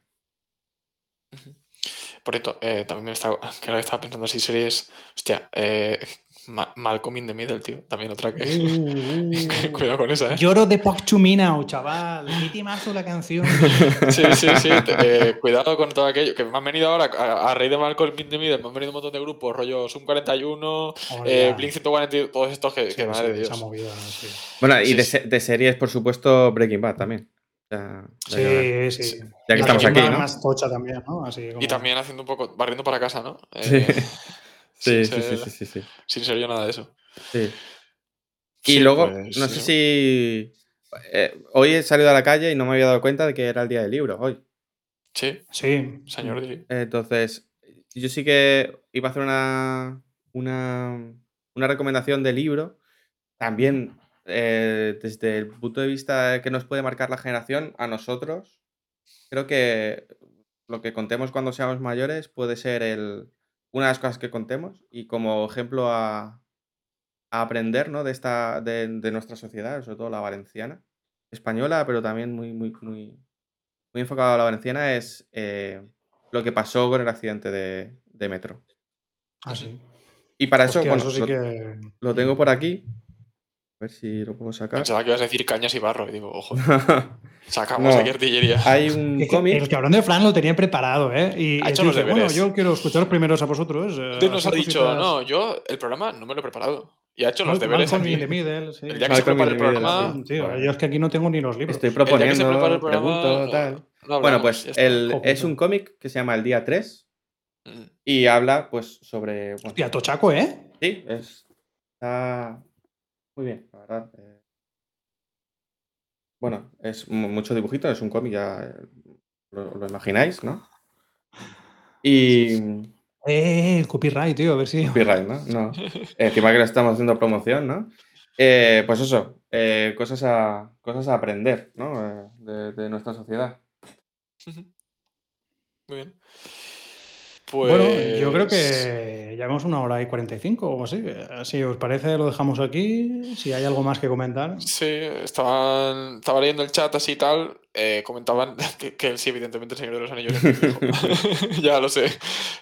Por cierto, eh, también me estaba pensando si series. Hostia, eh, Ma- Malcolm in the Middle, tío. También otra que. Uh, Cuidado con esa, ¿eh? Lloro de Poc Chuminao, chaval. Qué temazo la canción. Sí, sí, sí. eh, cuidado con todo aquello. Que me han venido ahora, a, a raíz de Malcolm in the Middle, me han venido un montón de grupos, rollo Zoom 41, Hombre, eh. Blink 142, todos estos que, Sí, que sí, madre de esa Dios. movida, sí. Bueno, y Sí, de, sí. se- de series, por supuesto, Breaking Bad también. Ya, Sí, sí. Ya que La estamos aquí, más tocha también, ¿no? Así como... Y también haciendo un poco, barriendo para casa, ¿no? Sí. Eh, Sí, sin, sí, sí, ser, sí, sí, sí. sin ser yo nada de eso. Sí. Y Sí, luego, pues, no sé si. eh, hoy he salido a la calle y no me había dado cuenta de que era el día del libro, hoy. Sí, Sí. señor. Entonces, yo sí que iba a hacer una, una, una recomendación de libro. También eh, desde el punto de vista que nos puede marcar la generación, a nosotros, creo que lo que contemos cuando seamos mayores puede ser el, una de las cosas que contemos y como ejemplo a, a aprender ¿no? de, esta, de, de nuestra sociedad, sobre todo la valenciana, española, pero también muy, muy, muy, muy enfocado a la valenciana, es eh, lo que pasó con el accidente de, de metro. Ah, sí. Y para eso, Hostia, bueno, eso sí lo, que... lo tengo por aquí. A ver si lo puedo sacar. Pensaba que ibas a decir cañas y barro. Y digo, ojo, sacamos No. aquí artillería. Hay un cómic. el cabrón de Fran lo tenía preparado, ¿eh? Y Ha hecho los dice, bueno, deberes. yo quiero escucharos primeros a vosotros. eh, Usted nos ha dicho, cositas- no, yo el programa no me lo he preparado. Y ha hecho los deberes Malcolm aquí. Middle, sí. El día que se Malcolm prepare el programa. sí. Tío, Bueno. yo es que aquí no tengo ni los libros. Estoy El día que se proponiendo, el programa. pregunto, no- tal. no Bueno, hablamos, pues el, es un cómic que se llama El Día 3 Mm. y habla pues sobre... bueno, Hostia, tochaco, ¿eh? Sí, es, está muy bien, la verdad. eh. Bueno, es mu- mucho dibujito, es un cómic, ya eh, lo, lo imagináis, ¿no? Y... Eh, el copyright, tío, a ver si. Copyright, ¿no? No. Encima que le estamos haciendo promoción, ¿no? Eh, pues eso, eh, cosas, a, cosas a aprender, ¿no? Eh, de, de nuestra sociedad. Muy bien. Bueno, yo creo Pues que llevamos una hora y 45 o así. Si os parece, lo dejamos aquí. Si hay algo más que comentar. Sí, estaban, estaba leyendo el chat así y tal. eh, comentaban que, que sí, evidentemente, el Señor de los Anillos es muy viejo. ya lo sé.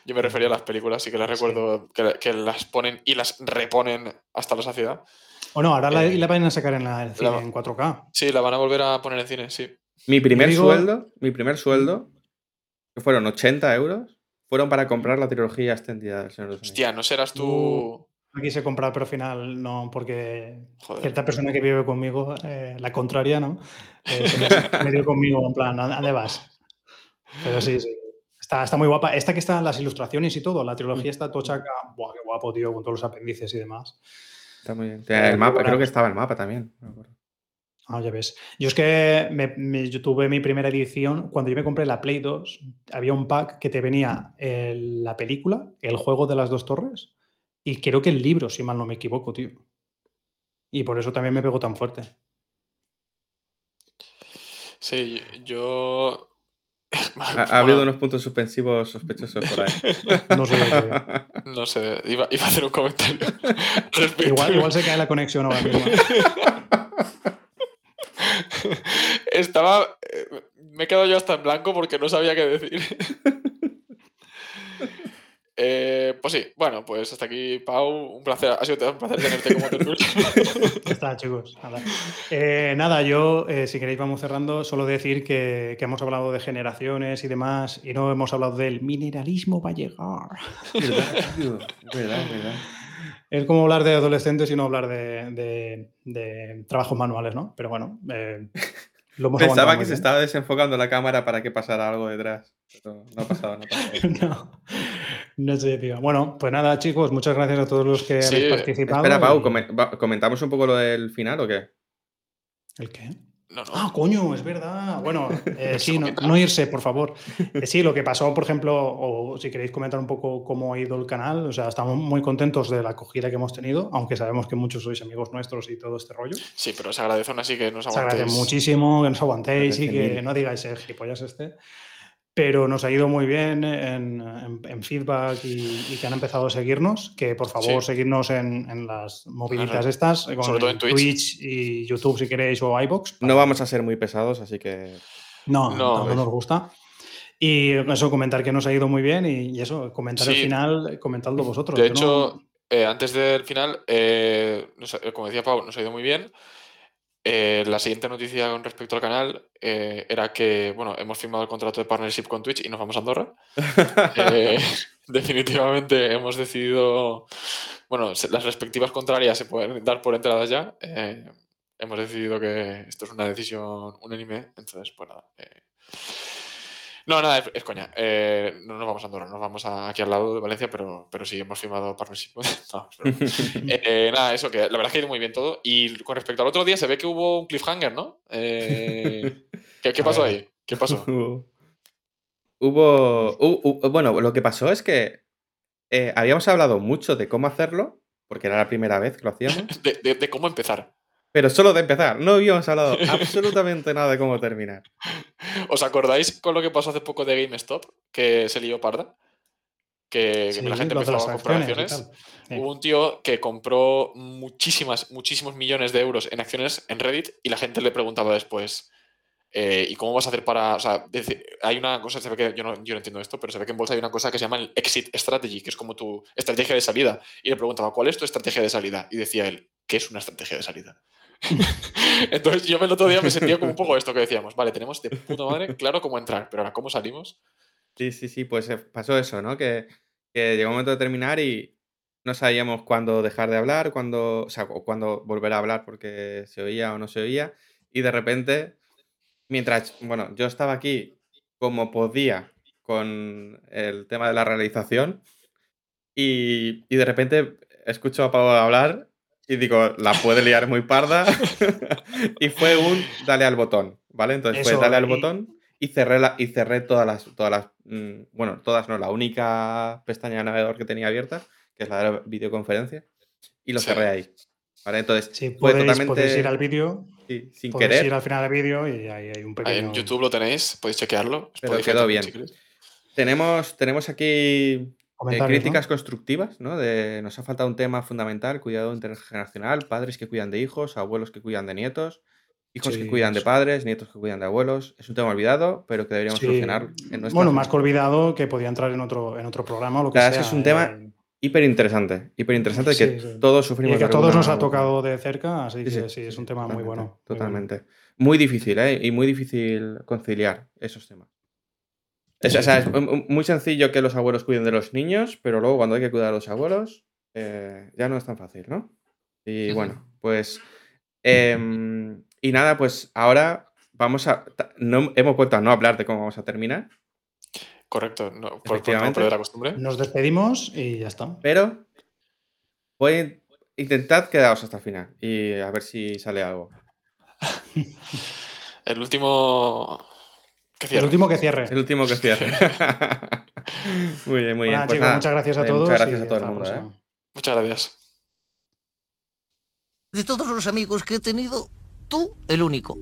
Yo me refería a las películas, sí que las recuerdo que, que las ponen y las reponen hasta la saciedad. O no, ahora la, Eh, la van a sacar en la el cine la- en 4K. Sí, la van a volver a poner en cine, sí. Mi primer digo- sueldo, mi primer sueldo, que fueron 80 euros, fueron para comprar la trilogía extendida del Señor de los Anillos. Hostia, ¿no serás tú...? Uh. No quise comprar, pero al final no, porque Joder. cierta persona que vive conmigo, eh, la contraria, ¿no? Eh, se me- dio conmigo en plan, ¿a dónde vas? Pero sí, sí. Está, está muy guapa. Esta que están las ilustraciones y todo, la trilogía está tochaca. Buah, qué guapo, tío, con todos los apéndices y demás. Está muy bien. El mapa, creo que estaba el mapa también. no me acuerdo. Ah, ya ves. Yo es que me, me- yo tuve mi primera edición, cuando yo me compré la Play 2, había un pack que te venía el- la película, el juego de las dos torres, y creo que el libro, si mal no me equivoco, tío. Y por eso también me pegó tan fuerte. Sí, yo... Ha, ha habido unos puntos suspensivos sospechosos por ahí. No sé. No sé, iba, iba a hacer un comentario. igual, igual se cae la conexión ahora mismo. Estaba. eh, Me he quedado yo hasta en blanco porque no sabía qué decir. Eh, pues sí, bueno, pues hasta aquí, Pau. Un placer. Ha sido un placer tenerte como tertulia. Ya está, chicos. Nada, Eh, nada yo, eh, si queréis, vamos cerrando. Solo decir que, que hemos hablado de generaciones y demás, y no hemos hablado del mineralismo va a llegar. ¿Verdad, tío? ¿Verdad, verdad? Es como hablar de adolescentes y no hablar de, de- de trabajos manuales, ¿no? Pero bueno, eh, lo hemos Pensaba que se bien. estaba desenfocando la cámara para que pasara algo detrás. Pero no ha pasado, no ha pasado. No, no sé, tío. Bueno, pues nada, chicos, muchas gracias a todos los que Sí, habéis participado. Espera, Pau, y- ¿comentamos un poco lo del final o qué? ¿El qué? No, no. Ah, coño, es verdad. Bueno, eh, sí, no, irse, por favor. Eh, sí, lo que pasó, por ejemplo, o si queréis comentar un poco cómo ha ido el canal, o sea, estamos muy contentos de la acogida que hemos tenido, aunque sabemos que muchos sois amigos nuestros y todo este rollo. Sí, pero se agradece aún así que nos Se agradece aguantéis. muchísimo que nos aguantéis y Agradece que mil. no digáis el gilipollas este. Pero nos ha ido muy bien en, en- en feedback y, y que han empezado a seguirnos. Que por favor, Sí. seguidnos en, en las moviditas Ajá. estas, con Sobre todo en Twitch. y YouTube si queréis o iBox. No vamos a ser muy pesados, así que. No, No, no, nos gusta. Y eso, comentar que nos ha ido muy bien y, y eso, comentar Sí. final, comentadlo vosotros. De yo no- hecho, eh, antes del final, eh, nos como decía Pau, nos ha ido muy bien. Eh, la siguiente noticia con respecto al canal eh, era que, bueno, hemos firmado el contrato de partnership con Twitch y nos vamos a Andorra. Eh, definitivamente hemos decidido, bueno, las respectivas contrarias se pueden dar por entradas ya. eh, hemos decidido que esto es una decisión unánime, entonces, pues nada. No, nada, es, es coña. eh, no nos vamos a Andorra, nos vamos a- aquí al lado de Valencia, pero, pero sí hemos firmado partnership. No. Eh, nada, eso, que la verdad es que ha ido muy bien todo. Y con respecto al otro día, se ve que hubo un cliffhanger, ¿no? Eh, ¿qué, pasó ahí? ¿Qué pasó? Hubo. hu- hu- bueno, lo que pasó es que habíamos hablado mucho de cómo hacerlo, porque era la primera vez que lo hacíamos, De, de- de cómo empezar. Pero solo de empezar. No habíamos hablado absolutamente nada de cómo terminar. ¿Os acordáis con lo que pasó hace poco de GameStop? Que se lió parda. Que, la gente empezaba a comprar acciones. Sí. Hubo un tío que compró muchísimas, muchísimos millones de euros en acciones en Reddit y la gente le preguntaba después, eh, ¿y cómo vas a hacer para...? O sea, hay una cosa, se ve que yo no, yo no entiendo esto, pero se ve que en bolsa hay una cosa que se llama el exit strategy, que es como tu estrategia de salida. Y le preguntaba, ¿cuál es tu estrategia de salida? Y decía él, ¿qué es una estrategia de salida? Entonces yo el otro día me sentía como un poco esto que decíamos, vale, tenemos de puta madre claro cómo entrar, pero ahora cómo salimos. Sí, sí, sí, pues eh, pasó eso, ¿no? Que, llegó el momento de terminar y no sabíamos cuándo dejar de hablar, cuándo, o sea, cuándo volver a hablar porque se oía o no se oía. Y de repente, mientras, bueno, yo estaba aquí como podía con el tema de la realización y, y de repente escucho a Pablo hablar y digo, la puede liar muy parda. y fue un dale al botón, ¿vale? Entonces Eso, fue dale al y- botón y cerré, la, y cerré todas las, todas las, mm, bueno, todas no, la única pestaña de navegador que tenía abierta, que es la de la videoconferencia, y lo Sí. cerré ahí. ¿Vale? Entonces, Sí, fue podéis, totalmente podéis ir al vídeo, sí, sin podéis querer, ir al final del vídeo y ahí hay un Ahí pequeño... en YouTube lo tenéis, podéis chequearlo. Pero quedó bien. si. Tenemos, tenemos aquí eh, críticas constructivas, ¿no? De, nos ha faltado un tema fundamental, cuidado intergeneracional, padres que cuidan de hijos, abuelos que cuidan de nietos, hijos que cuidan de padres, nietos que cuidan de abuelos. Es un tema olvidado, pero que deberíamos solucionar en nuestra Bueno, más que olvidado, que podía entrar en otro, en otro programa o lo que sea. Es un tema hiper interesante, hiper interesante que todos sufrimos. Y que a todos nos ha tocado de cerca, así que sí, es un tema muy bueno. Totalmente. Muy, difícil, ¿eh? Y muy difícil conciliar esos temas. Es, o sea, es muy sencillo que los abuelos cuiden de los niños, pero luego cuando hay que cuidar a los abuelos, eh, ya no es tan fácil, ¿no? Y bueno, pues. Em, y nada, pues ahora vamos a. No, hemos vuelto a no hablar de cómo vamos a terminar. Correcto, no, por, no perder la costumbre. Nos despedimos y ya está. Pero voy a intentar quedaros hasta el final y a ver si sale algo. el último. El último que cierre. El último que cierre. muy bien, muy bien. Pues muchas gracias a todos. Muchas gracias a todo el mundo. ¿eh? Muchas gracias. De todos los amigos que he tenido, tú el único.